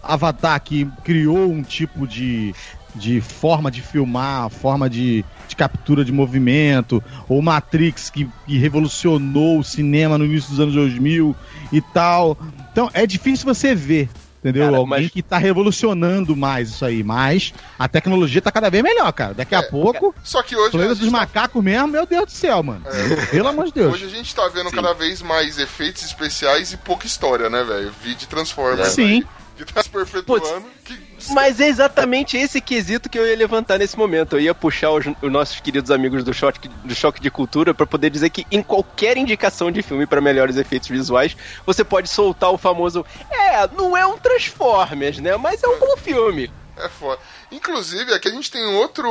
Avatar que criou um tipo de, de forma de filmar, forma de, de captura de movimento, ou Matrix que, que revolucionou o cinema no início dos anos 2000 e tal. Então é difícil você ver. Entendeu? Cara, Alguém mas- que tá revolucionando mais isso aí, mas a tecnologia tá cada vez melhor, cara. Daqui a pouco, Só que hoje. a planeta dos tá- macacos mesmo, meu Deus do céu, mano. Pelo amor de Deus. Hoje a gente tá vendo cada vez mais efeitos especiais e pouca história, né, velho? Vídeo Transformers. Sim. aí, Que tá se perpetuando. Mas é exatamente esse quesito que eu ia levantar nesse momento. Eu ia puxar os, os nossos queridos amigos do choque, do choque de cultura pra poder dizer que em qualquer indicação de filme pra melhores efeitos visuais, você pode soltar o famoso É, não é um Transformers, né? Mas é um bom filme. É foda. Inclusive, aqui a gente tem outro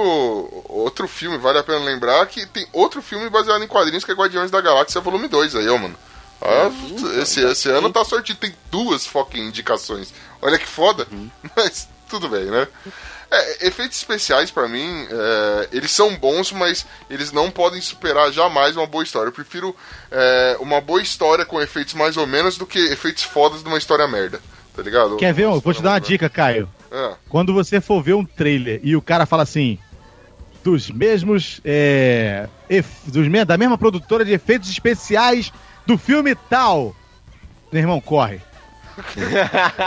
outro filme, vale a pena lembrar, que tem outro filme baseado em quadrinhos que é Guardiões da Galáxia Volume 2 aí, ó, mano. Ah, esse, esse ano tá sortido, tem duas fucking indicações. Olha que foda. Mas tudo bem, né? É, efeitos especiais, pra mim, é, eles são bons, mas eles não podem superar jamais uma boa história. Eu prefiro é, uma boa história com efeitos mais ou menos do que efeitos fodas de uma história merda. Tá ligado? Quer ver? Eu vou te dar uma dica, Caio. É. Quando você for ver um trailer e o cara fala assim, dos mesmos, é, ef- dos da mesma produtora de efeitos especiais do filme tal, meu irmão, corre.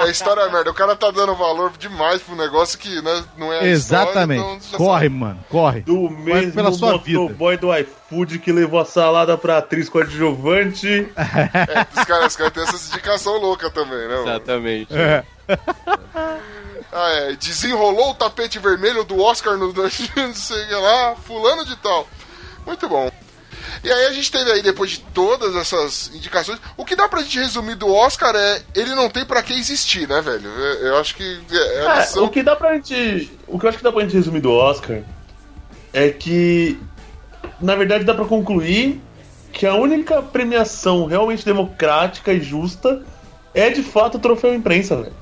É história merda. O cara tá dando valor demais pro negócio que né, não é a Exatamente. história, então corre, sabe. mano, corre. Do Corre mesmo pela sua vida. motoboy do iFood que levou a salada pra atriz coadjuvante. É, os caras, os caras têm essas indicação louca também, né? mano? Exatamente. É. Ah, é. Desenrolou o tapete vermelho do Oscar no não sei o que lá, fulano de tal. Muito bom. E aí a gente teve aí, depois de todas essas indicações, o que dá pra gente resumir do Oscar é ele não tem pra que existir, né, velho? Eu, acho que é, É, lição- o que dá pra gente. O que eu acho que dá pra gente resumir do Oscar é que. Na verdade dá pra concluir que a única premiação realmente democrática e justa é de fato o troféu imprensa, velho.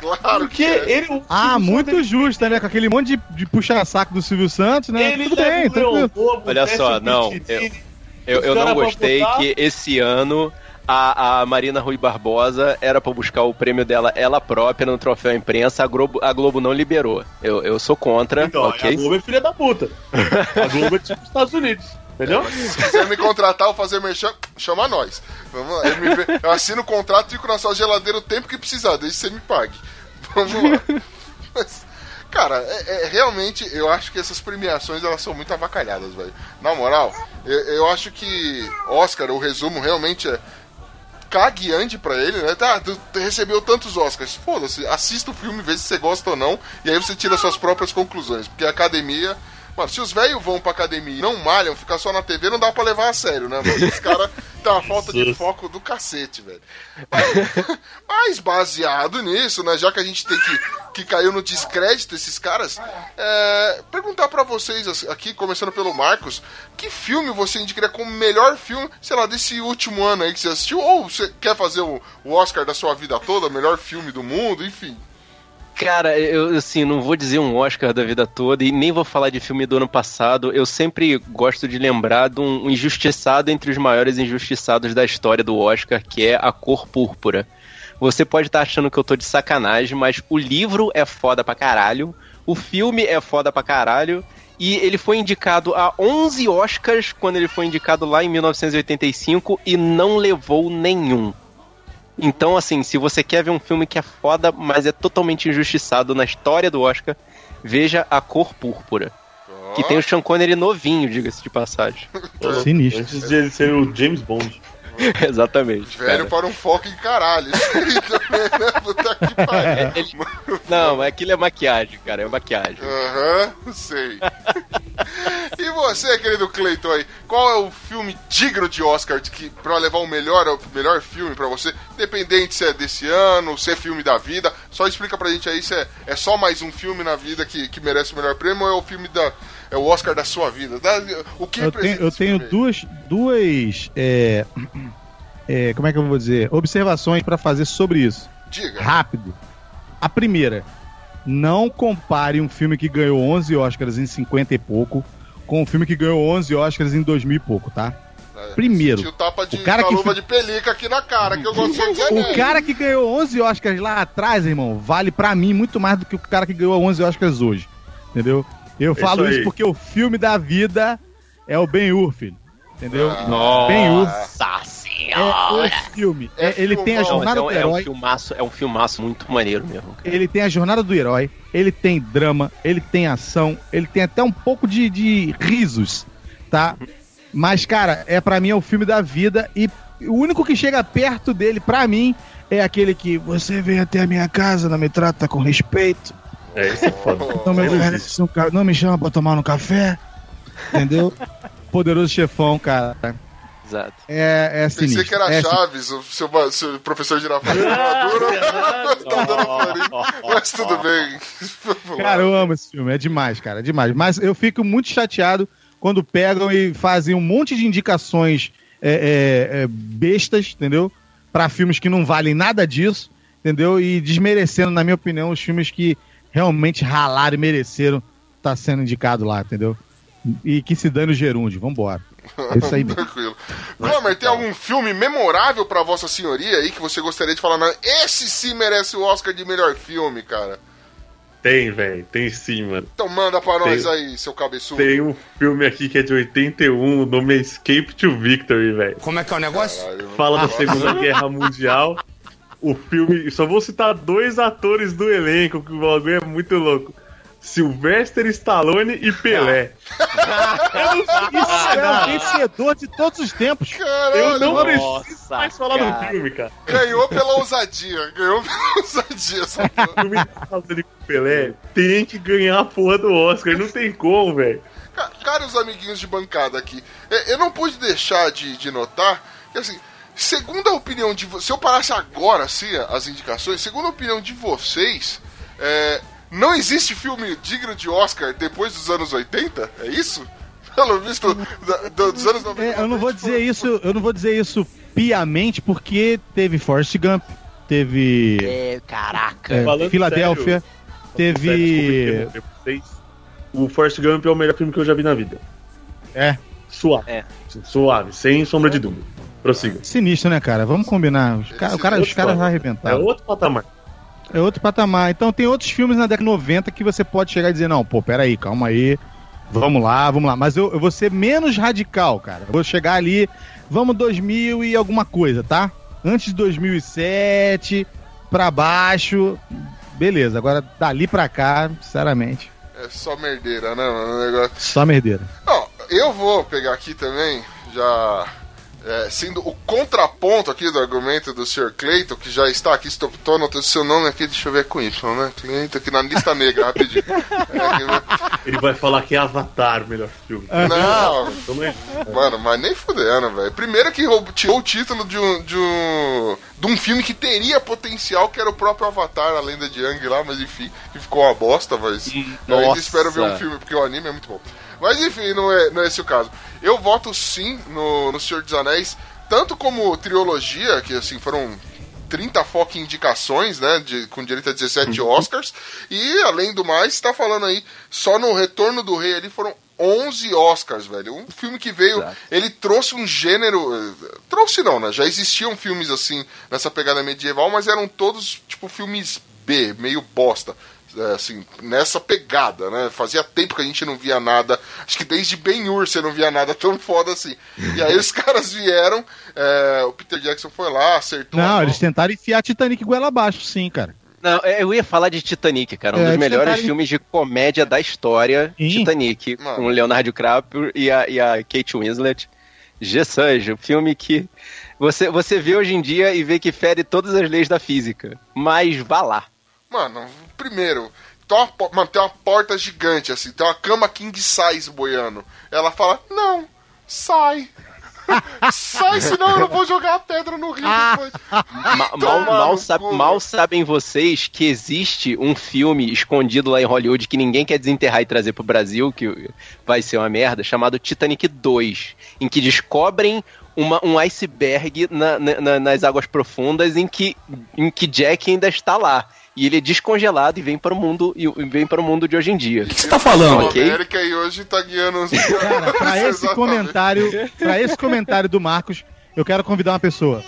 Claro Porque ele. Ah, muito justa, né? Com aquele monte de, de puxa-saco do Silvio Santos, né? Ele Tudo bem, tranquilo. Lobo, Olha só, não. Eu, eu eu não gostei botar- que esse ano a, a Marina Rui Barbosa era pra buscar o prêmio dela ela própria no troféu imprensa, a Globo, a Globo não liberou. Eu, eu sou contra, Então, ok? a Globo é filha da puta. A Globo é tipo os Estados Unidos. Entendeu? Se quiser me contratar ou fazer merchan, chama nós. Vamos lá. MV, eu assino o contrato e fico na sua geladeira o tempo que precisar, desde que você me pague. Vamos lá. Mas, cara, é, é- realmente eu acho que essas premiações elas são muito avacalhadas, velho. Na moral, eu, eu acho que Oscar, o resumo realmente é cague ande pra ele, né? Tá, tu recebeu tantos Oscars. Foda-se, assista o filme, vê se você gosta ou não, e aí você tira suas próprias conclusões. Porque a academia. Mano, se os velhos vão pra academia e não malham, ficar só na TV, não dá pra levar a sério, né, mano? Esse cara tem uma falta de foco do cacete, velho. Mas, mas baseado nisso, né, já que a gente tem que, que caiu no descrédito esses caras, é, perguntar pra vocês assim, aqui, começando pelo Marcos, que filme você indicaria como melhor filme, sei lá, desse último ano aí que você assistiu? Ou você quer fazer o, o Oscar da sua vida toda, melhor filme do mundo, enfim. Cara, eu assim, não vou dizer um Oscar da vida toda e nem vou falar de filme do ano passado. Eu sempre gosto de lembrar de um injustiçado entre os maiores injustiçados da história do Oscar, que é A Cor Púrpura. Você pode estar achando que eu tô de sacanagem, mas o livro é foda pra caralho, o filme é foda pra caralho, e ele foi indicado a 11 Oscars quando ele foi indicado lá em 1985 e não levou nenhum. Então, assim, se você quer ver um filme que é foda, mas é totalmente injustiçado na história do Oscar, veja A Cor Púrpura. Que tem o Sean Connery novinho, diga-se de passagem. Sinistro. Antes de ele ser o James Bond. Exatamente. Velho cara. para um foco em caralho. Isso aí também, né? Puta que pariu. Não, mas aquilo é maquiagem, cara, é maquiagem. Aham, sei. E você, querido Cleiton aí, qual é o filme digno de Oscar que, pra levar o melhor, o melhor filme pra você? Independente se é desse ano, se é filme da vida, só explica pra gente aí se é, é só mais um filme na vida que, que merece o melhor prêmio ou é o filme da. É o Oscar da sua vida. Da- o que Eu tenho, eu tenho duas, duas é, é, como é que eu vou dizer? Observações pra fazer sobre isso. Diga. Rápido. A primeira, não compare um filme que ganhou 11 Oscars em 50 e pouco com um filme que ganhou 11 Oscars em 2000 e pouco, tá? Primeiro, Tinha o tapa de, o cara que luva de pelica aqui na cara, que eu gosto de dizer. o cara que ganhou 11 Oscars lá atrás, irmão, vale pra mim muito mais do que o cara que ganhou 11 Oscars hoje. Entendeu? Eu Isso falo isso aí. porque o filme da vida é o Ben-Hur, filho. Entendeu? Nossa Ben-Hur senhora! é o filme. É- ele tem a jornada então do é um herói, filmaço, é um filmaço muito maneiro mesmo. cara. ele tem a jornada do herói, ele tem drama, ele tem ação, ele tem até um pouco de, de risos, tá? Mas, cara, é para mim é o filme da vida e o único que chega perto dele, pra mim, é aquele que você vem até a minha casa, não me trata com respeito, É, isso é foda. não me, oferece um não me chama pra tomar um café, entendeu? Poderoso chefão, cara. Exato. É, é Pensei sinistro. que era é Chaves, o seu, seu professor Girafales maduro. tá farinha. Mas tudo bem. Cara, eu amo esse filme, é demais, cara, é demais. Mas eu fico muito chateado quando pegam e fazem um monte de indicações é, é, é, bestas, entendeu? Pra filmes que não valem nada disso, entendeu? E desmerecendo, na minha opinião, os filmes que realmente ralaram e mereceram estar sendo indicado lá, entendeu? E que se dane o gerúndio, vambora. É isso aí mesmo. Tranquilo. Glomer, tem algum filme memorável pra Vossa Senhoria aí que você gostaria de falar? Não, esse sim merece o Oscar de melhor filme, cara. Tem, velho. Tem sim, mano. Então manda pra nós Tem- aí, seu cabeçudo. Tem um filme aqui que é de 81, o nome é Escape to Victory, velho. Como é que é o negócio? Fala da Segunda Guerra Mundial. O filme. Só vou citar dois atores do elenco, que o bagulho é muito louco. Sylvester Stallone e Pelé. Isso é o vencedor de todos os tempos. Eu não Caralho, preciso mais falar do filme, cara. Ganhou pela ousadia. Ganhou pela ousadia. essa porra. O filme de Stallone com Pelé tem que ganhar a porra do Oscar. Não tem como, velho. Ca- Caros amiguinhos de bancada aqui, é, eu não pude deixar de, de notar que, assim, segundo a opinião de vocês, se eu parasse agora, assim, as indicações, segundo a opinião de vocês, é, não existe filme digno de Oscar depois dos anos 80? É isso? Pelo visto, da- do- dos anos 90. É, eu não vou dizer isso, eu não vou dizer isso piamente porque teve Forrest Gump, teve É, caraca. é, Filadélfia, sério, teve Sério, vocês. O Forrest Gump é o melhor filme que eu já vi na vida. é Suave. É. Suave, sem sombra de dúvida. Prossiga. Sinistro, né, cara? Vamos combinar. Os, o cara, os caras vão arrebentar. É outro patamar. É outro patamar. Então tem outros filmes na década de 90 que você pode chegar e dizer, não, pô, peraí, calma aí. Vamos lá, vamos lá. Mas eu, eu vou ser menos radical, cara. Eu vou chegar ali, vamos 2000 e alguma coisa, tá? Antes de 2007, pra baixo, beleza. Agora, dali pra cá, sinceramente, É só merdeira, né, mano? O negócio. só merdeira. Não, eu vou pegar aqui também, já é, sendo o contraponto aqui do argumento do Sr. Cleiton, que já está aqui, estou anotando seu nome aqui, deixa eu ver com Y, né? Cleiton, aqui na lista negra, rapidinho. É, Ele vai falar que é Avatar o melhor filme. Não, Então não é- mano, mas nem fudendo, velho. Primeiro que roubou- tirou o título de um, de um de um filme que teria potencial, que era o próprio Avatar, a lenda de Yang lá, mas enfim, que ficou uma bosta, mas eu ainda nossa. espero ver um filme, porque o anime é muito bom. Mas enfim, não é, não é esse o caso. Eu voto sim no, no Senhor dos Anéis, tanto como trilogia, que assim, foram 30 foca indicações, né, de, com direito a 17 Oscars, e além do mais, tá falando aí, só no Retorno do Rei ali foram 11 Oscars, velho. Um filme que veio, ele trouxe um gênero, eh, trouxe não, né, já existiam filmes assim, nessa pegada medieval, mas eram todos, tipo, filmes B, meio bosta. É, assim, nessa pegada, né? Fazia tempo que a gente não via nada. Acho que desde Ben-Hur você não via nada tão foda assim. E aí os caras vieram, é, o Peter Jackson foi lá, acertou. Não, eles tentaram enfiar Titanic goela abaixo, sim, cara. Não, eu ia falar de Titanic, cara. Um É, dos melhores tentaram- filmes de comédia da história, Sim. Titanic, Mano. com o Leonardo DiCaprio e a, e a Kate Winslet. Jesus, um filme que você, você vê hoje em dia e vê que fere todas as leis da física. Mas vá lá. Mano, primeiro, tem uma, mano, tem uma porta gigante, assim, tem uma cama king size boiando. Ela fala, não, sai. sai, senão eu não vou jogar a pedra no rio depois. Ma- mal, Tomar mal, sabe- mal sabem vocês que existe um filme escondido lá em Hollywood que ninguém quer desenterrar e trazer pro Brasil, que vai ser uma merda, chamado Titanic 2, em que descobrem uma- um iceberg na- na- nas águas profundas em que, em que Jack ainda está lá. E ele é descongelado e vem para o mundo e vem para o mundo de hoje em dia. O que você tá falando? Ok? América e hoje tá guiando os. Cara, pra esse Exatamente. comentário, para esse comentário do Marcos, eu quero convidar uma pessoa.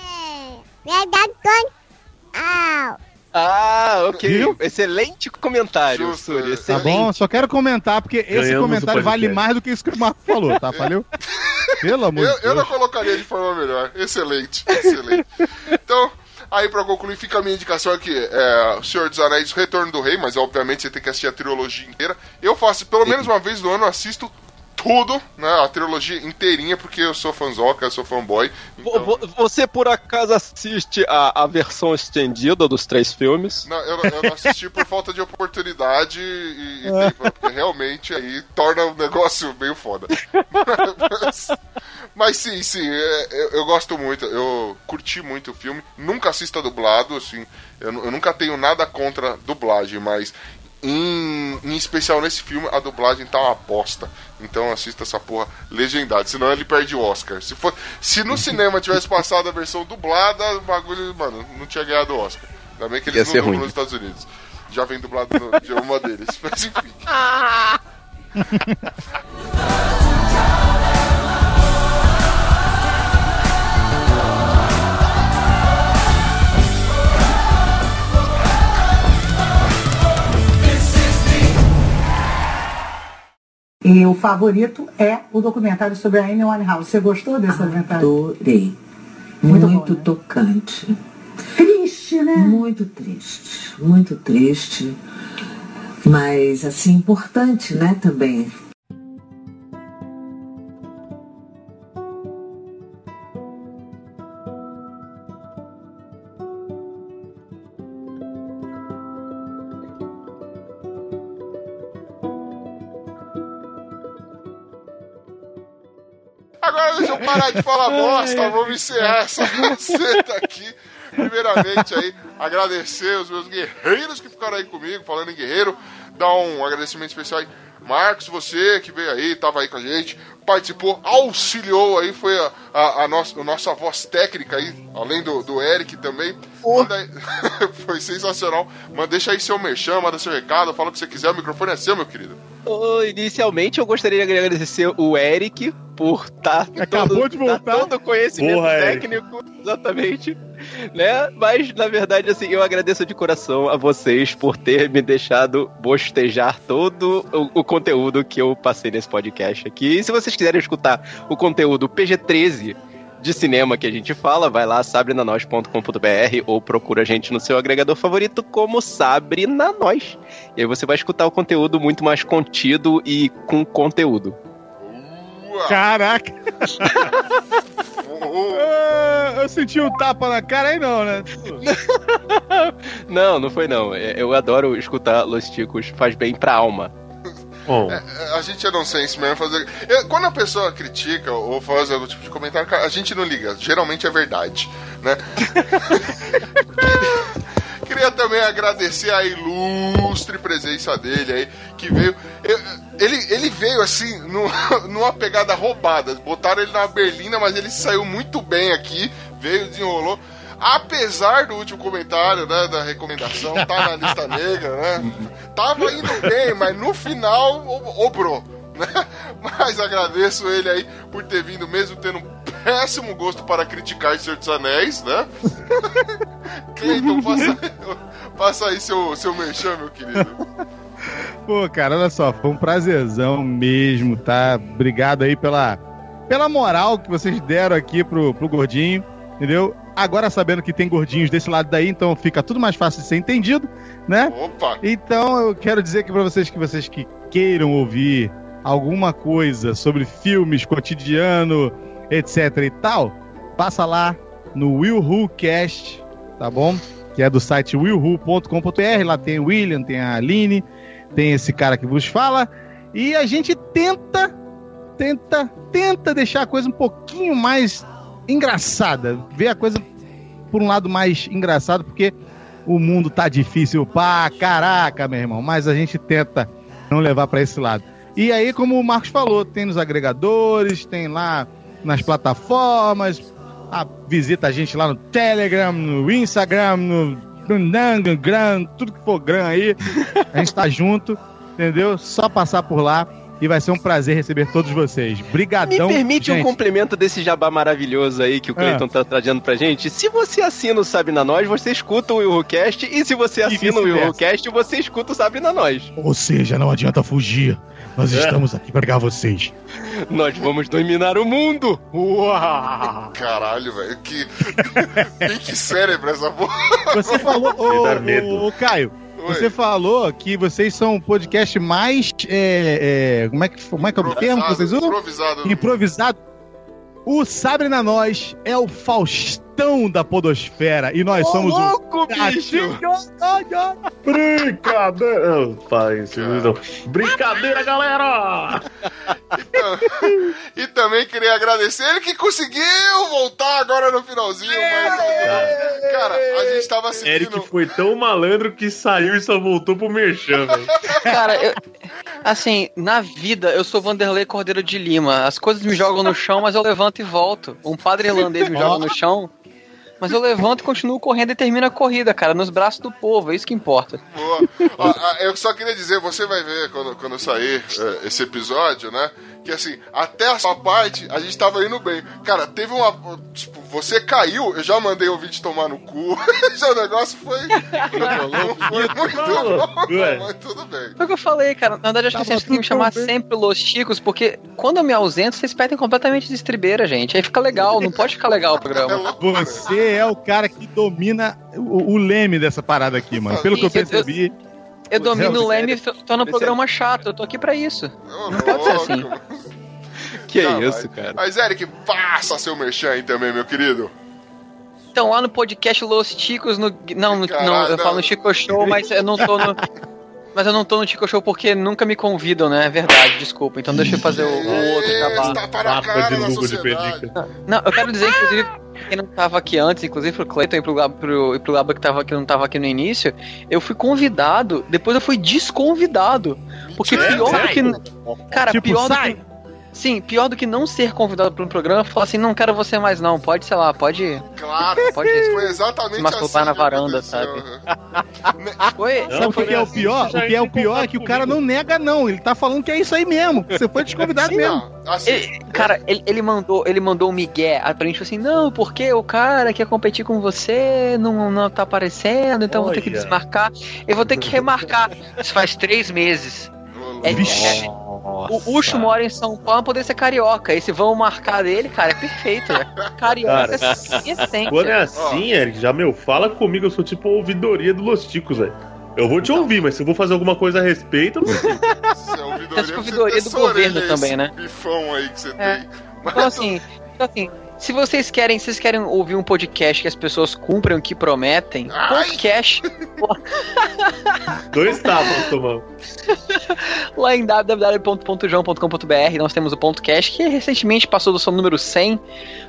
Ah, ok. Viu? Excelente comentário, Justo, Suri. é. Tá Excelente. bom? Só quero comentar, porque esse Ganhamos comentário vale mais do que isso que o Marcos falou, tá? Valeu? Pelo amor Eu, de eu não Deus. colocaria de forma melhor. Excelente, excelente. Então, aí pra concluir, fica a minha indicação aqui: é, Senhor dos Anéis, Retorno do Rei, mas obviamente você tem que assistir a trilogia inteira. Eu faço, pelo menos uma vez no ano, assisto tudo, né? A trilogia inteirinha, porque eu sou fanzoca, eu sou fanboy. Vo- Você por acaso assiste a, a versão estendida dos três filmes? Não, eu, eu não assisti por falta de oportunidade e, e tempo, porque realmente aí torna o negócio meio foda. Mas, mas sim, sim, é, eu, eu gosto muito, eu curti muito o filme. Nunca assisto a dublado, assim, eu, eu nunca tenho nada contra dublagem, mas em, em especial nesse filme a dublagem tá uma bosta. Então assista essa porra legendada, senão ele perde o Oscar. Se, for, se no cinema tivesse passado a versão dublada, o bagulho, mano, não tinha ganhado o Oscar. Ainda bem que eles não dublam ruim. nos Estados Unidos. Já vem dublado no, de uma deles. Mas enfim. E o favorito é o documentário sobre a Amy Winehouse. Você gostou desse documentário? Adorei. Muito Muito, bom, né? tocante. Triste, né? Muito triste. Muito triste. Mas, assim, importante, né, também. Agora deixa eu parar de falar bosta, vamos encerrar essa receta aqui. Primeiramente aí, agradecer os meus guerreiros que ficaram aí comigo, falando em guerreiro, dar um agradecimento especial aí. Marcos, você que veio aí, tava aí com a gente, participou, auxiliou aí, foi a, a, a nossa, a nossa voz técnica aí, além do, do Eric também. Manda aí- foi sensacional. Mas deixa aí seu merchan, manda seu recado, fala o que você quiser, o microfone é seu, meu querido. Ô, inicialmente eu gostaria de agradecer o Eric por estar Acabou todo, de voltar. tá todo conhecimento Porra, Eric. técnico, exatamente, né? Mas na verdade assim, eu agradeço de coração a vocês por ter me deixado bostejar todo o, o conteúdo que eu passei nesse podcast aqui. E se vocês quiserem escutar o conteúdo PG-13 de cinema que a gente fala, vai lá sabrenanois.com.br ou procura a gente no seu agregador favorito como Sabre na Nós. E aí você vai escutar o conteúdo muito mais contido e com conteúdo. Caraca! Ah, eu senti um tapa na cara aí não, né? Não, não foi não. É, Eu adoro escutar Los Ticos, faz bem pra alma. Bom, É, a gente é nonsense mesmo fazer. Quando a pessoa critica ou faz algum tipo de comentário, a gente não liga. Geralmente é verdade, né? Queria também agradecer a ilustre presença dele aí, que veio. eu- Ele, ele veio assim, no- numa pegada roubada. Botaram ele na berlina, mas ele saiu muito bem aqui, veio, desenrolou. Apesar do último comentário, né, da recomendação, tá na lista negra, né? Tava indo bem, mas no final obrou, né? Mas agradeço ele aí por ter vindo, mesmo tendo um péssimo gosto para criticar Senhor dos Anéis, né? Cleiton, passa, passa aí seu, seu merchan, meu querido. Pô, cara, olha só, foi um prazerzão mesmo, tá? Obrigado aí pela, pela moral que vocês deram aqui pro, pro gordinho, entendeu? Agora sabendo que tem gordinhos desse lado daí, então fica tudo mais fácil de ser entendido, né? Opa! Então eu quero dizer aqui pra vocês que vocês que queiram ouvir alguma coisa sobre filmes, cotidiano, etc e tal, passa lá no Will Cast, tá bom? Que é do site willwho.com.br, lá tem o William, tem a Aline, tem esse cara que vos fala, e a gente tenta, tenta, tenta deixar a coisa um pouquinho mais engraçada, ver a coisa por um lado mais engraçado, porque o mundo tá difícil pra caraca, meu irmão, mas a gente tenta não levar pra esse lado. E aí, como o Marcos falou, tem nos agregadores, tem lá nas plataformas, a, visita a gente lá no Telegram, no Instagram, no no Gram, tudo que for Gram aí, a gente tá junto, entendeu? Só passar por lá e vai ser um prazer receber todos vocês. Me Brigadão, permite um gente. complemento desse jabá maravilhoso aí que o Cleiton tá trazendo pra gente. Se você assina o Sabe na Nós, você escuta o Willcast. E se você assina o. Willcast, você escuta o Sabe na Nós. Ou seja, não adianta fugir. Nós É. estamos aqui para pegar vocês. Nós vamos dominar o mundo. Uau! Caralho, velho, que. Pink cérebro essa porra. Você falou, ô, ô, ô, Caio, Oi. você falou que vocês são o podcast mais. é, é, como, é que, como é que é o termo que vocês usam? Improvisado. Improvisado. O Sabre na Nós é o Faustão da Podosfera e nós somos louco, o. bicho! brincadeira. Faz não. Brincadeira, galera! E também queria agradecer ele que conseguiu voltar agora no finalzinho. Mas, cara, a gente tava seguindo. Eric foi tão malandro que saiu e só voltou pro Merchan, velho. Cara, eu, assim, na vida eu sou Vanderlei Cordeiro de Lima. As coisas me jogam no chão, mas eu levanto e volto. Um padre irlandês me joga no chão, mas eu levanto e continuo correndo e termino a corrida, cara, nos braços do povo. É isso que importa. Boa. Ó, ah, eu só queria dizer, você vai ver quando, quando sair eh, esse episódio, né? Que assim, até a sua parte, a gente tava indo bem. Cara, teve uma. Tipo, você caiu, eu já mandei o vídeo tomar no cu. já o negócio foi. Não foi muito bom, Ué. mas tudo bem. Foi o que eu falei, cara. Na verdade, eu acho que Tava vocês têm que me chamar tão bem. sempre Los Chicos, porque quando eu me ausento, vocês perdem completamente de estribeira, gente. Aí fica legal, não pode ficar legal o É programa. loucura. Você é o cara que domina o, o leme dessa parada aqui, mano. Pelo que eu Isso, eu- percebi. Eu domino o leme e sério? tô no programa chato. Eu tô aqui pra isso. Ô, Não pode ser assim. Que Jamais. isso, cara. Mas, Eric, passa seu merchan aí também, meu querido. Então, lá no podcast Los Chicos, no. Não, no- Caralho, não, eu não. falo no Chico Show, mas eu não tô no. Mas eu não tô no Chico Show porque nunca me convidam, né? É verdade, desculpa. Então deixa eu fazer o, o outro jabá. Está para a cara de de. Não, eu quero dizer, inclusive, quem não tava aqui antes, inclusive pro Cleiton e pro, Gab- pro, e pro Gabo que, tava, que não tava aqui no início, eu fui convidado, depois eu fui desconvidado. Porque Mentira, pior do que. Cara, Tipo, pior sai. do que. Sim, pior do que não ser convidado para um programa, falar assim, não quero você mais não, pode, sei lá, pode... Claro, Pode foi exatamente se masturbar assim na varanda, sabe? Foi, Sabe o que, que é o pior? O que é o pior é que o cara não nega, não. Ele tá falando que é isso aí mesmo. Você foi desconvidado mesmo. Assim, Ele- cara, ele, ele mandou, ele mandou um migué pra gente assim, não, porque o cara quer competir com você, não, não tá aparecendo, então vou ter que Olha. desmarcar. Eu vou ter que remarcar. Isso faz três meses. É, é- o Ucho mora em São Paulo, poder ser carioca. Esse vão marcar dele, cara, é perfeito. Né? Carioca Cara, sem essência. Quando é assim, Eric, já, meu, fala comigo, eu sou tipo a ouvidoria do Los Ticos, velho. Eu vou te ouvir, mas se eu vou fazer alguma coisa a respeito, eu não sei. Você é ouvidoria, essa ouvidoria do governo orelha, também, esse né? bifão aí que você É. tem. Então assim, então, assim, se vocês querem, se vocês querem ouvir um podcast que as pessoas cumprem o que prometem, podcast Dois tapas tomamos. lá em www.joão.com.br nós temos o podcast que recentemente passou do seu número 100,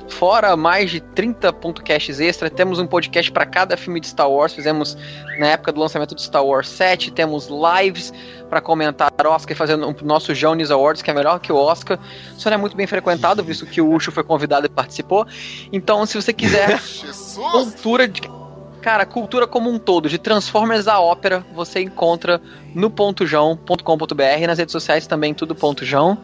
fora mais de 30 podcasts extra, temos um podcast para cada filme de Star Wars, fizemos na época do lançamento do Star Wars 7, temos lives para comentar Oscar e fazendo o nosso Jones Awards, que é melhor que o Oscar. Isso não é muito bem frequentado, visto que o Ucho foi convidado e participou. Então, se você quiser cultura de Cara, cultura como um todo, de Transformers à ópera, você encontra no pontojão.com.br, nas redes sociais também, tudo ponto Jão.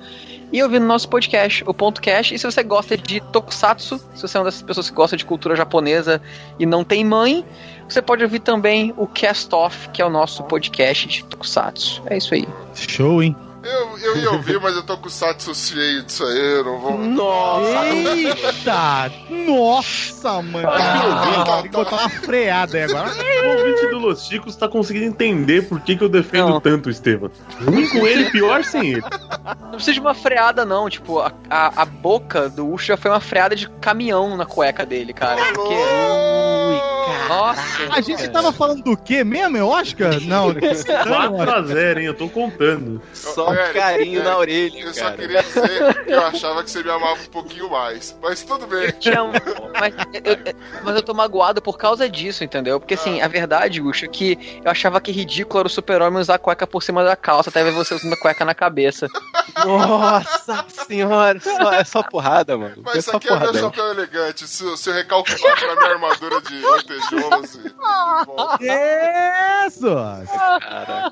E ouvindo nosso podcast, o Ponto Cash. E se você gosta de Tokusatsu, se você é uma dessas pessoas que gosta de cultura japonesa e não tem mãe, você pode ouvir também o Cast Off, que é o nosso podcast de Tokusatsu. É isso aí. Show, hein? Eu, eu ia ouvir, mas eu tô com o satsu cheio disso aí, eu não vou. Nossa! Eita! Nossa, mano! Caramba, tem que botar uma freada aí agora. O ouvinte do Los Chicos tá conseguindo entender por que, que eu defendo tanto o Estevam. Ruim com ele, pior sem ele. Não precisa de uma freada, não. Tipo, a, a, a boca do Ucho já foi uma freada de caminhão na cueca dele, cara. Porque. Ui, cara. Nossa. A gente tava falando do quê mesmo? É Oscar? Não, que estranho, 4x0, hein? Eu tô contando. Só um Eric, carinho Eric, na orelha, Eu só cara. queria dizer que eu achava que você me amava um pouquinho mais. Mas tudo bem. Mas eu, mas eu tô magoado por causa disso, entendeu? Porque assim, a verdade, Ucho, é que eu achava que ridículo era o super-homem usar a cueca por cima da calça, até ver você usando a cueca na cabeça. Nossa senhora, só- é só porrada, mano. Mas é isso só aqui é meu chapéu elegante. Se, se eu recalque parte na minha armadura de lantejoulas. Isso!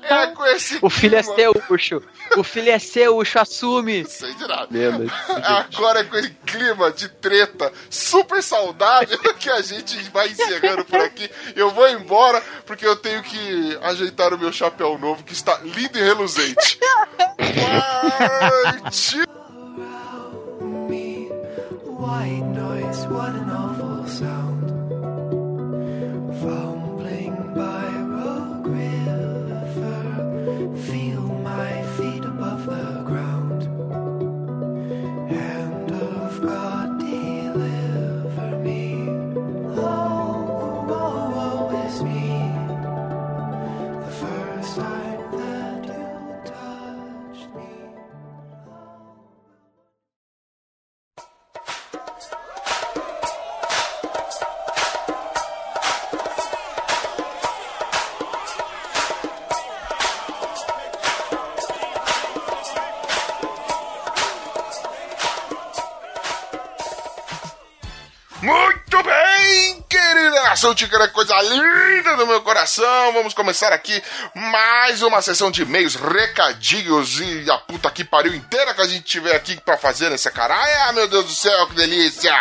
É com esse O filho é seu, Ucho. O filho é seu, Ucho, assume. Sei de nada. Lembra? Agora é com esse clima de treta super saudável que a gente vai encerrando por aqui. Eu vou embora porque eu tenho que ajeitar o meu chapéu novo que está lindo e reluzente. Partiu! Nação ticana, coisa linda do meu coração. Vamos começar aqui mais uma sessão de e-mails, recadinhos e a puta que pariu inteira que a gente tiver aqui pra fazer nessa caralho. Ah, meu Deus do céu, que delícia!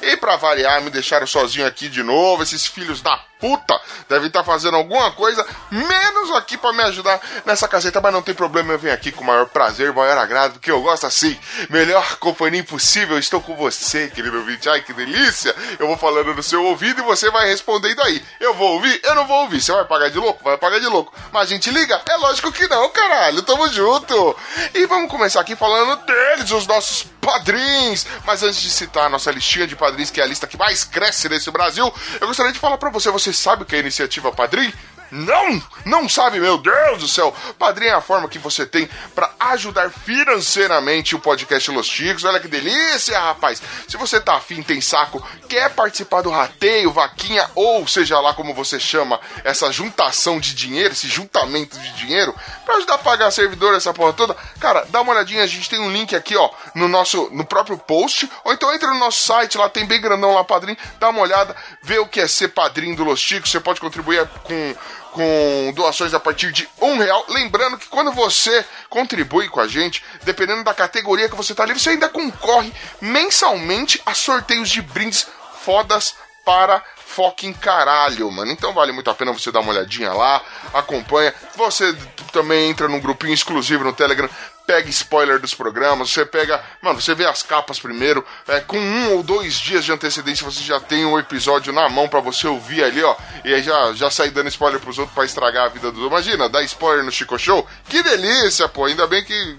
E pra variar, me deixaram sozinho aqui de novo, esses filhos da puta devem estar fazendo alguma coisa, menos aqui pra me ajudar nessa caseta, mas não tem problema, eu venho aqui com o maior prazer, maior agrado, porque eu gosto assim, melhor companhia impossível, estou com você, querido ouvinte, ai que delícia, eu vou falando no seu ouvido e você vai respondendo aí, eu vou ouvir, eu não vou ouvir, você vai pagar de louco? Vai pagar de louco, mas a gente liga? É lógico que não, caralho, tamo junto, e vamos começar aqui falando deles, os nossos padrinhos, mas antes de citar a nossa listinha de padrinhos, que é a lista que mais cresce nesse Brasil, eu gostaria de falar pra você, você sabe o que é a iniciativa Padrim? Não! Não sabe, meu Deus do céu! Padrim é a forma que você tem pra ajudar financeiramente o podcast Los Chicos. Olha que delícia, rapaz! Se você tá afim, tem saco, quer participar do rateio, vaquinha, ou seja lá como você chama, essa juntação de dinheiro, esse juntamento de dinheiro, pra ajudar a pagar servidor, essa porra toda, cara, dá uma olhadinha, a gente tem um link aqui, ó, no nosso, no próprio post, ou então entra no nosso site, lá tem bem grandão lá, padrinho, dá uma olhada, vê o que é ser padrinho do Los Chicos, você pode contribuir com com doações a partir de um real. Lembrando que quando você contribui com a gente, dependendo da categoria que você tá ali, você ainda concorre mensalmente a sorteios de brindes fodas para fucking caralho, mano. Então vale muito a pena você dar uma olhadinha lá, acompanha. Você também entra num grupinho exclusivo no Telegram, pega spoiler dos programas, você pega, mano, você vê as capas primeiro, é, com um ou dois dias de antecedência você já tem um episódio na mão para você ouvir ali, ó, e aí já, já sair dando spoiler pros outros para estragar a vida do. Imagina, dar spoiler no Chico Show? Que delícia, pô, ainda bem que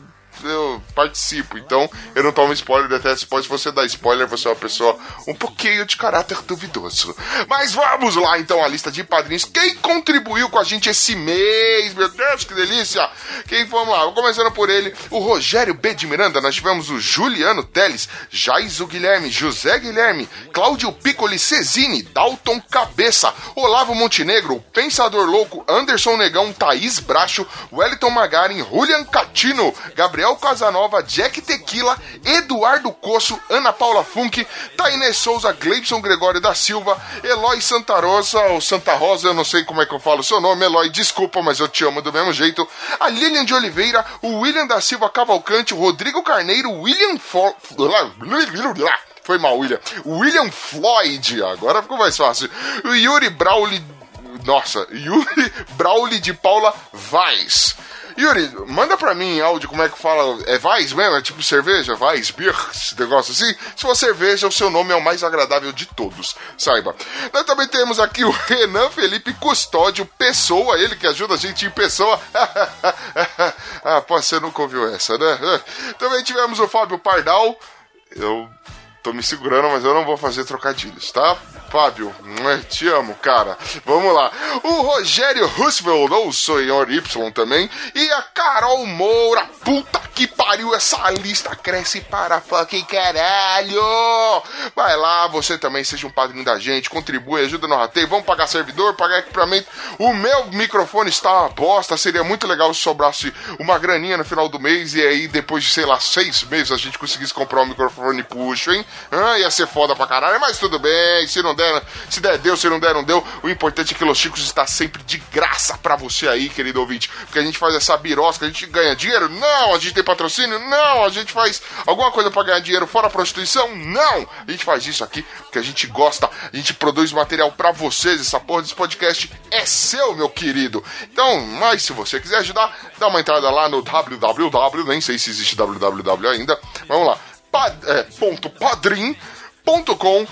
eu participo. Então, eu não tomo spoiler, detesto spoiler. Se você dá spoiler, você é uma pessoa um pouquinho de caráter duvidoso. Mas vamos lá, então, a lista de padrinhos. Quem contribuiu com a gente esse mês? Meu Deus, que delícia! Quem vamos lá? Começando por ele, o Rogério B. de Miranda. Nós tivemos o Juliano Teles, Jaiso Guilherme, José Guilherme, Cláudio Piccoli Cesini, Dalton Cabeça, Olavo Montenegro, Pensador Louco, Anderson Negão, Thaís Bracho, Wellington Magarin, Julian Catino, Gabriel Casanova, Jack Tequila, Eduardo Coço, Ana Paula Funk, Tainê Souza, Gleibson Gregório da Silva, Eloy Santa Rosa, ou Santa Rosa, eu não sei como é que eu falo o seu nome, Eloy, desculpa, mas eu te amo do mesmo jeito. A Lilian de Oliveira, o William da Silva Cavalcante, o Rodrigo Carneiro, William Fo... Foi mal, William. William Floyd, agora ficou mais fácil. O Yuri Brauli. Nossa, Yuri Brauli de Paula Vaz. Yuri, manda pra mim áudio como é que fala. É Weiss mesmo? É tipo cerveja? Weiss, beer, esse negócio assim? Se for cerveja, o seu nome é o mais agradável de todos, saiba. Nós também temos aqui o Renan Felipe Custódio Pessoa, ele que ajuda a gente em pessoa. ah, pô, você nunca ouviu essa, né? Também tivemos o Fábio Pardal. Eu tô me segurando, mas eu não vou fazer trocadilhos, tá? Fábio, te amo, cara. Vamos lá. O Rogério Roosevelt, ou Senhor Y também. E a Carol Moura. Puta que pariu, essa lista cresce para fucking caralho. Vai lá, você também seja um padrinho da gente, contribui, ajuda no rateio. Vamos pagar servidor, pagar equipamento. O meu microfone está uma bosta. Seria muito legal se sobrasse uma graninha no final do mês e aí depois de, sei lá, seis meses a gente conseguisse comprar um microfone puxo, hein? Ah, ia ser foda pra caralho, mas tudo bem. Se não der se der, deu, se não der, não deu. O importante é que Los Chicos está sempre de graça para você aí, querido ouvinte. Porque a gente faz essa birosca, a gente ganha dinheiro? Não. A gente tem patrocínio? Não. A gente faz alguma coisa para ganhar dinheiro fora a prostituição? Não. A gente faz isso aqui porque a gente gosta, a gente produz material para vocês. Essa porra desse podcast é seu, meu querido. Então, mas se você quiser ajudar, dá uma entrada lá no www, nem sei se existe www ainda. Vamos lá. Pad, é, ponto padrim.com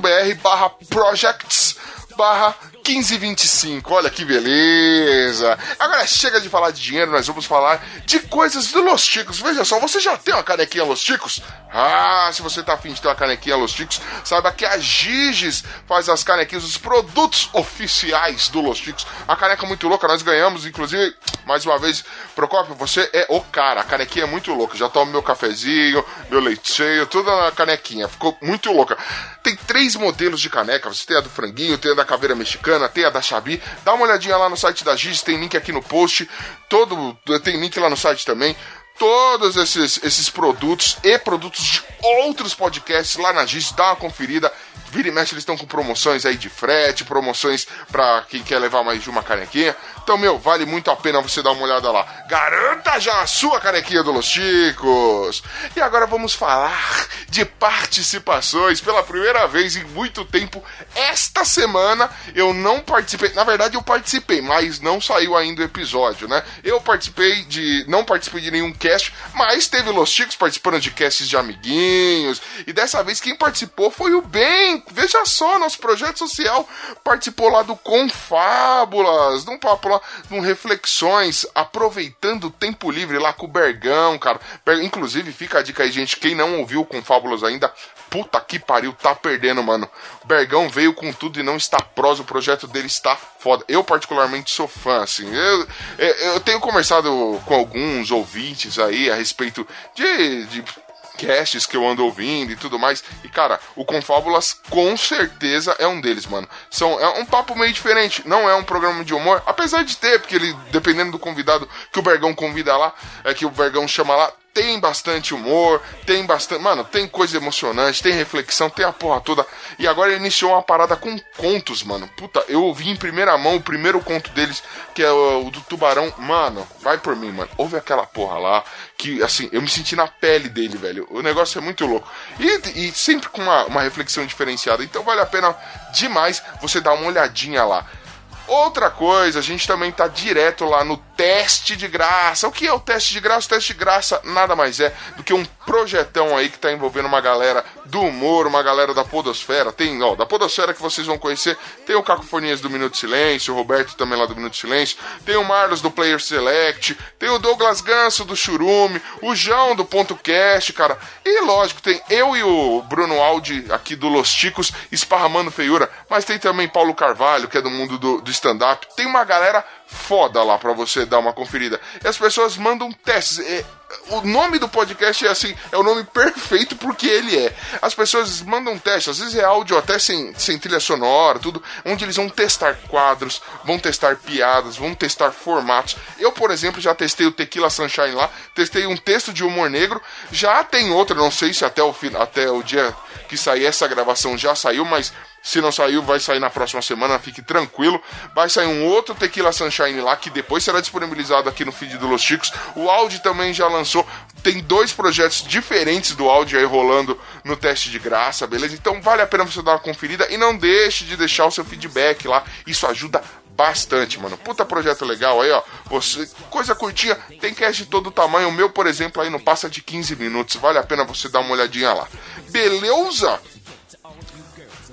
br barra projects barra 1525. Olha que beleza. Agora chega de falar de dinheiro, nós vamos falar de coisas do Los Chicos. Veja só, você já tem uma canequinha Los Chicos? Ah, se você tá afim de ter uma canequinha Los Chicos, saiba que a Giges faz as canequinhas, os produtos oficiais do Los Chicos. A caneca é muito louca, nós ganhamos, inclusive, mais uma vez, Procópio, você é o cara. A canequinha é muito louca. Já tomo meu cafezinho, meu leite cheio, tudo na canequinha. Ficou muito louca. Tem três modelos de caneca. Você tem a do franguinho, tem a da caveira mexicana, tem a da Xabi. Dá uma olhadinha lá no site da Giz, tem link aqui no post. Todo tem link lá no site também todos esses, esses produtos e produtos de outros podcasts lá na Giz, dá uma conferida. Vira e mexe, eles estão com promoções aí de frete, promoções para quem quer levar mais de uma canequinha. Então, meu, vale muito a pena você dar uma olhada lá. Garanta já a sua canequinha do Los Chicos! E agora vamos falar de participações. Pela primeira vez em muito tempo, esta semana eu não participei. Na verdade, eu participei, mas não saiu ainda o episódio, né? Eu participei de. Não participei de nenhum cast, mas teve Los Chicos participando de casts de amiguinhos. E dessa vez quem participou foi o Ben Veja só, nosso projeto social participou lá do Confábulas, de papo lá, de um Reflexões, aproveitando o tempo livre lá com o Bergão, cara. Inclusive, fica a dica aí, gente, quem não ouviu o Confábulas ainda, puta que pariu, tá perdendo, mano. Bergão veio com tudo e não está prosa, o projeto dele está foda. Eu, particularmente, sou fã, assim. Eu, eu tenho conversado com alguns ouvintes aí a respeito de, de casts que eu ando ouvindo e tudo mais. E, cara, o Confábulas com certeza é um deles, mano. São, é um papo meio diferente. Não é um programa de humor, apesar de ter, porque ele, dependendo do convidado que o Bergão convida lá, é que o Bergão chama lá, tem bastante humor, tem bastante. Mano, tem coisa emocionante, tem reflexão, tem a porra toda. E agora ele iniciou uma parada com contos, mano. Puta, eu ouvi em primeira mão o primeiro conto deles, que é o, do tubarão. Mano, vai por mim, mano. Ouve aquela porra lá, que assim, eu me senti na pele dele, velho. O negócio é muito louco. E, e sempre com uma, uma reflexão diferenciada. Então vale a pena demais você dar uma olhadinha lá. Outra coisa, a gente também tá direto lá no teste de graça. O que é o teste de graça? O teste de graça nada mais é do que um projetão aí que tá envolvendo uma galera do humor, uma galera da Podosfera. Tem, ó, da Podosfera que vocês vão conhecer, tem o Cacofonias do Minuto Silêncio, o Roberto também lá do Minuto Silêncio, tem o Marlos do Player Select, tem o Douglas Ganso do Churume, o João do Ponto Cast, cara. E lógico, tem eu e o Bruno Aldi aqui do Los Ticos esparramando feiura, mas tem também Paulo Carvalho, que é do mundo do, do stand-up. Tem uma galera foda lá pra você dar uma conferida. E as pessoas mandam testes. É, o nome do podcast é assim, é o nome perfeito porque ele é. As pessoas mandam testes, às vezes é áudio até sem, sem trilha sonora, tudo, onde eles vão testar quadros, vão testar piadas, vão testar formatos. Eu, por exemplo, já testei o Tequila Sunshine lá, testei um texto de humor negro, já tem outra, não sei se até o, até o dia que sair essa gravação já saiu, mas se não saiu, vai sair na próxima semana, fique tranquilo. Vai sair um outro Tequila Sunshine lá, que depois será disponibilizado aqui no feed do Los Chicos. O Audi também já lançou. Tem dois projetos diferentes do Audi aí rolando no teste de graça, beleza? Então vale a pena você dar uma conferida e não deixe de deixar o seu feedback lá. Isso ajuda bastante, mano. Puta projeto legal aí, ó. Você, coisa curtinha, tem cast de todo tamanho. O meu, por exemplo, aí não passa de 15 minutos. Vale a pena você dar uma olhadinha lá. Beleza?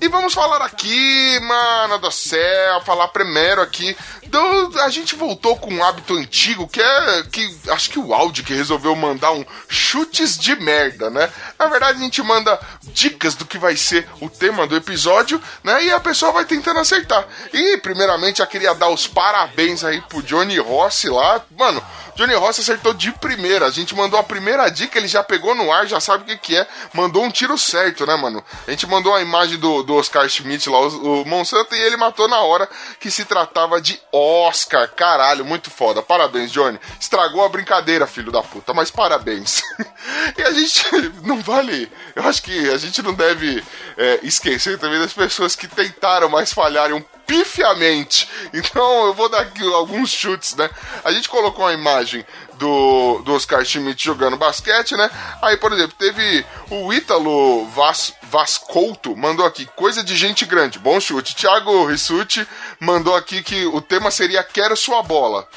E vamos falar aqui, mano do céu, falar primeiro aqui do, a gente voltou com um hábito antigo que é que acho que o Audi que resolveu mandar um chutes de merda, né? Na verdade a gente manda dicas do que vai ser o tema do episódio, né? E a pessoa vai tentando acertar. E primeiramente eu queria dar os parabéns aí pro Johnny Rossi lá, mano. Johnny Rossi acertou de primeira. A gente mandou a primeira dica, ele já pegou no ar, já sabe o que, que é. Mandou um tiro certo, né, mano? A gente mandou a imagem do, do Oscar Schmidt lá, o, o Monsanto, e ele matou na hora que se tratava de Oscar. Caralho, muito foda. Parabéns, Johnny. Estragou a brincadeira, filho da puta, mas parabéns. e a gente não vale. Eu acho que a gente não deve é, esquecer também das pessoas que tentaram, mas falharam um pifiamente. Então eu vou dar aqui alguns chutes, né? A gente colocou uma imagem do, do Oscar Schmidt jogando basquete, né? Aí, por exemplo, teve o Ítalo Vas, Vascouto, mandou aqui, coisa de gente grande, bom chute. Thiago Rissuti mandou aqui que o tema seria Quero Sua Bola.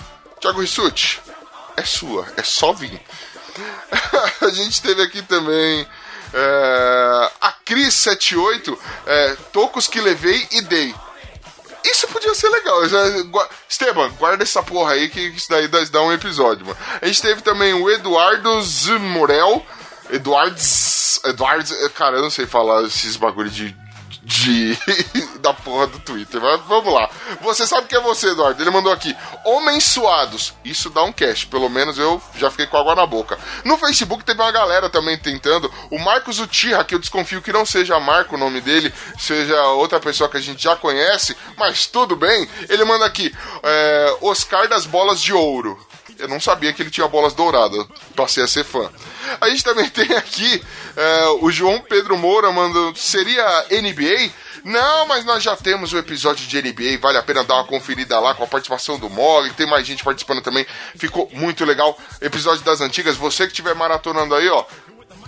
Thiago Rissuti, é sua, é só vir. a gente teve aqui também é, a Cris78, é, tocos que levei e dei. Isso podia ser legal. Esteban, guarda essa porra aí que isso daí dá um episódio, mano. A gente teve também o Eduardo Zmorel. Eduardes. Eduardes. Cara, eu não sei falar esses bagulho de. De. da porra do Twitter. Mas vamos lá. Você sabe que é você, Eduardo. Ele mandou aqui. Homens suados. Isso dá um cash. Pelo menos eu já fiquei com água na boca. No Facebook teve uma galera também tentando. O Marcos Utirra, que eu desconfio que não seja Marco o nome dele, seja outra pessoa que a gente já conhece, mas tudo bem. Ele manda aqui. É, Oscar das bolas de ouro. Eu não sabia que ele tinha bolas douradas. Passei a ser fã. A gente também tem aqui é, o João Pedro Moura mandando. Seria NBA? Não, mas nós já temos o episódio de NBA, vale a pena dar uma conferida lá com a participação do Mog, tem mais gente participando também, ficou muito legal. Episódio das antigas, você que estiver maratonando aí, ó,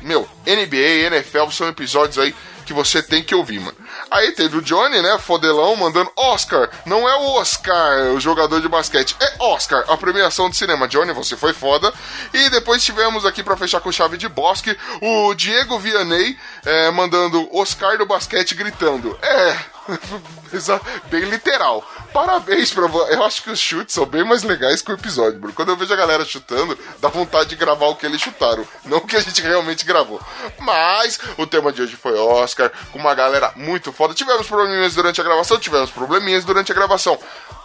meu, NBA, NFL são episódios aí que você tem que ouvir, mano. Aí teve o Johnny, né, fodelão, mandando Oscar. Não é o Oscar, o jogador de basquete. É Oscar, a premiação de cinema. Johnny, você foi foda. E depois tivemos aqui para fechar com chave de bosque o Diego Vianney é, mandando Oscar do basquete gritando. É, bem literal. Parabéns pra você. Eu acho que os chutes são bem mais legais que o episódio, Bruno. Quando eu vejo a galera chutando, dá vontade de gravar o que eles chutaram, não o que a gente realmente gravou. Mas o tema de hoje foi Oscar, com uma galera muito foda. Tivemos probleminhas durante a gravação, tivemos probleminhas durante a gravação.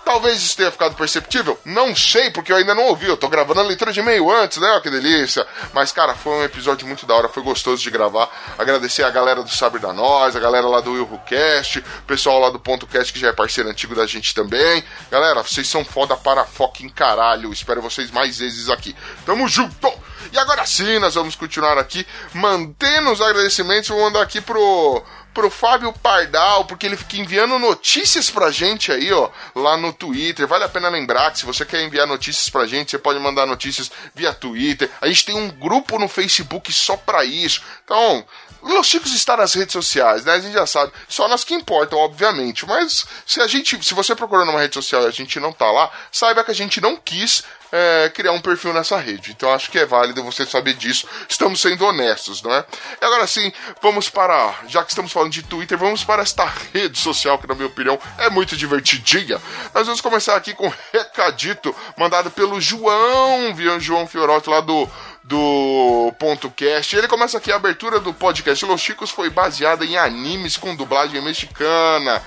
Talvez isso tenha ficado perceptível. Não sei, porque eu ainda não ouvi. Eu tô gravando a leitura de e-mail antes, né? Ó, que delícia. Mas, cara, foi um episódio muito da hora. Foi gostoso de gravar. Agradecer a galera do Sabre da Nós, a galera lá do WilhoCast, o pessoal lá do Ponto Cast, que já é parceiro antigo da gente também. Galera, vocês são foda para fucking caralho. Espero vocês mais vezes aqui. Tamo junto! E agora sim, nós vamos continuar aqui, mantendo os agradecimentos. Vou mandar aqui pro pro Fábio Pardal, porque ele fica enviando notícias pra gente aí, ó, lá no Twitter. Vale a pena lembrar que se você quer enviar notícias pra gente, você pode mandar notícias via Twitter. A gente tem um grupo no Facebook só pra isso. Então, Los Chicos está nas redes sociais, né? A gente já sabe. Só nas que importam, obviamente. Mas se a gente. Se você procurar numa rede social e a gente não tá lá, saiba que a gente não quis é, criar um perfil nessa rede. Então acho que é válido você saber disso. Estamos sendo honestos, não é? E agora sim, vamos para. Já que estamos falando de Twitter, vamos para esta rede social que, na minha opinião, é muito divertidinha. Nós vamos começar aqui com um recadito mandado pelo João, João Fiorotti lá do do Ponto Cast. Ele começa aqui a abertura do podcast Los Chicos foi baseada em animes com dublagem mexicana.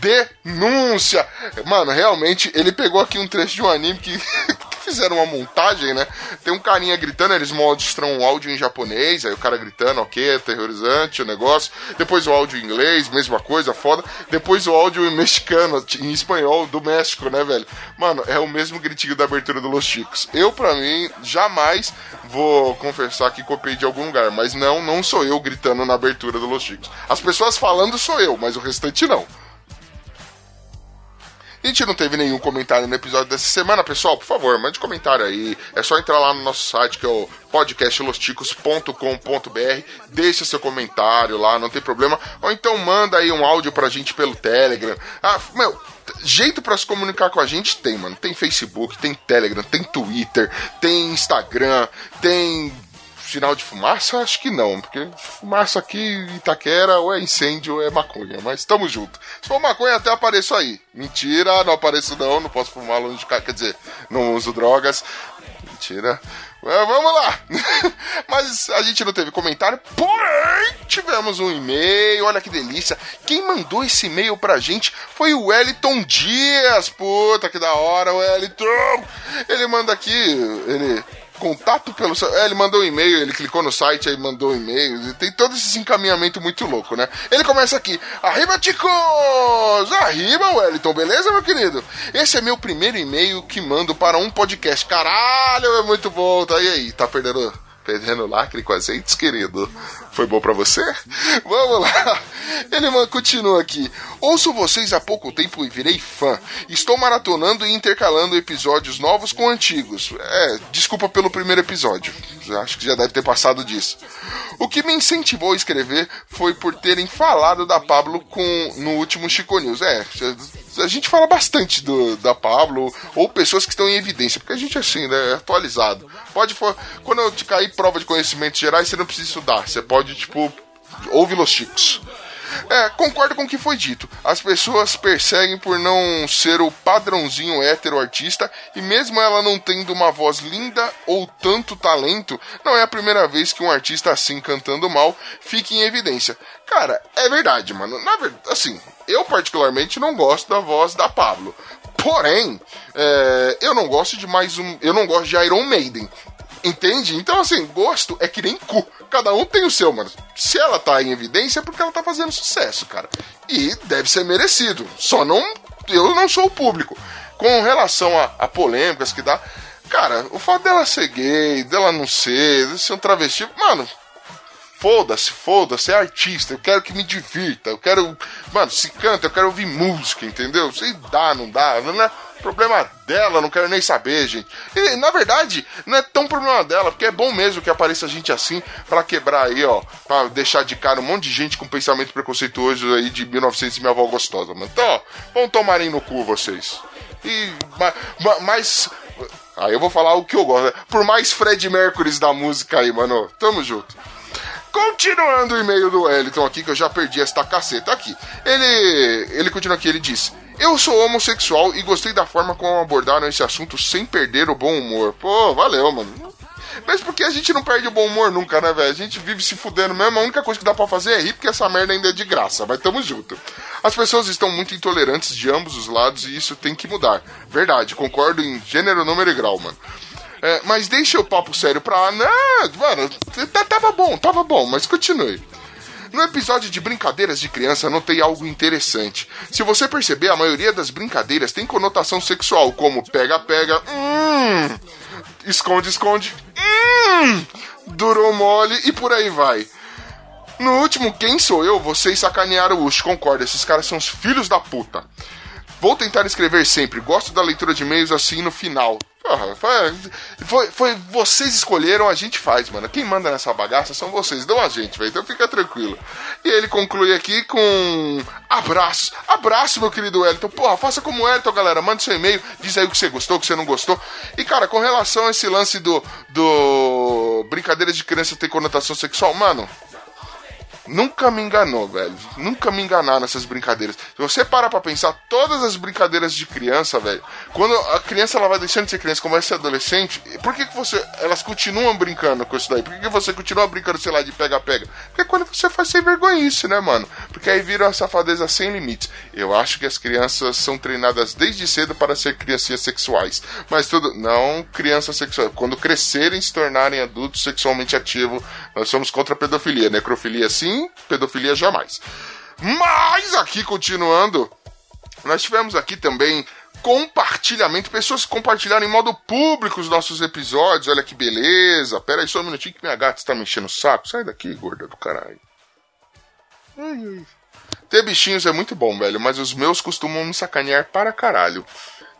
Denúncia! Mano, realmente ele pegou aqui um trecho de um anime que fizeram uma montagem, né? Tem um carinha gritando, eles mostram um áudio em japonês, aí o cara gritando, ok, aterrorizante o negócio. Depois o áudio em inglês, mesma coisa, foda. Depois o áudio em mexicano, em espanhol, do México, né, velho? Mano, é o mesmo gritinho da abertura do Los Chicos. Eu, pra mim, jamais vou confessar que copiei de algum lugar, mas não, não sou eu gritando na abertura do Los Chicos. As pessoas falando sou eu, mas o restante não. A gente não teve nenhum comentário no episódio dessa semana, pessoal. Por favor, mande comentário aí. É só entrar lá no nosso site, que é o podcastlosticos.com.br. Deixa seu comentário lá, não tem problema. Ou então manda aí um áudio pra gente pelo Telegram. Ah, meu, jeito para se comunicar com a gente tem, mano. Tem Facebook, tem Telegram, tem Twitter, tem Instagram, tem sinal de fumaça? Acho que não, porque fumaça aqui em Itaquera ou é incêndio ou é maconha, mas tamo junto. Se for maconha, até apareço aí. Mentira, não apareço não, não posso fumar longe de casa, quer dizer, não uso drogas. Mentira. Mas vamos lá! Mas a gente não teve comentário, porém tivemos um e-mail, olha que delícia. Quem mandou esse e-mail pra gente foi o Wellington Dias. Puta que da hora, Wellington! Ele manda aqui, ele contato pelo. É, ele mandou um e-mail, ele clicou no site, aí mandou um e-mail. Tem todo esse encaminhamento muito louco, né? Ele começa aqui: Arriba, ticos! Arriba, Wellington, beleza, meu querido? Esse é meu primeiro e-mail que mando para um podcast. Caralho, é muito bom. Tá aí, tá perdendo perdendo lacre com azeites, querido. Foi bom para você? Vamos lá. Ele continua aqui. Ouço vocês há pouco tempo e virei fã. Estou maratonando e intercalando episódios novos com antigos. É, desculpa pelo primeiro episódio. Acho que já deve ter passado disso. O que me incentivou a escrever foi por terem falado da Pablo com no último Chico News. É, a gente fala bastante do, da Pablo ou pessoas que estão em evidência, porque a gente assim, né, é atualizado. Pode quando eu te cair prova de conhecimentos gerais, você não precisa estudar, você pode tipo ouve los chicos. É, concordo com o que foi dito. As pessoas perseguem por não ser o padrãozinho hétero artista e mesmo ela não tendo uma voz linda ou tanto talento, não é a primeira vez que um artista assim cantando mal fica em evidência. Cara, é verdade, mano. Na verdade, assim, eu particularmente não gosto da voz da Pablo. Porém, é, eu não gosto de mais um. Eu não gosto de Iron Maiden. Entende? Então, assim, gosto é que nem cu. Cada um tem o seu, mano. Se ela tá em evidência é porque ela tá fazendo sucesso, cara. E deve ser merecido. Só não. Eu não sou o público. Com relação a, a polêmicas que dá. Cara, o fato dela ser gay, dela não ser, de ser um travesti. Mano, Foda-se, foda-se, é artista, eu quero que me divirta, eu quero. Mano, se canta, eu quero ouvir música, entendeu? Se dá, não dá, não é problema dela, não quero nem saber, gente. E, na verdade, não é tão problema dela, porque é bom mesmo que apareça gente assim para quebrar aí, ó, pra deixar de cara um monte de gente com pensamento preconceituoso aí de 1900 e minha avó gostosa, mano. Então, ó, vão tomarem no cu vocês. E, mas. Aí eu vou falar o que eu gosto. Né? Por mais Fred Mercury da música aí, mano. Tamo junto. Continuando o e-mail do Wellington aqui, que eu já perdi esta caceta aqui. Ele, ele continua aqui, ele diz: Eu sou homossexual e gostei da forma como abordaram esse assunto sem perder o bom humor. Pô, valeu, mano. Mesmo porque a gente não perde o bom humor nunca, né, velho? A gente vive se fudendo mesmo. A única coisa que dá pra fazer é rir, porque essa merda ainda é de graça. Mas tamo junto. As pessoas estão muito intolerantes de ambos os lados e isso tem que mudar. Verdade, concordo em gênero, número e grau, mano. É, mas deixa o papo sério pra. Não, mano, tava bom, tava bom, mas continue. No episódio de brincadeiras de criança, notei algo interessante. Se você perceber, a maioria das brincadeiras tem conotação sexual, como pega-pega, hum, esconde-esconde, hum, durou mole e por aí vai. No último Quem Sou Eu, vocês sacanearam o Ush, concordo, esses caras são os filhos da puta. Vou tentar escrever sempre, gosto da leitura de e-mails assim no final. Porra, foi, foi, vocês escolheram, a gente faz, mano. Quem manda nessa bagaça são vocês, não a gente, velho. Então fica tranquilo. E ele conclui aqui com abraço. Abraço, meu querido Wellington. Porra, faça como o Wellington, galera. Manda seu e-mail, diz aí o que você gostou, o que você não gostou. E, cara, com relação a esse lance do, do brincadeira de criança ter conotação sexual, mano, Nunca me enganou, velho. Nunca me enganaram nessas brincadeiras. Se você parar pra pensar, todas as brincadeiras de criança, velho, quando a criança ela vai deixando de ser criança, começa a ser adolescente, por que, que você. Elas continuam brincando com isso daí? Por que, que você continua brincando, sei lá, de pega-pega? Porque quando você faz sem vergonha isso, né, mano? Porque aí vira uma safadeza sem limites. Eu acho que as crianças são treinadas desde cedo para ser criancinhas sexuais. Mas tudo. Não crianças sexuais. Quando crescerem se tornarem adultos sexualmente ativos, nós somos contra a pedofilia. Necrofilia sim, pedofilia jamais. Mas aqui, continuando, nós tivemos aqui também compartilhamento, pessoas que compartilharam em modo público os nossos episódios. Olha que beleza. Pera aí só um minutinho que minha gata está me enchendo o saco. Sai daqui, gorda do caralho. Ai, ai. Ter bichinhos é muito bom, velho, mas os meus costumam me sacanear para caralho.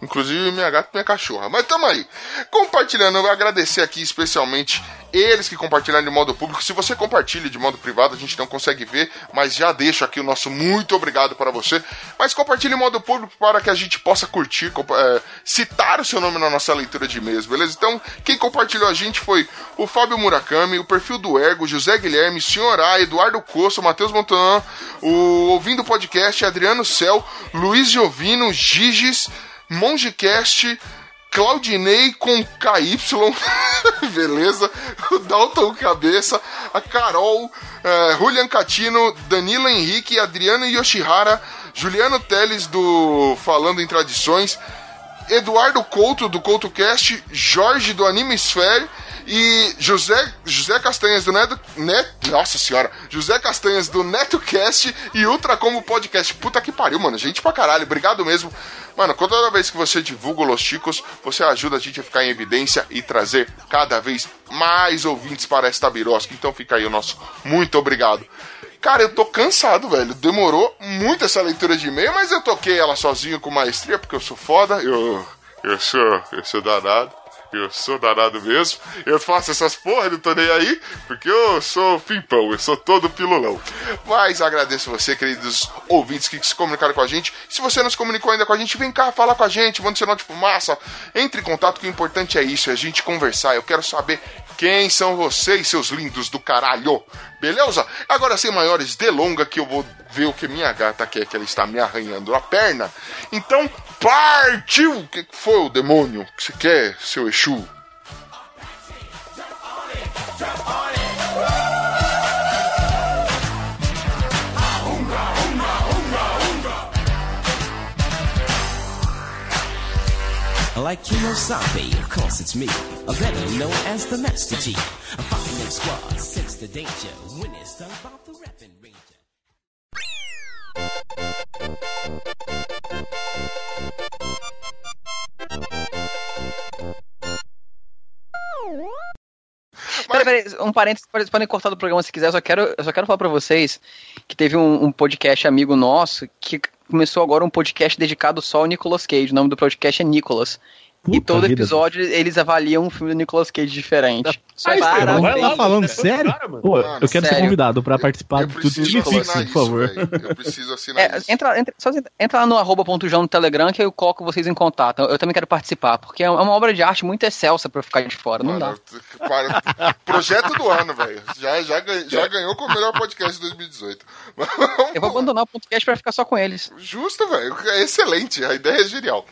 Inclusive minha gata e minha cachorra. Mas tamo aí. Compartilhando, eu vou agradecer aqui especialmente eles que compartilharam de modo público. Se você compartilha de modo privado, a gente não consegue ver, mas já deixo aqui o nosso muito obrigado para você. Mas compartilhe em modo público para que a gente possa curtir, é, citar o seu nome na nossa leitura de e-mails, beleza? Então, quem compartilhou a gente foi o Fábio Murakami, o perfil do Ergo, José Guilherme, Senhor A, Eduardo Costa, Matheus Montan, o Ouvindo Podcast, Adriano Cel, Luiz Giovino, Giges, Mongecast, Claudinei com KY, beleza? O Dalton Cabeça, a Carol, eh, Julian Catino, Danilo Henrique, Adriano Yoshihara, Juliano Teles do Falando em Tradições, Eduardo Couto do CoutoCast, Jorge do Animesphere e José, José Castanhas do Neto, Net, Nossa senhora, José Castanhas do NetoCast e Ultra Como Podcast. Puta que pariu, mano. Gente pra caralho. Obrigado mesmo. Mano, toda vez que você divulga Los Chicos, você ajuda a gente a ficar em evidência e trazer cada vez mais ouvintes para esta birosca. Então fica aí o nosso muito obrigado. Cara, eu tô cansado, velho. Demorou muito essa leitura de e-mail, mas eu toquei ela sozinho com maestria, porque eu sou foda. Eu, eu sou, eu sou danado. Eu sou danado mesmo. Eu faço essas porra, não tô nem aí, porque eu sou pimpão, eu sou todo pilulão. Mas agradeço você, queridos ouvintes que se comunicaram com a gente. Se você não se comunicou ainda com a gente, vem cá, fala com a gente, manda sinal de fumaça. Entre em contato, que o importante é isso, é a gente conversar. Eu quero saber quem são vocês, seus lindos do caralho. Beleza? Agora, sem maiores delongas, que eu vou ver o que minha gata quer, que ela está me arranhando a perna. Então, partiu! O que foi o demônio que você quer, seu Exu? Like Kimosabe, of course it's me, a better known as the Master G. A fucking squad, sense the danger, when it's done about the rapping ranger. Peraí, peraí, um parênteses, vocês podem cortar do programa se quiser, eu só quero, eu só quero falar pra vocês que teve um, um podcast amigo nosso que começou agora um podcast dedicado só ao Nicolas Cage, o nome do podcast é Nicolas. E todo vida. episódio eles avaliam um filme do Nicolas Cage diferente. Só Ah, parabéns. vai lá, falando sério? Pô, Mano, eu quero ser sério. convidado pra participar do assinar Pixie, por isso, favor. velho. Eu preciso assinar É, isso. entra, entra, só entra lá no arroba ponto João no Telegram que eu coloco vocês em contato. Eu, eu também quero participar, porque é uma obra de arte muito excelsa pra eu ficar de fora. Não dá. Para- Projeto do ano, velho. Já, já, já ganhou como o melhor podcast de 2018. Eu vou abandonar o podcast pra ficar só com eles. Justo, velho. É excelente. A ideia é genial.